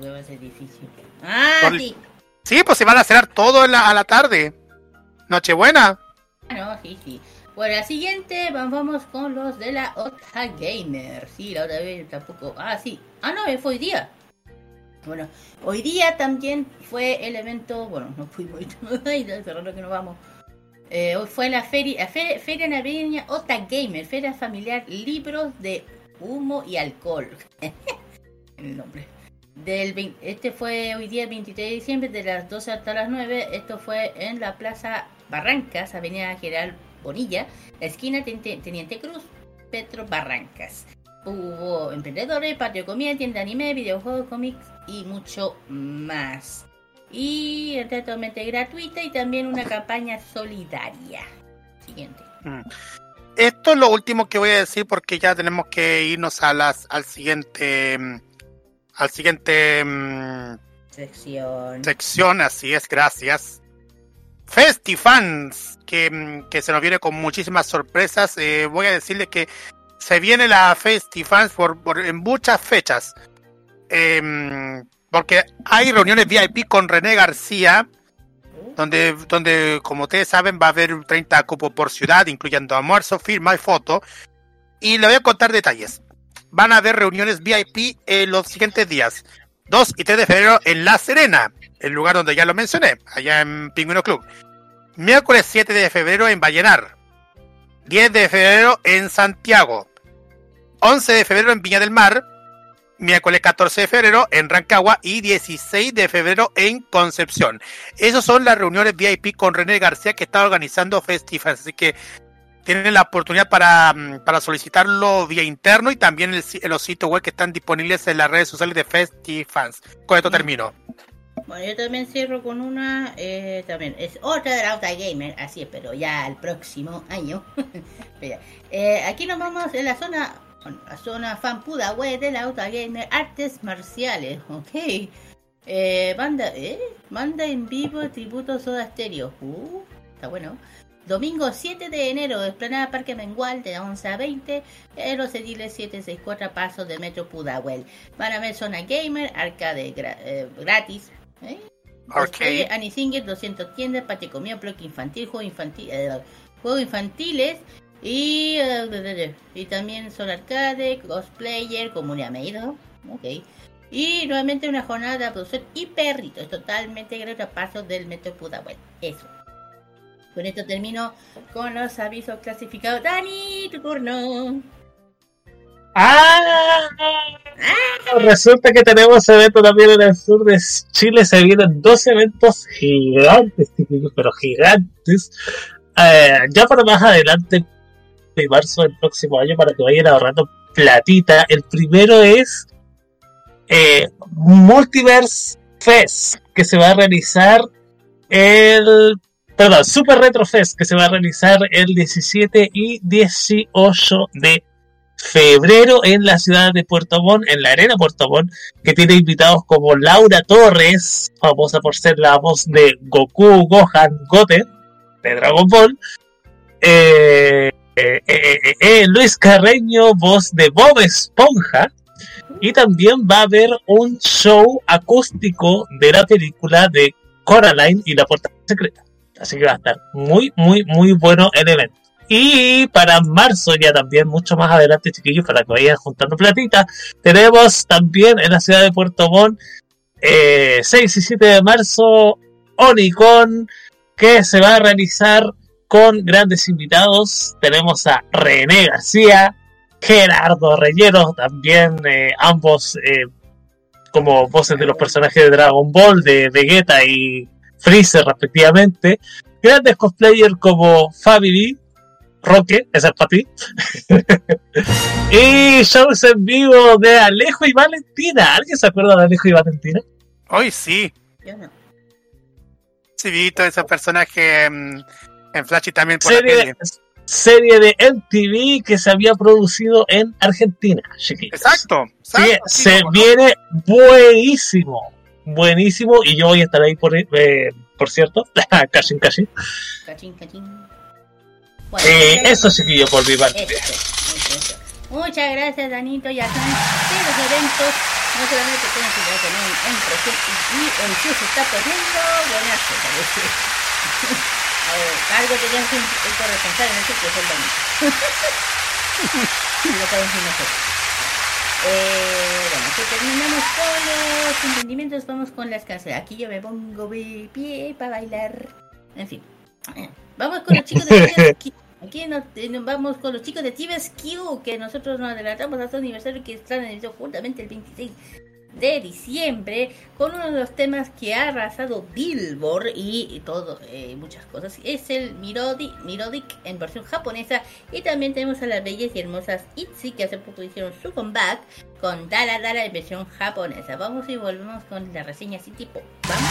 Que va a ser difícil. Ah, Por- sí. Sí, pues se van a cerrar todo en la- a la tarde. Nochebuena. Ah, no, sí, sí. Bueno, la siguiente, va- vamos con los de la Ota Gamer. Sí, la otra vez tampoco. Ah, sí. Ah, no, fue hoy día. Bueno, hoy día también fue el evento. Bueno, no fuimos. Ay, raro que no vamos. Eh, fue la feria, la fe- feria navideña Ota Gamer, feria familiar libros de humo y alcohol. el nombre. Del vein- este fue hoy día el 23 de diciembre de las 12 hasta las 9. Esto fue en la Plaza Barrancas, Avenida General Bonilla, esquina Teniente, Teniente Cruz, Petro Barrancas. Hubo emprendedores, patio de comida, tienda de anime, videojuegos, cómics y mucho más. Y es totalmente gratuita y también una campaña solidaria. Siguiente. Mm. Esto es lo último que voy a decir porque ya tenemos que irnos a las al siguiente mm, al siguiente mm, Sección. sección, así es, gracias. Festifans, que, que se nos viene con muchísimas sorpresas. Eh, voy a decirle que se viene la Festifans por, por en muchas fechas. Em, porque hay reuniones VIP con René García, donde, donde, como ustedes saben, va a haber 30 cupos por ciudad, incluyendo almuerzo, firma y foto. Y le voy a contar detalles. Van a haber reuniones VIP en los siguientes días. 2 y 3 de febrero en La Serena, el lugar donde ya lo mencioné, allá en Pingüino Club. Miércoles 7 de febrero en Vallenar. 10 de febrero en Santiago. 11 de febrero en Viña del Mar. Miércoles 14 de febrero en Rancagua y 16 de febrero en Concepción. Esas son las reuniones VIP con René García que está organizando Festifans. Así que tienen la oportunidad para, mm, para solicitarlo vía interno y también el los sitios web que están disponibles en las redes sociales de Festifans. Con esto termino. Bueno, yo también cierro con una, eh, también es otra de la Auta Gamer, así es, pero ya el próximo año. Eh, aquí nos vamos en la zona, bueno, la zona fan web de la Auta Gamer, artes marciales, ok. Eh, banda, eh, banda en vivo, tributo Soda Stereo, uh, está bueno. Domingo 7 de enero, Esplanada Parque Mengual de 11 a 20, en los ediles 764 pasos de Metro Pudahuel. Van a ver zona gamer, arcade gra- eh, gratis. ¿eh? Cosplay, Anisinger, 200 tiendas, comida, bloque infantil, juego infantil, eh, juegos infantiles y, eh, y también son arcade, cosplayer, comunidad Meido. Ok. Y nuevamente una jornada de producción y perritos, totalmente gratuita, pasos del Metro Pudahuel. Eso. Con esto termino con los avisos clasificados. Dani, tu turno. ¡Ah! Resulta que tenemos evento también en el sur de Chile. Se vienen dos eventos gigantes, pero gigantes. Eh, ya para más adelante, de marzo del próximo año, para que vayan ahorrando platita. El primero es eh, Multiverse Fest, que se va a realizar el. Perdón, Super Retro Fest, que se va a realizar el 17 y 18 de febrero en la ciudad de Puerto Montt, en la arena Puerto Montt, que tiene invitados como Laura Torres, famosa por ser la voz de Goku, Gohan, Goten, de Dragon Ball, eh, eh, eh, eh, Luis Carreño, voz de Bob Esponja, y también va a haber un show acústico de la película de Coraline y la puerta secreta. Así que va a estar muy, muy, muy bueno el evento. Y para marzo, ya también mucho más adelante, chiquillos, para que vayan juntando platita, tenemos también en la ciudad de Puerto Montt, eh, 6 y 7 de marzo, Onicon, que se va a realizar con grandes invitados. Tenemos a René García, Gerardo Reyero, también eh, ambos eh, como voces de los personajes de Dragon Ball, de Vegeta y Freezer respectivamente. Grandes cosplayers como Family, Roque, esa es para ti. y shows en vivo de Alejo y Valentina. ¿Alguien se acuerda de Alejo y Valentina? Hoy sí. Yo no. Sí, vi todo ese personaje mm, en Flash y también por la Serie, tele. serie de MTV que se había producido en Argentina, chiquillos. Exacto. Sí, se viene buenísimo. Buenísimo. Y yo voy a estar ahí por, eh, por cierto. Cashin, cashin. Cachín, cachín. Eh, eso, chiquillos, por mi parte. Eso. Muchas gracias, Danito. Ya saben que los eventos no solamente tienen que ver también en presente y el show se está poniendo buenazo, parece. eh, algo teníamos un, un corresponsal en eso que es el domingo. Lo podemos nosotros. Eh, bueno, que terminamos con los entendimientos, vamos con las canciones. Aquí yo me pongo de pie para bailar. En fin. Vamos con los chicos de Tibes Aquí nos, eh, nos vamos con los chicos de Tibes Q, que nosotros nos adelantamos a su aniversario que están en emisión justamente el 26 de diciembre con uno de los temas que ha arrasado Billboard y, todo, eh, muchas cosas. Es el Mirodi, Mirodic en versión japonesa y también tenemos a las bellas y hermosas ITZY que hace poco hicieron su comeback con Dara Dara en versión japonesa. Vamos y volvemos con la reseña así tipo. Vamos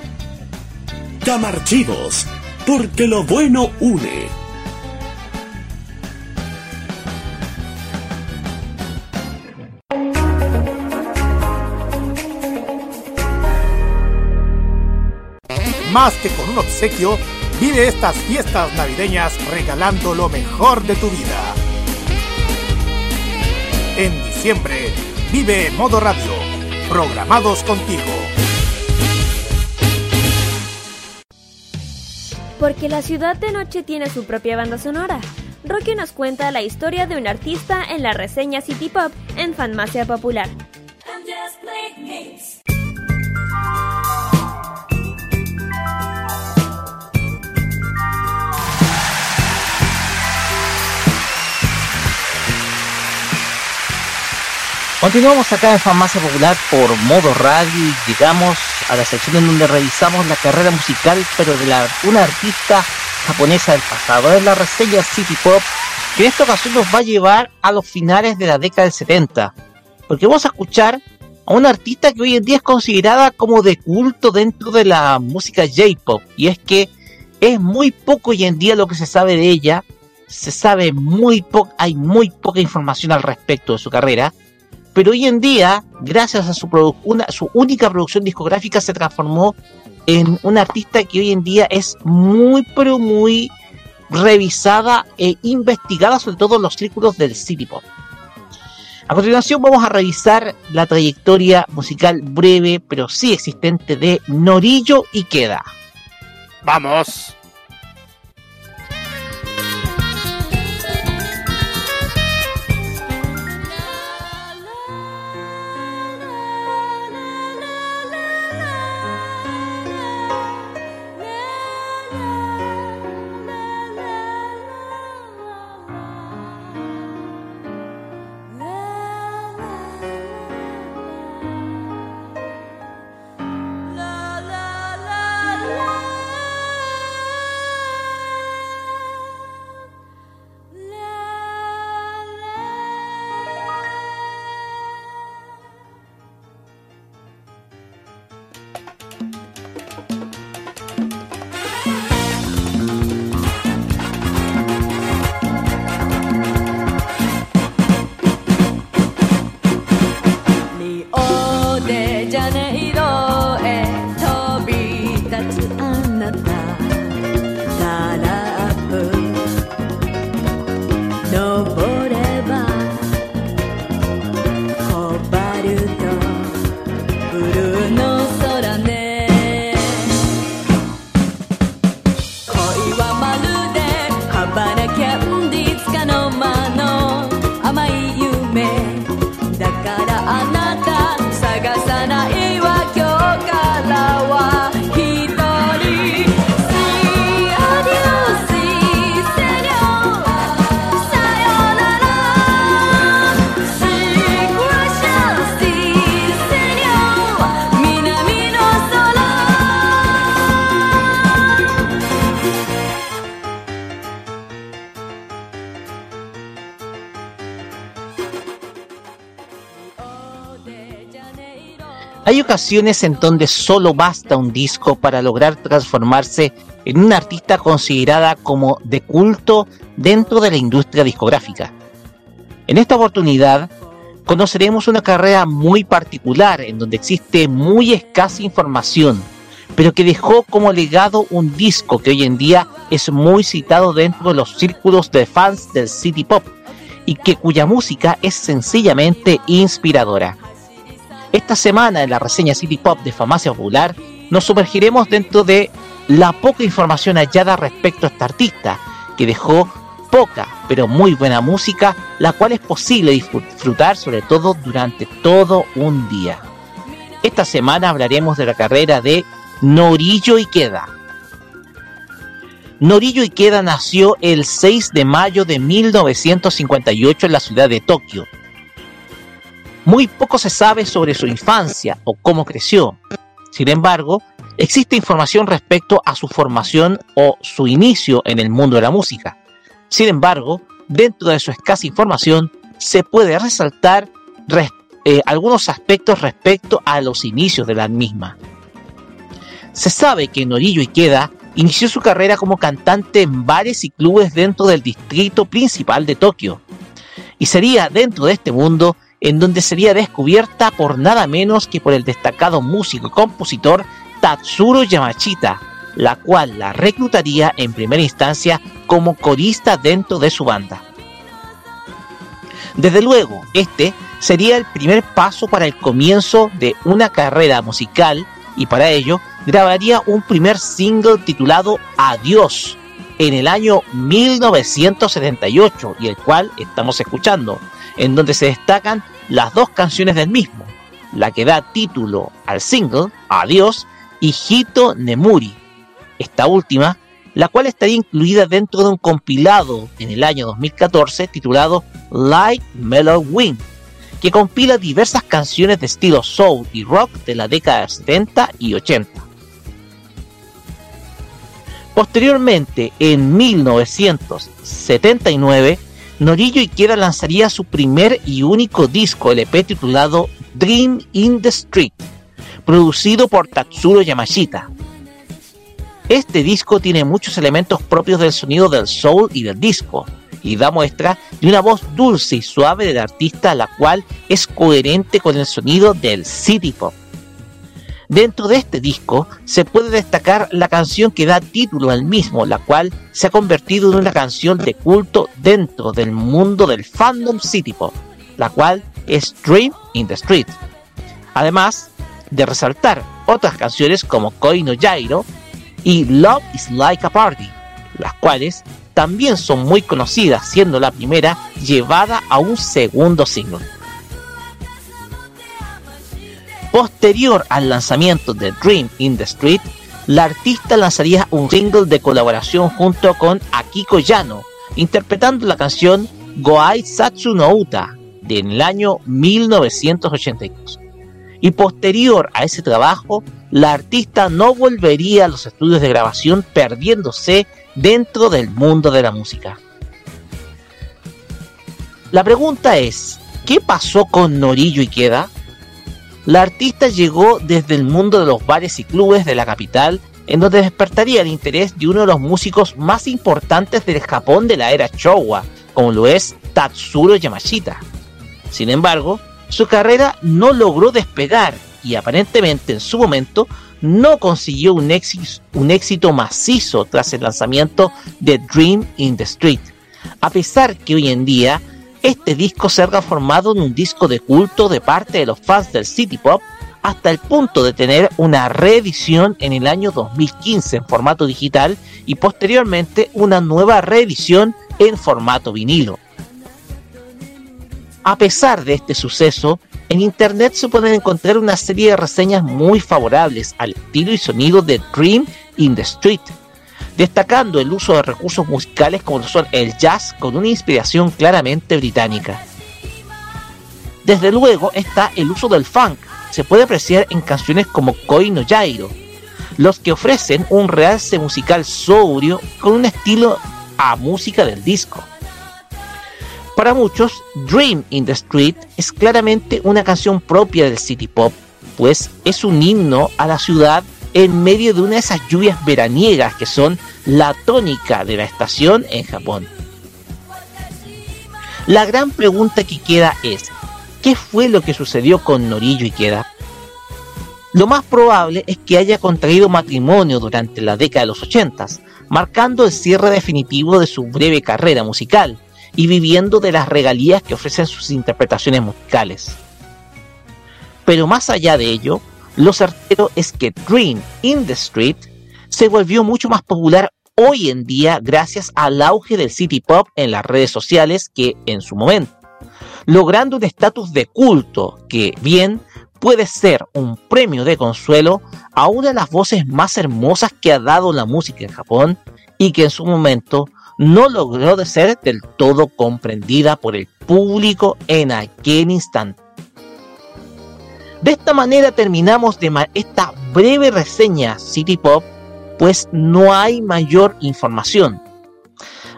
camarchivos.gmail.com Camarchivos, porque lo bueno une. Más que con un obsequio, vive estas fiestas navideñas regalando lo mejor de tu vida. En diciembre, vive Modo Radio, programados contigo. Porque la ciudad de noche tiene su propia banda sonora. Rocky nos cuenta la historia de un artista en la reseña City Pop en Fanmacia Popular. Continuamos acá en Farmacia Popular por modo radio y llegamos a la sección en donde revisamos la carrera musical, pero de la, una artista japonesa del pasado. Es la reseña City Pop, que en esta ocasión nos va a llevar a los finales de la década del 70. Porque vamos a escuchar a una artista que hoy en día es considerada como de culto dentro de la música J-Pop. Y es que es muy poco hoy en día lo que se sabe de ella. Se sabe muy poco, hay muy poca información al respecto de su carrera pero hoy en día, gracias a su, una, su única producción discográfica, se transformó en una artista que hoy en día es muy, pero muy revisada e investigada, sobre todo en los círculos del city pop. A continuación vamos a revisar la trayectoria musical breve, pero sí existente de Norillo Ikeda. Vamos. Ocasiones en donde solo basta un disco para lograr transformarse en una artista considerada como de culto dentro de la industria discográfica. En esta oportunidad conoceremos una carrera muy particular en donde existe muy escasa información pero que dejó como legado un disco que hoy en día es muy citado dentro de los círculos de fans del City Pop y que cuya música es sencillamente inspiradora. Esta semana en la reseña City Pop de Famacia Popular nos sumergiremos dentro de la poca información hallada respecto a este artista, que dejó poca pero muy buena música, la cual es posible disfrutar sobre todo durante todo un día. Esta semana hablaremos de la carrera de Norillo Ikeda. Norillo Ikeda nació el 6 de mayo de 1958 en la ciudad de Tokio. Muy poco se sabe sobre su infancia o cómo creció. Sin embargo, existe información respecto a su formación o su inicio en el mundo de la música. Sin embargo, dentro de su escasa información, se puede resaltar eh, algunos aspectos respecto a los inicios de la misma. Se sabe que Norillo Ikeda inició su carrera como cantante en bares y clubes dentro del distrito principal de Tokio. Y sería dentro de este mundo en donde sería descubierta por nada menos que por el destacado músico y compositor Tatsuro Yamachita, la cual la reclutaría en primera instancia como corista dentro de su banda. Desde luego, este sería el primer paso para el comienzo de una carrera musical y para ello grabaría un primer single titulado Adiós en el año 1978 y el cual estamos escuchando, en donde se destacan las dos canciones del mismo, la que da título al single Adiós y Hito Nemuri. Esta última, la cual estaría incluida dentro de un compilado en el año 2014 titulado Light Mellow Wind, que compila diversas canciones de estilo soul y rock de la década de 70 y 80. Posteriormente, en 1979, Norillo Ikeda lanzaría su primer y único disco LP titulado Dream in the Street, producido por Tatsuro Yamashita. Este disco tiene muchos elementos propios del sonido del soul y del disco, y da muestra de una voz dulce y suave del artista, la cual es coherente con el sonido del city pop. Dentro de este disco se puede destacar la canción que da título al mismo, la cual se ha convertido en una canción de culto dentro del mundo del fandom city pop, la cual es Dream in the Street. Además de resaltar otras canciones como Koi no Jairo y Love is Like a Party, las cuales también son muy conocidas, siendo la primera llevada a un segundo single. Posterior al lanzamiento de Dream in the Street, la artista lanzaría un single de colaboración junto con Akiko Yano, interpretando la canción Goai Satsu no Uta del año 1982. Y posterior a ese trabajo, la artista no volvería a los estudios de grabación perdiéndose dentro del mundo de la música. La pregunta es, ¿qué pasó con Norillo Ikeda? La artista llegó desde el mundo de los bares y clubes de la capital, en donde despertaría el interés de uno de los músicos más importantes del Japón de la era Showa, como lo es Tatsuro Yamashita. Sin embargo, su carrera no logró despegar y aparentemente en su momento no consiguió un éxito, un éxito macizo tras el lanzamiento de Dream in the Street, a pesar que hoy en día este disco se ha transformado en un disco de culto de parte de los fans del City Pop hasta el punto de tener una reedición en el año 2015 en formato digital y posteriormente una nueva reedición en formato vinilo. A pesar de este suceso, en internet se pueden encontrar una serie de reseñas muy favorables al estilo y sonido de Dream in the Street, destacando el uso de recursos musicales como son el jazz con una inspiración claramente británica. Desde luego está el uso del funk, se puede apreciar en canciones como Koi no Jairo, los que ofrecen un realce musical sobrio con un estilo a música del disco. Para muchos, Dream in the Street es claramente una canción propia del city pop, pues es un himno a la ciudad en medio de una de esas lluvias veraniegas que son la tónica de la estación en Japón. La gran pregunta que queda es, ¿qué fue lo que sucedió con Norillo Ikeda? Lo más probable es que haya contraído matrimonio durante la década de los 80, marcando el cierre definitivo de su breve carrera musical y viviendo de las regalías que ofrecen sus interpretaciones musicales. Pero más allá de ello, lo certero es que Dream in the Street se volvió mucho más popular hoy en día gracias al auge del city pop en las redes sociales que en su momento, logrando un estatus de culto que bien puede ser un premio de consuelo a una de las voces más hermosas que ha dado la música en Japón y que en su momento no logró de ser del todo comprendida por el público en aquel instante. De esta manera terminamos de esta breve reseña City Pop, pues no hay mayor información.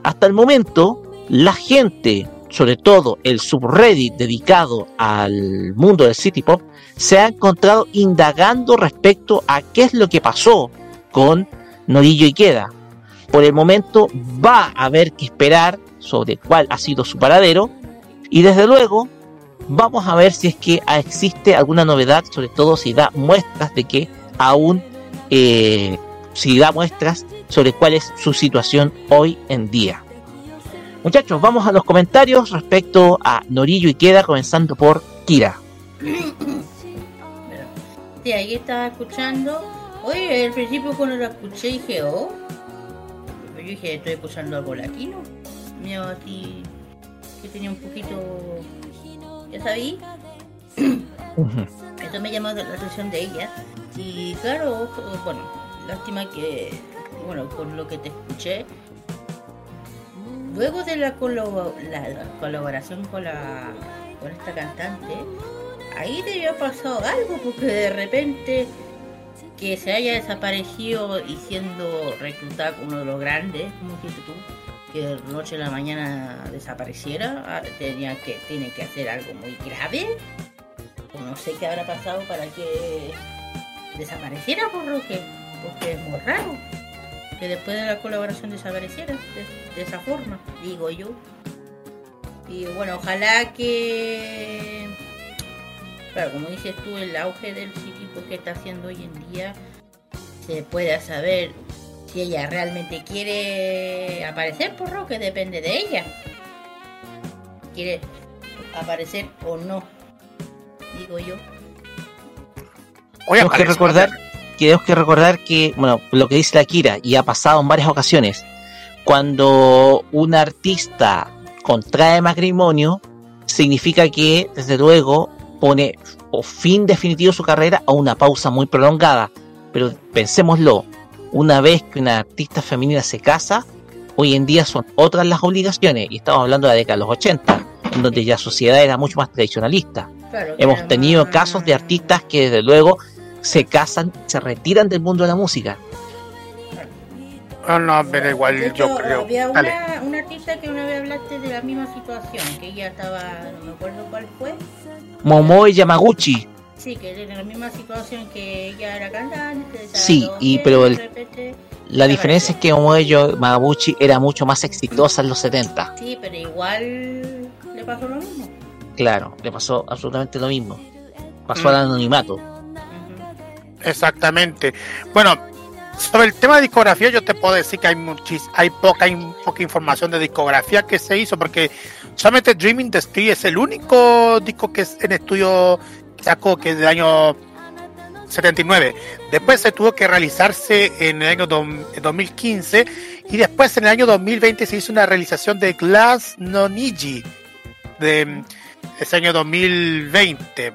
Hasta el momento, la gente, sobre todo el subreddit dedicado al mundo del City Pop, se ha encontrado indagando respecto a qué es lo que pasó con Norillo Ikeda. Por el momento va a haber que esperar sobre cuál ha sido su paradero y desde luego vamos a ver si es que ah, existe alguna novedad, sobre todo si da muestras de que aún, eh, si da muestras sobre cuál es su situación hoy en día. Muchachos, vamos a los comentarios respecto a Norillo y Queda, comenzando por Kira. Sí, ahí estaba escuchando. Oye, al principio cuando lo escuché dije, oh. Yo dije, estoy escuchando algo latino. Mira, así que tenía un poquito. ¿Ya sabí? Eso me llamó la atención de ella. Y claro, bueno, lástima que, bueno, con lo que te escuché, luego de la colaboración con, la, con esta cantante, ahí debió haber pasado algo, porque de repente que se haya desaparecido y siendo reclutada como uno de los grandes, como dijiste tú, que de noche a la mañana desapareciera, tenía que, tiene que hacer algo muy grave. No sé qué habrá pasado para que desapareciera por lo que, porque es muy raro que después de la colaboración desapareciera de, esa forma, digo yo. Y bueno, ojalá que, claro, como dices tú, el auge del Pop que está haciendo hoy en día, se pueda saber si ella realmente quiere aparecer por lo que depende de ella. Quiere aparecer o no, digo yo. tenemos que recordar que tenemos que recordar que, bueno, lo que dice la Kira, y ha pasado en varias ocasiones, cuando un artista contrae matrimonio, significa que, desde luego, pone o fin definitivo a su carrera a una pausa muy prolongada. Pero pensémoslo, una vez que una artista femenina se casa, hoy en día son otras las obligaciones, y estamos hablando de la década de los 80, en donde ya la sociedad era mucho más tradicionalista. Claro, Hemos tenido casos de artistas que desde luego se casan, se retiran del mundo de la música. No, no, pero igual yo creo. había Dale. una, una artista que una vez hablaste de la misma situación, que ella estaba, no me acuerdo cuál fue. Momoe Yamaguchi, Sí, que era la misma situación que ella era cantante. sí, y pero de el- repente- la diferencia es que Momoe Yamaguchi era mucho más exitosa en los 70. Sí, pero igual le pasó lo mismo. Claro, le pasó absolutamente lo mismo. Pasó Mm. al anonimato. Exactamente. Bueno, sobre el tema de discografía, yo te puedo decir que hay muchis, hay poca, hay poca información de discografía que se hizo, porque solamente Dreaming the Street es el único disco que es en estudio sacó, que es del año 79. Después se tuvo que realizarse en el año dom- 2015 y después en el año 2020 se hizo una realización de Glass no Niji de ese año 2020.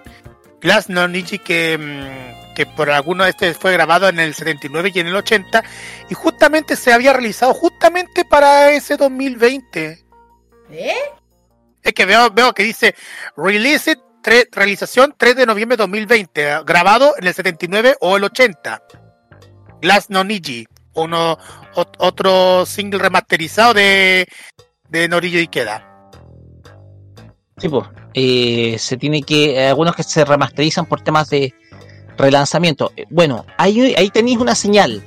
Glass no Niji que, mm, que por alguno de este fue grabado en el 79 y en el 80 y justamente se había realizado justamente para ese 2020. ¿Eh? Es que veo, veo que dice Release it, realización 3 de noviembre de 2020, eh, grabado en el 79 o el 80. Glass no Niji, uno, ot- otro single remasterizado de, de Norillo Ikeda. Sí, pues. se tiene que. algunos que se remasterizan por temas de relanzamiento. Eh, Bueno, ahí, ahí tenéis una señal.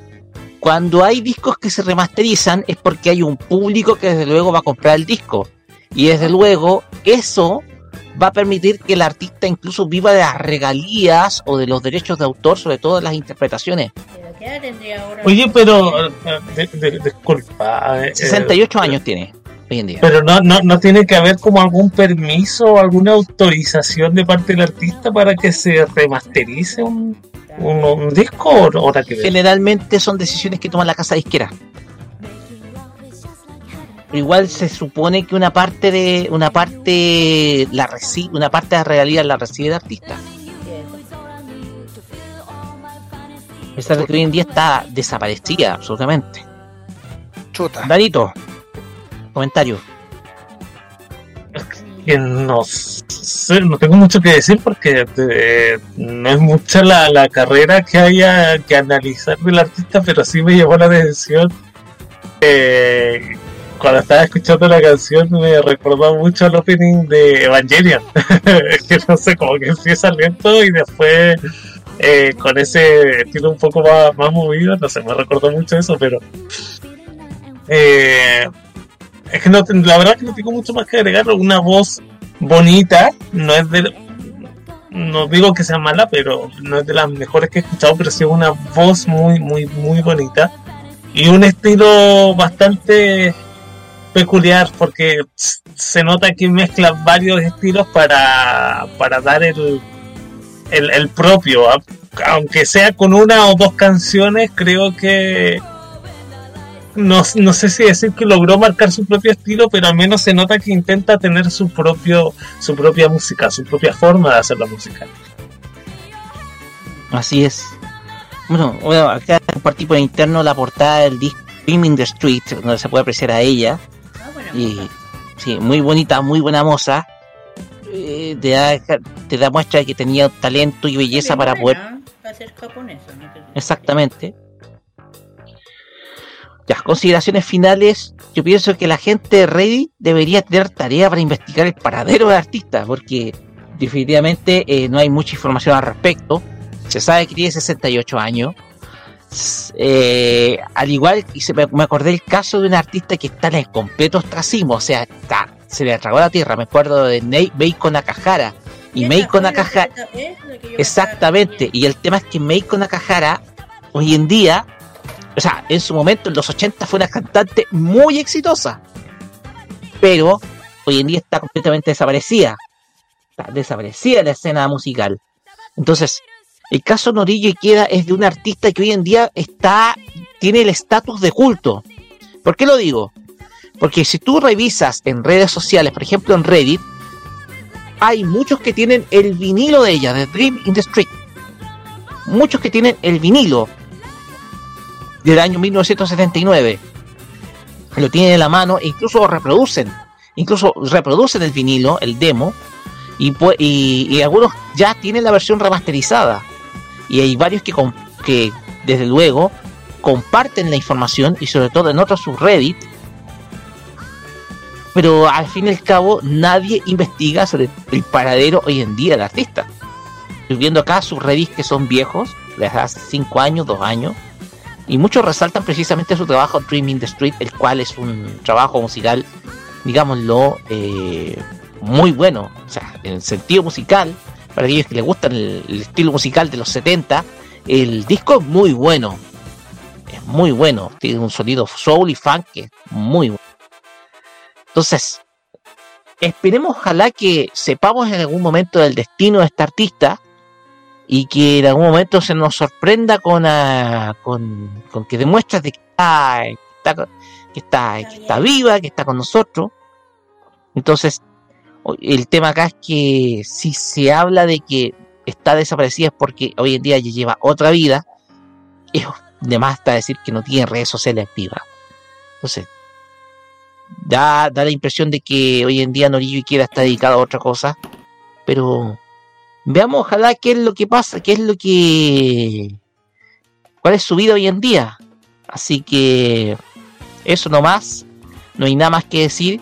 Cuando hay discos que se remasterizan es porque hay un público que desde luego va a comprar el disco. Y desde luego eso va a permitir que el artista incluso viva de las regalías o de los derechos de autor sobre todas las interpretaciones. Pero ¿qué edad tendría ahora? Oye, pero. eh, de- de- disculpa. eh, 68 años tiene hoy en día. Pero no, no, no tiene que haber como algún permiso o alguna autorización de parte del artista para que se remasterice un, un, un disco o? Generalmente son decisiones que toma la casa disquera. Pero igual se supone que una parte de una parte la recibe, una parte de la realidad la recibe el artista. A pesar de que hoy en día está desaparecida absolutamente. Chuta. Darito, comentario. que no sé, no tengo mucho que decir porque eh, no es mucha la, la carrera que haya que analizar del artista, pero sí me llamó la atención. eh, cuando estaba escuchando la canción me recordó mucho al opening de Evangelion. que no sé, como que empieza lento y después eh, con ese estilo un poco más, más movido, no sé, me recordó mucho eso, pero... Eh, es que no, la verdad que no tengo mucho más que agregar. Una voz bonita, no es de. No digo que sea mala, pero no es de las mejores que he escuchado, pero sí es una voz muy, muy, muy bonita. Y un estilo bastante peculiar, porque se nota que mezcla varios estilos para, para dar el, el, propio. A- Aunque sea con una o dos canciones, creo que no, no sé si decir que logró marcar su propio estilo, pero al menos se nota que intenta tener su propio su propia música, su propia forma de hacer la música. Así es. Bueno, bueno acá compartí por interno la portada del disco Dream in the Street, donde se puede apreciar a ella. Y sí, muy bonita, muy buena moza. Eh, te, da, te da muestra de que tenía talento y belleza para poder. Va a ser japonesa, ¿no? Exactamente. Ya, consideraciones finales. Yo pienso que la gente de Reddit debería tener tarea para investigar el paradero del artista, porque definitivamente eh, no hay mucha información al respecto. Se sabe que tiene 68 años. Eh, al igual, y se me, me acordé el caso de un artista que está en el completo ostracismo, o sea, está, se le tragó la tierra. Me acuerdo de Nei- Meiko Nakahara. Y Meiko Nakahara, Exactamente, y el tema es que Meiko Nakahara hoy en día, o sea, en su momento en los 80 fue una cantante muy exitosa, pero hoy en día está completamente desaparecida, está desaparecida de la escena musical. Entonces, el caso Norillo Ikeda es de un artista que hoy en día está tiene el estatus de culto. ¿Por qué lo digo? Porque si tú revisas en redes sociales, por ejemplo en Reddit, hay muchos que tienen el vinilo de ella, de Dream in the Street. Muchos que tienen el vinilo del año 1979. Lo tienen en la mano e incluso reproducen. Incluso reproducen el vinilo, el demo. Y, y, y algunos ya tienen la versión remasterizada. Y hay varios que, que desde luego comparten la información y sobre todo en otros subreddit pero al fin y al cabo nadie investiga sobre el paradero hoy en día del artista. Estoy viendo acá sus revis que son viejos, de hace 5 años, 2 años, y muchos resaltan precisamente su trabajo Dream in the Street, el cual es un trabajo musical, digámoslo, eh, muy bueno. O sea, en sentido musical, para aquellos que les gustan el, el estilo musical de los 70, el disco es muy bueno. Es muy bueno. Tiene un sonido soul y funk que es muy bueno. Entonces, esperemos ojalá que sepamos en algún momento del destino de este artista y que en algún momento se nos sorprenda con, ah, con, con que demuestre de que está, que está, que está, que está viva, que está con nosotros. Entonces, el tema acá es que si se habla de que está desaparecida es porque hoy en día lleva otra vida, es de más está decir que no tiene redes sociales activas. Entonces, da, da la impresión de que hoy en día Norillo Ikeda está dedicado a otra cosa, pero veamos ojalá qué es lo que pasa, qué es lo que... cuál es su vida hoy en día. Así que eso nomás, no hay nada más que decir.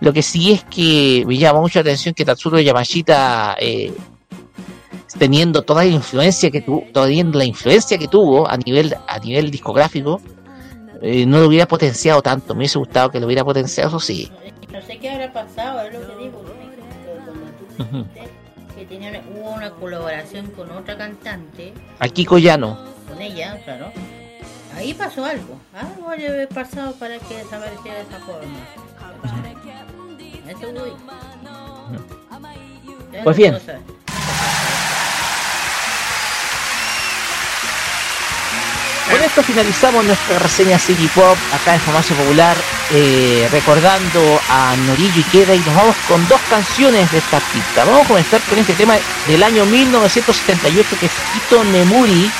Lo que sí es que me llama mucho la atención que Tatsuro Yamashita, eh, teniendo toda la influencia que tuvo, teniendo la influencia que tuvo a nivel, a nivel discográfico, eh, no lo hubiera potenciado tanto. Me hubiese gustado que lo hubiera potenciado, eso sí. No sé qué habrá pasado, es lo que digo. Cuando tú que tenía hubo una colaboración con otra cantante, Aquí Collano. con ella, claro. Ahí pasó algo, algo debe haber pasado para que desapareciera de esa forma. Eso voy. Pues bien. Con esto finalizamos nuestra reseña City Pop acá en Farmacia Popular, eh, recordando a Norillo y Queda y nos vamos con dos canciones de esta artista. Vamos a comenzar con este tema del año 1978 que es Ito Nemuri,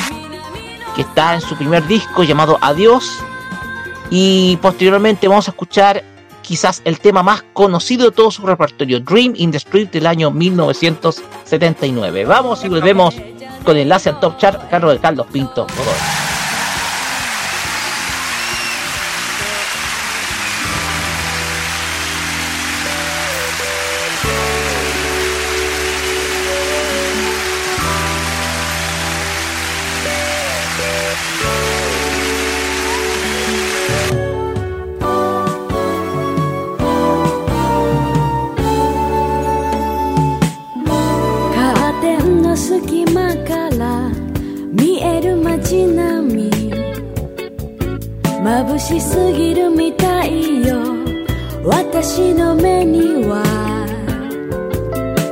que está en su primer disco llamado Adiós. Y posteriormente vamos a escuchar quizás el tema más conocido de todo su repertorio, Dream in the Street del año 1979. Vamos y volvemos con el enlace al Top Chart cargo de Carlos Pinto.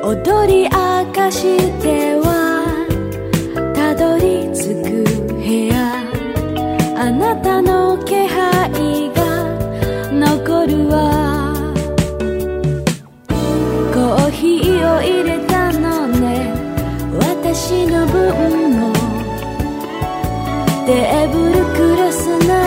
踊り明かしてはたどり着く部屋。あなたの気配が残るわ。コーヒーを入れたのね。私の分も。テーブルクロスの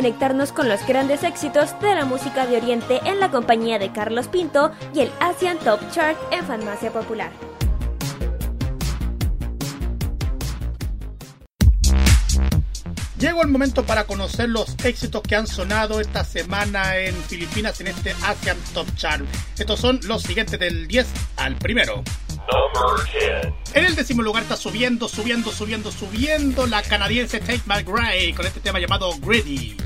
conectarnos con los grandes éxitos de la música de Oriente en la compañía de Carlos Pinto y el Asian Top Chart en Farmacia Popular. Llegó el momento para conocer los éxitos que han sonado esta semana en Filipinas en este Asian Top Chart. Estos son los siguientes del 10 al primero. En el décimo lugar está subiendo, subiendo, subiendo, subiendo la canadiense Tate McRae con este tema llamado Greedy.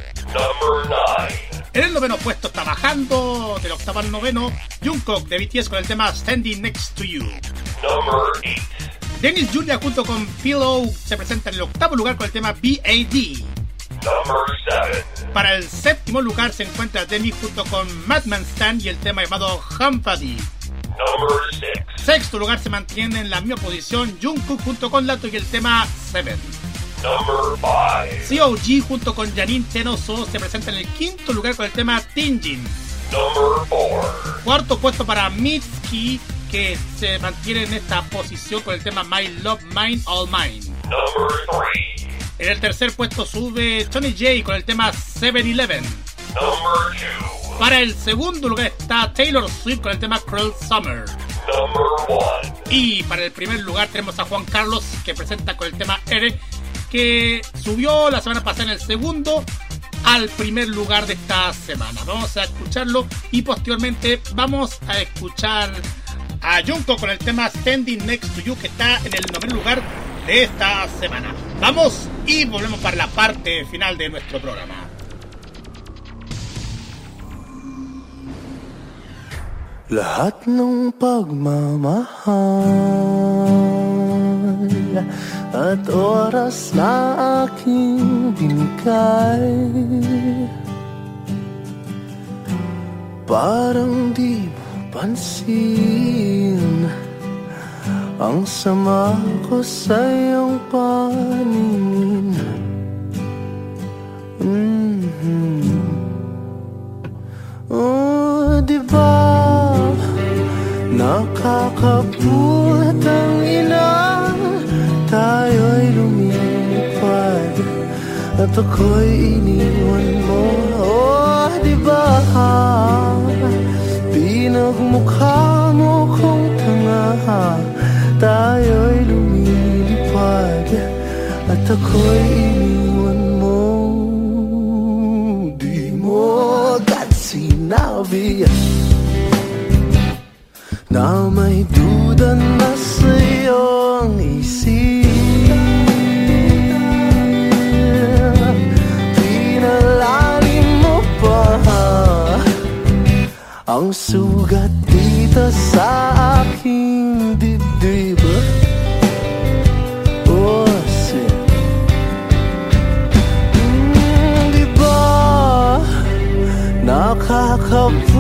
En el noveno puesto está bajando del octavo al noveno Jungkook de BTS con el tema Standing Next to You. Dennis Julia junto con Pillow se presenta en el octavo lugar con el tema BAD. Para el séptimo lugar se encuentra Demi junto con Madman Stan y el tema llamado Humpady. Sexto lugar se mantiene en la misma posición Jungkook junto con Lato y el tema Seven. COG junto con Janine Tenoso se presenta en el quinto lugar con el tema Tinjin. Cuarto puesto para Mitski que se mantiene en esta posición con el tema My Love Mine All Mine. En el tercer puesto sube Tony J con el tema 7-Eleven. Para el segundo lugar está Taylor Swift con el tema Cruel Summer. Y para el primer lugar tenemos a Juan Carlos que presenta con el tema R que subió la semana pasada en el segundo al primer lugar de esta semana. Vamos a escucharlo y posteriormente vamos a escuchar a Junko con el tema Standing Next to You que está en el noveno lugar de esta semana. Vamos y volvemos para la parte final de nuestro programa. Lahat ng pagmamahal at oras na aking binigay. Parang di pansin Ang sama ko sa iyong paningin. Mm-hmm. Oh, di ba Nakakapulot ang tayo'y lumipad At ako'y iniwan mo Oh, di ba? Pinagmukha mo kong tanga Tayo'y lumilipad At ako'y iniwan mo Di mo agad sinabi Na may duda na sa'yo ang Ang sugat dito sa aking dibdib. Oh, sin mm, Di ba Nakakabit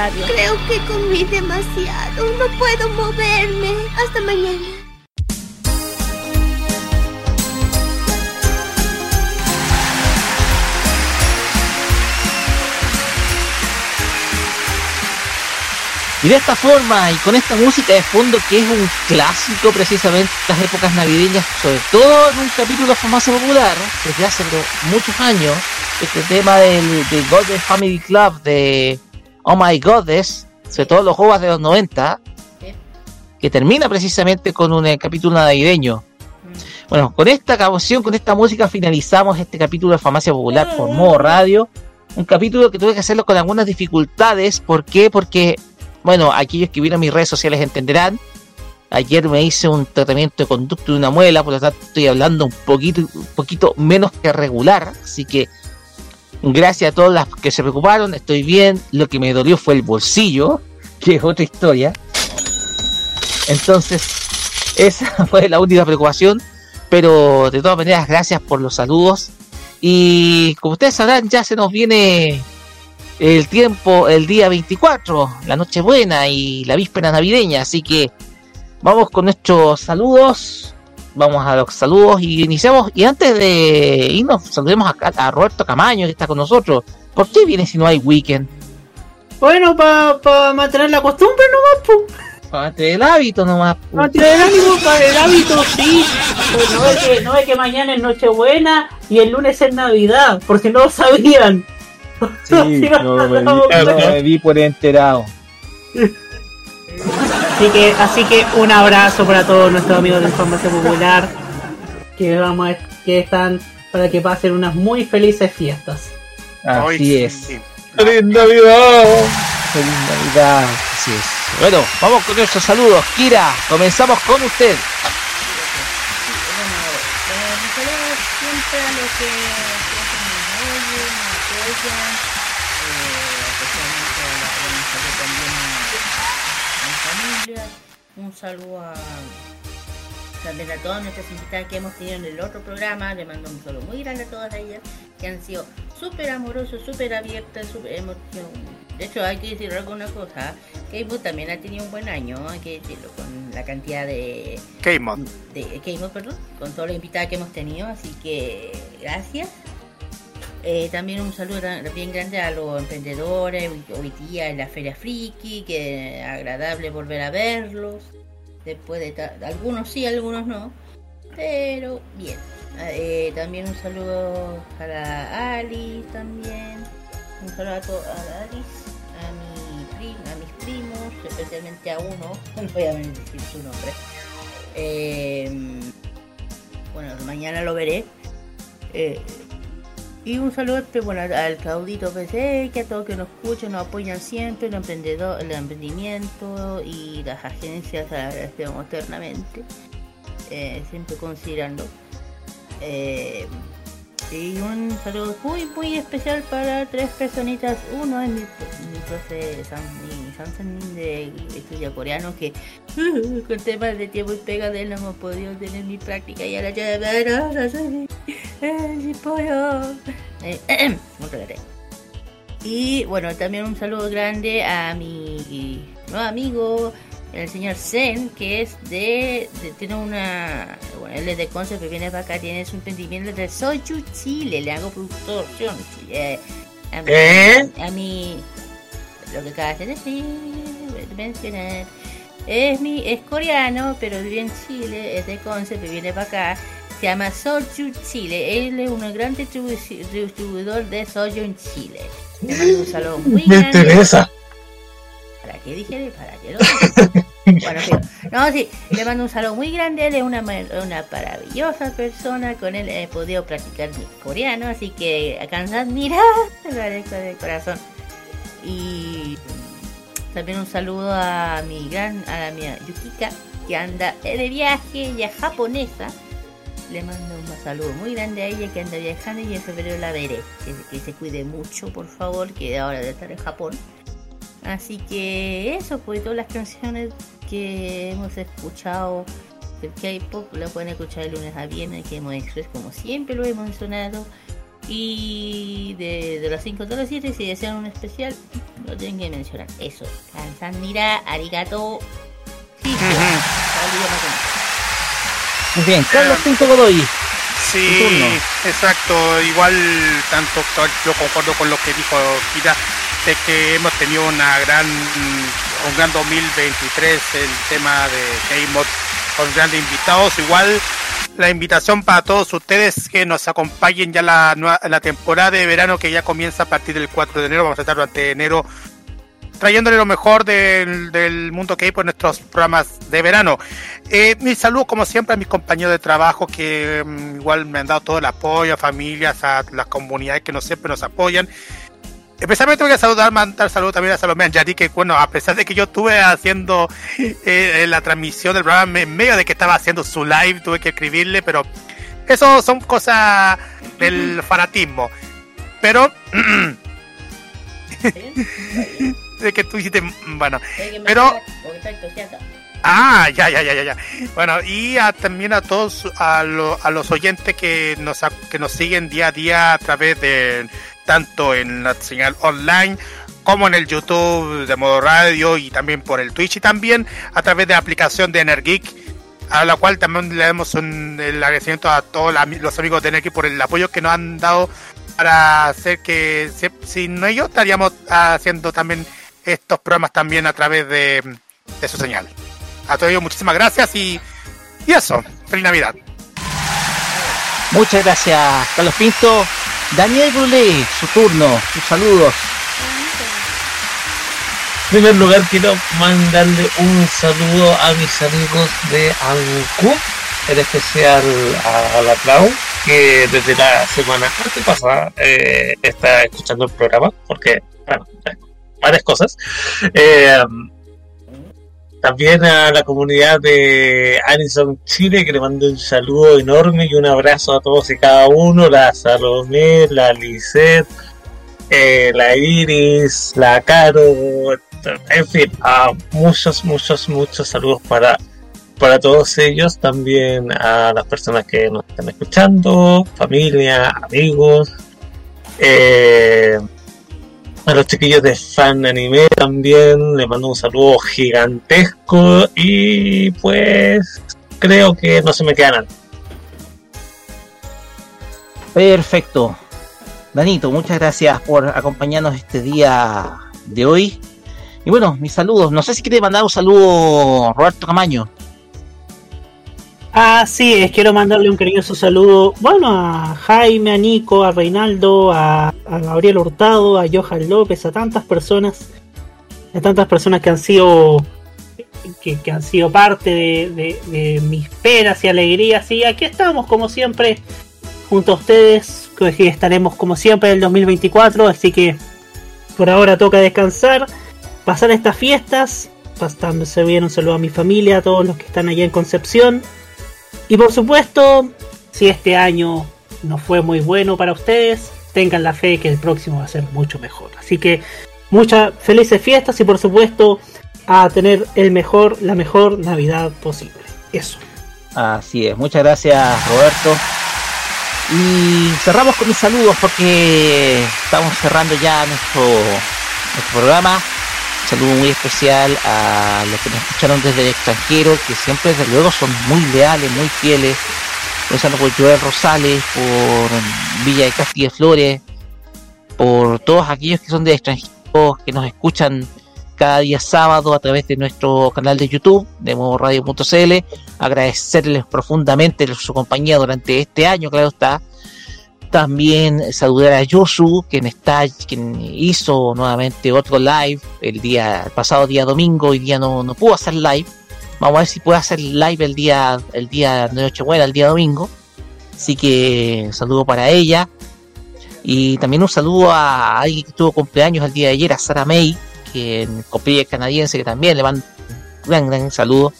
radio. Creo que comí demasiado. No puedo moverme. Hasta mañana. Y de esta forma y con esta música de fondo que es un clásico precisamente de las épocas navideñas, sobre todo en un capítulo de Farmacia Popular, desde hace muchos años, este tema del, del Goddess Family Club de Oh My Goddess, sobre todo los juegos de los 90, que termina precisamente con un eh, capítulo navideño. Bueno, con esta canción, con esta música finalizamos este capítulo de Farmacia Popular por modo radio. Un capítulo que tuve que hacerlo con algunas dificultades. ¿Por qué? Porque, bueno, aquellos que vieron mis redes sociales entenderán. Ayer me hice un tratamiento de conducto de una muela, por lo tanto estoy hablando un poquito, un poquito menos que regular. Así que gracias a todas las que se preocuparon, estoy bien. Lo que me dolió fue el bolsillo, que es otra historia. Entonces, esa fue la única preocupación. Pero de todas maneras, gracias por los saludos. Y como ustedes sabrán, ya se nos viene el tiempo, el día 24, la Nochebuena y la víspera navideña. Así que vamos con nuestros saludos. Vamos a los saludos y iniciamos. Y antes de irnos, saludemos a, a Roberto Camaño que está con nosotros. ¿Por qué viene si no hay weekend? Bueno, para mantener la costumbre nomás, pues. Para mantener el hábito nomás. Para mantener el ánimo, para el hábito, sí. Pues no, es que, no es que mañana es Nochebuena y el lunes es Navidad, porque no lo sabían. Sí, no me, vi, no me vi por enterado. Así que, así que un abrazo para todos nuestros amigos de Información Popular que vamos a- que están para que pasen unas muy felices fiestas. Así es. ¡Feliz Navidad! ¡Feliz Navidad! Así es. Bueno, vamos con nuestros saludos. Kira, comenzamos con usted. Nicolás siempre a los que apoyan, un saludo a, También a todas nuestras invitadas que hemos tenido en el otro programa, le mando un saludo muy grande a todas ellas, que han sido súper amorosos, súper abiertas, súper un- De hecho, hay que decir alguna cosa, K-Mod también ha tenido un buen año, hay que decirlo, con la cantidad de... K-Mod. De K-Mod, perdón, con todas las invitadas que hemos tenido, así que gracias. Eh, también un saludo bien grande a los emprendedores hoy, día en la Feria Friki, que agradable volver a verlos. Después de algunos sí, algunos no. Pero bien. Eh, también un saludo para Alice también. Un saludo a, to- a Alice, a, mi prim- a mis primos, especialmente a uno. No voy a decir su nombre. Eh, bueno, mañana lo veré. Y un saludo este, bueno, al- Caudito PC, que a todos que nos escuchan, nos apoyan siempre, el, emprendedor, el emprendimiento y las agencias, agradecemos eternamente, eh, siempre considerando. Eh, y un saludo muy, muy especial para tres personitas. Uno es mi, mi profe Sansan de estudio coreano que con temas de tiempo y pega de él no hemos podido tener mi práctica y ahora ya no, no. Eh, muchas gracias. Y bueno, también un saludo grande a mi nuevo amigo, el señor Zen, que es de, de- tiene una, bueno, él es de Conce, pero viene para acá, tiene su emprendimiento de Soju Chile, le hago producción. eh, a mi, ¿Qué? a mi, lo que acabas de decir, de mencionar, es mi, es coreano, pero vive en Chile, es de Conce, pero viene para acá. Se llama Soju Chile. Él es un gran distribu- distribuidor de soju en Chile. Le mando un saludo muy Me grande. interesa. ¿Para qué dije? ¿Para qué lo Bueno, sí. No, sí, le mando un saludo muy grande. Él es una, una maravillosa persona. Con él he podido practicar mi coreano. Así que alcanzad, mira, te lo agradezco de corazón. Y también un saludo a mi gran, a la mía Yukika, que anda de viaje, ella es japonesa. Le mando un saludo muy grande a ella que anda viajando y en febrero la veré. Que, que se cuide mucho, por favor, que ahora de estar en Japón. Así que eso, pues todas las canciones que hemos escuchado del K-pop la pueden escuchar de lunes a viernes que hemos Express como siempre lo hemos mencionado. Y de, de las 5 a las 7, si desean un especial, lo tienen que mencionar. Eso, Kansan Mira, Arigato. Sí, Muy bien, Carlos Pinto Godoy. Sí, exacto. Igual, tanto yo concuerdo con lo que dijo Kira, que hemos tenido una gran, un gran 2023, el tema de K-Mod con grandes invitados. Igual, la invitación para todos ustedes que nos acompañen ya la, la temporada de verano que ya comienza a partir del 4 de enero. Vamos a estar durante enero trayéndole lo mejor del, del mundo que hay por nuestros programas de verano. Eh, mis saludos, como siempre, a mis compañeros de trabajo que mm, igual me han dado todo el apoyo, a familias, a las comunidades que nos, siempre nos apoyan. Especialmente voy a saludar, mandar saludos también a Salomé Anjari, que bueno, a pesar de que yo estuve haciendo eh, la transmisión del programa en medio de que estaba haciendo su live, tuve que escribirle, pero eso son cosas del fanatismo. Pero de que tú hiciste, bueno, pero Ah, ya, ya, ya, ya, ya. Bueno, y a- también a todos, a, lo- a los oyentes que nos, a- que nos siguen día a día a través de, tanto en la señal online como en el YouTube de modo radio y también por el Twitch y también a través de la aplicación de Energic, a la cual también le damos un, agradecimiento a todos los amigos de Energic por el apoyo que nos han dado para hacer que, si- sin ellos, estaríamos haciendo también estos programas también a través de, de su señal. A todos ellos, muchísimas gracias y, y eso. Feliz Navidad. Muchas gracias, Carlos Pinto. Daniel Brulé, su turno, sus saludos. En primer lugar quiero mandarle un saludo a mis amigos de Ancu, en especial a la Clau, que desde la semana antepasada eh, está escuchando el programa, porque, bueno, varias cosas. Eh, también a la comunidad de Anison Chile, que le mando un saludo enorme y un abrazo a todos y cada uno, la Salomé, la Lisette, eh, la Iris, la Caro, en fin, a muchos, muchos, muchos saludos para para todos ellos, también a las personas que nos están escuchando, familia, amigos, eh, a los chiquillos de fan anime también, les mando un saludo gigantesco y pues creo que no se me queda nada. Perfecto. Danito, muchas gracias por acompañarnos este día de hoy. Y bueno, mis saludos. No sé si quiere mandar un saludo Roberto Camaño. Así es, quiero mandarle un cariñoso saludo, bueno, a Jaime, a Nico, a Reinaldo, a, Gabriel Hurtado, a Johan López, a tantas personas, a tantas personas que han sido que, han sido parte de, mis penas y alegrías. Y aquí estamos, como siempre, junto a ustedes, que estaremos como siempre en el 2024, así que por ahora toca descansar, pasar estas fiestas, pasando, se viene un saludo a mi familia, a todos los que están allá en Concepción. Y por supuesto, si este año no fue muy bueno para ustedes, tengan la fe que el próximo va a ser mucho mejor. Así que muchas felices fiestas y por supuesto a tener el mejor, la mejor Navidad posible. Eso. Así es, muchas gracias Roberto. Y cerramos con mis saludos porque estamos cerrando ya nuestro, nuestro programa. Saludo muy especial a los que nos escucharon desde el extranjero, que siempre desde luego son muy leales, muy fieles. Empezando por Joel Rosales, por Villa de Castilla y Flores, por todos aquellos que son de extranjeros, que nos escuchan cada día sábado a través de nuestro canal de YouTube, de modoradio.cl. Agradecerles profundamente su compañía durante este año, claro está. También saludar a Yosu, quien está, quien hizo nuevamente otro live el día, el pasado día domingo, hoy día no, no pudo hacer live. Vamos a ver si puede hacer live el día, el día de Nochebuena, el día domingo. Así que saludo para ella. Y también un saludo a alguien que tuvo cumpleaños el día de ayer, a Sara May, que en copia canadiense, que también le mando un gran, gran saludo.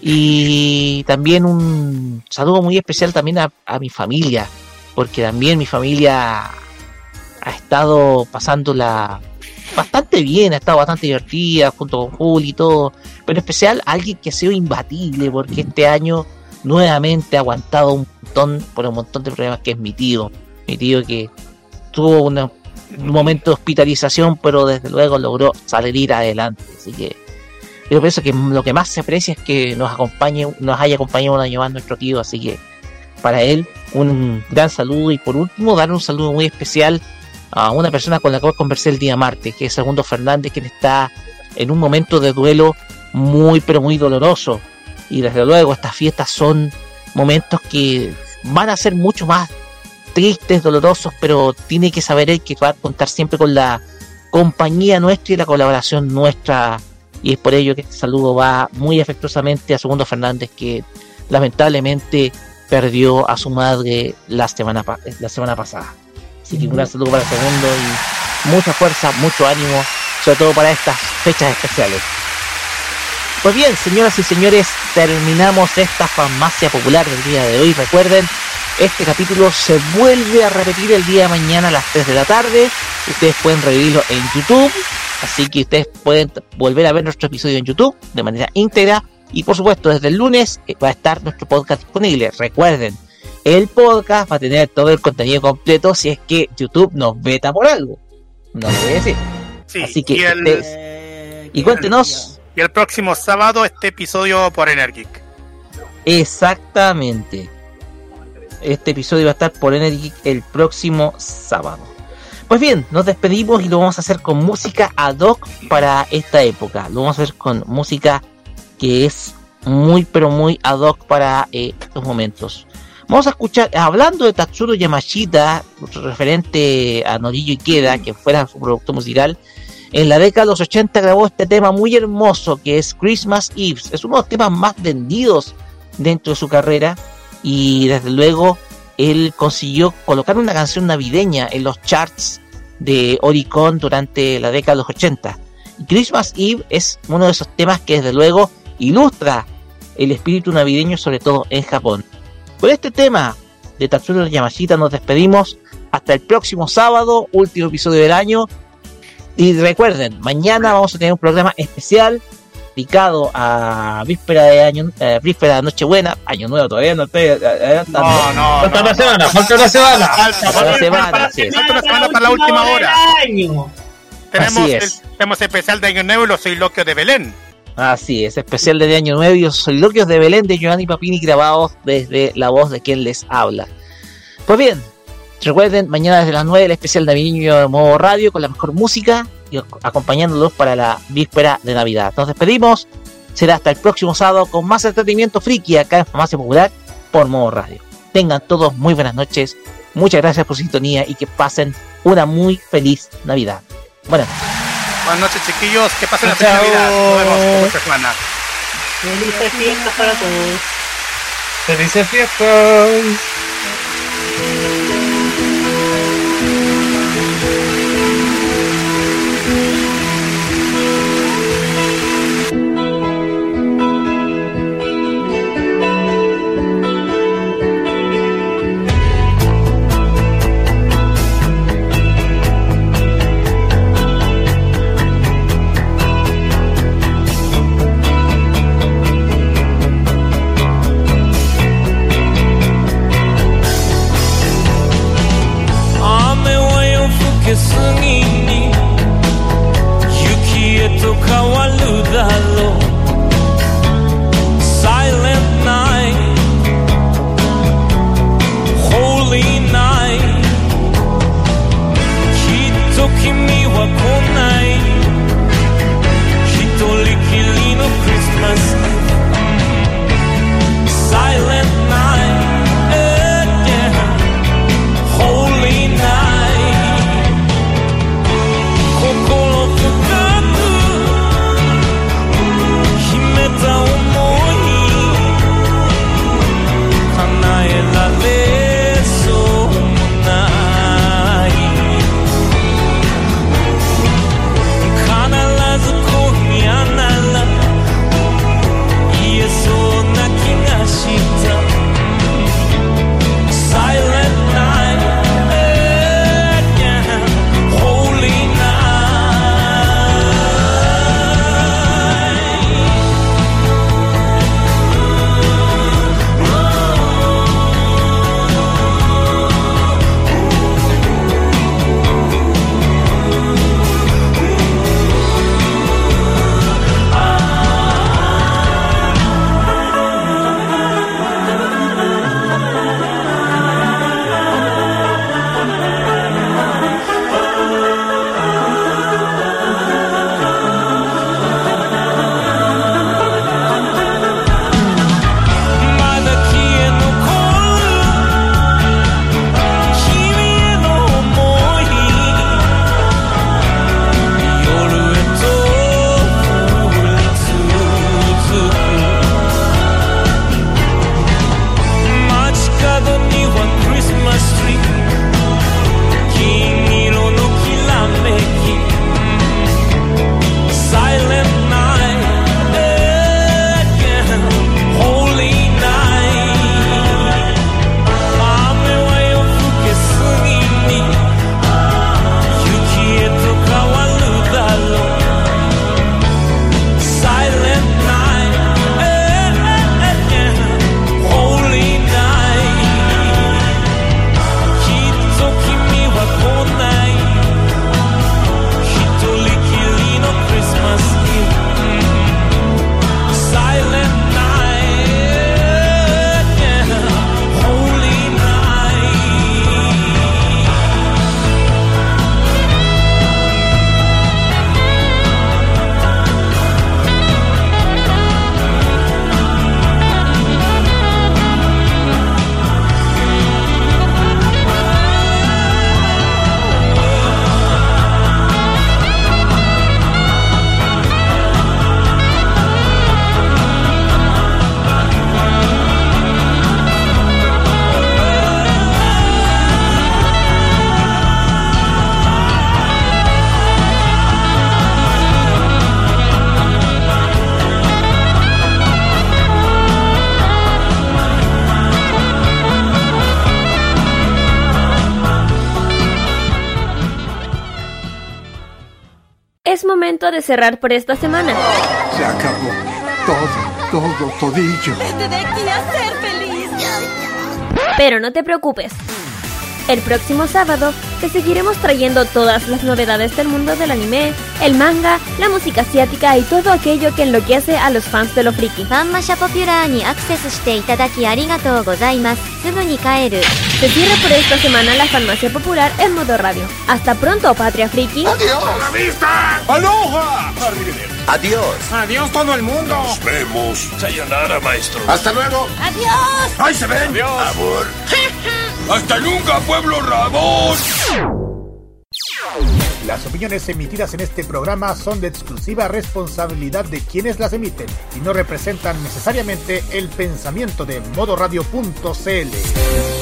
Y también un saludo muy especial también a, a mi familia, porque también mi familia ha estado pasándola bastante bien, ha estado bastante divertida junto con Juli y todo, pero en especial alguien que ha sido imbatible, porque este año nuevamente ha aguantado un montón por un montón de problemas que es mi tío, mi tío que tuvo una- un momento de hospitalización, pero desde luego logró salir adelante, así que yo pienso que lo que más se aprecia es que nos acompañe, nos haya acompañado un año más nuestro tío, así que para él un gran saludo y por último dar un saludo muy especial a una persona con la cual conversé el día martes, que es Segundo Fernández, quien está en un momento de duelo muy pero muy doloroso. Y desde luego estas fiestas son momentos que van a ser mucho más tristes, dolorosos, pero tiene que saber él que va a contar siempre con la compañía nuestra y la colaboración nuestra. Y es por ello que este saludo va muy afectuosamente a Segundo Fernández, que lamentablemente perdió a su madre la semana, la semana pasada. Así que un gran saludo para Segundo y mucha fuerza, mucho ánimo, sobre todo para estas fechas especiales. Pues bien, señoras y señores, terminamos esta farmacia popular del día de hoy. Recuerden, este capítulo se vuelve a repetir el día de mañana a las 3 de la tarde. Ustedes pueden revivirlo en YouTube. Así que ustedes pueden volver a ver nuestro episodio en YouTube de manera íntegra. Y por supuesto, desde el lunes eh, va a estar nuestro podcast disponible. Recuerden, el podcast va a tener todo el contenido completo si es que YouTube nos veta por algo. No lo voy a decir. Sí, Así que y el- y cuéntenos. Y el próximo sábado este episodio por Energic. Exactamente. Este episodio va a estar por Energy el próximo sábado. Pues bien, nos despedimos y lo vamos a hacer con música ad hoc para esta época. Lo vamos a hacer con música que es muy pero muy ad hoc para eh, estos momentos. Vamos a escuchar, hablando de Tatsuro Yamashita, referente a Norillo Ikeda, que fuera su producto musical, en la década de los 80 grabó este tema muy hermoso que es Christmas Eve. Es uno de los temas más vendidos dentro de su carrera y desde luego él consiguió colocar una canción navideña en los charts de Oricon durante la década de los 80. Y Christmas Eve es uno de esos temas que desde luego ilustra el espíritu navideño sobre todo en Japón. Con este tema de Tatsuro Yamashita nos despedimos hasta el próximo sábado, último episodio del año. Y recuerden, mañana vamos a tener un programa especial dedicado a víspera de año, eh, víspera de Nochebuena, Año Nuevo todavía no estoy adelantando. No, no, Falta no, una no. semana, falta una semana. Falta, Falta una semana, sí. falta una semana para la última hora. Tenemos Así el, es. tenemos especial de Año Nuevo y los soliloquios de Belén. Así es, especial de Año Nuevo y los soliloquios de Belén de Giovanni Papini grabados desde la voz de quien les habla. Pues bien, recuerden, mañana desde las 9 el especial de niño de modo radio con la mejor música y acompañándolos para la víspera de Navidad. Nos despedimos, será hasta el próximo sábado con más entretenimiento friki acá en Farmacia Popular por modo radio. Tengan todos muy buenas noches, muchas gracias por su sintonía y que pasen una muy feliz Navidad. Buenas. Buenas noches, chiquillos. Que pasen la feliz Navidad. Nos vemos esta semana. Felices fiestas para todos. Felices fiestas. de cerrar por esta semana. Se acabó. Todo, todo, todillo. Vete de aquí a ser feliz. Pero no te preocupes. El próximo sábado te seguiremos trayendo todas las novedades del mundo del anime, el manga, la música asiática y todo aquello que enloquece a los fans de lo friki. ファンマシャポピュラーにアクセスしていただきありがとうございます。すぐに帰る。 Se cierra por esta semana la farmacia popular en modo radio. Hasta pronto, Patria Friki. ¡Hasta la vista! ¡Aloha! Adiós. Adiós todo el mundo. Nos vemos. Sayonara, maestro. Hasta luego. Adiós. ¡Ahí se ven! Adiós. Amor. ¡Hasta nunca, pueblo Ramón! Las opiniones emitidas en este programa son de exclusiva responsabilidad de quienes las emiten y no representan necesariamente el pensamiento de modoradio.cl.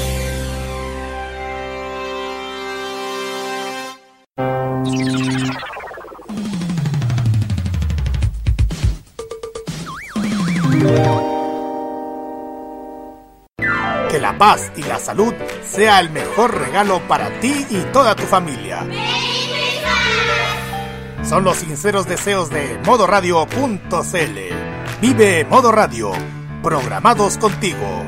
salud sea el mejor regalo para ti y toda tu familia. Son los sinceros deseos de modoradio.cl. Vive Modo Radio, programados contigo.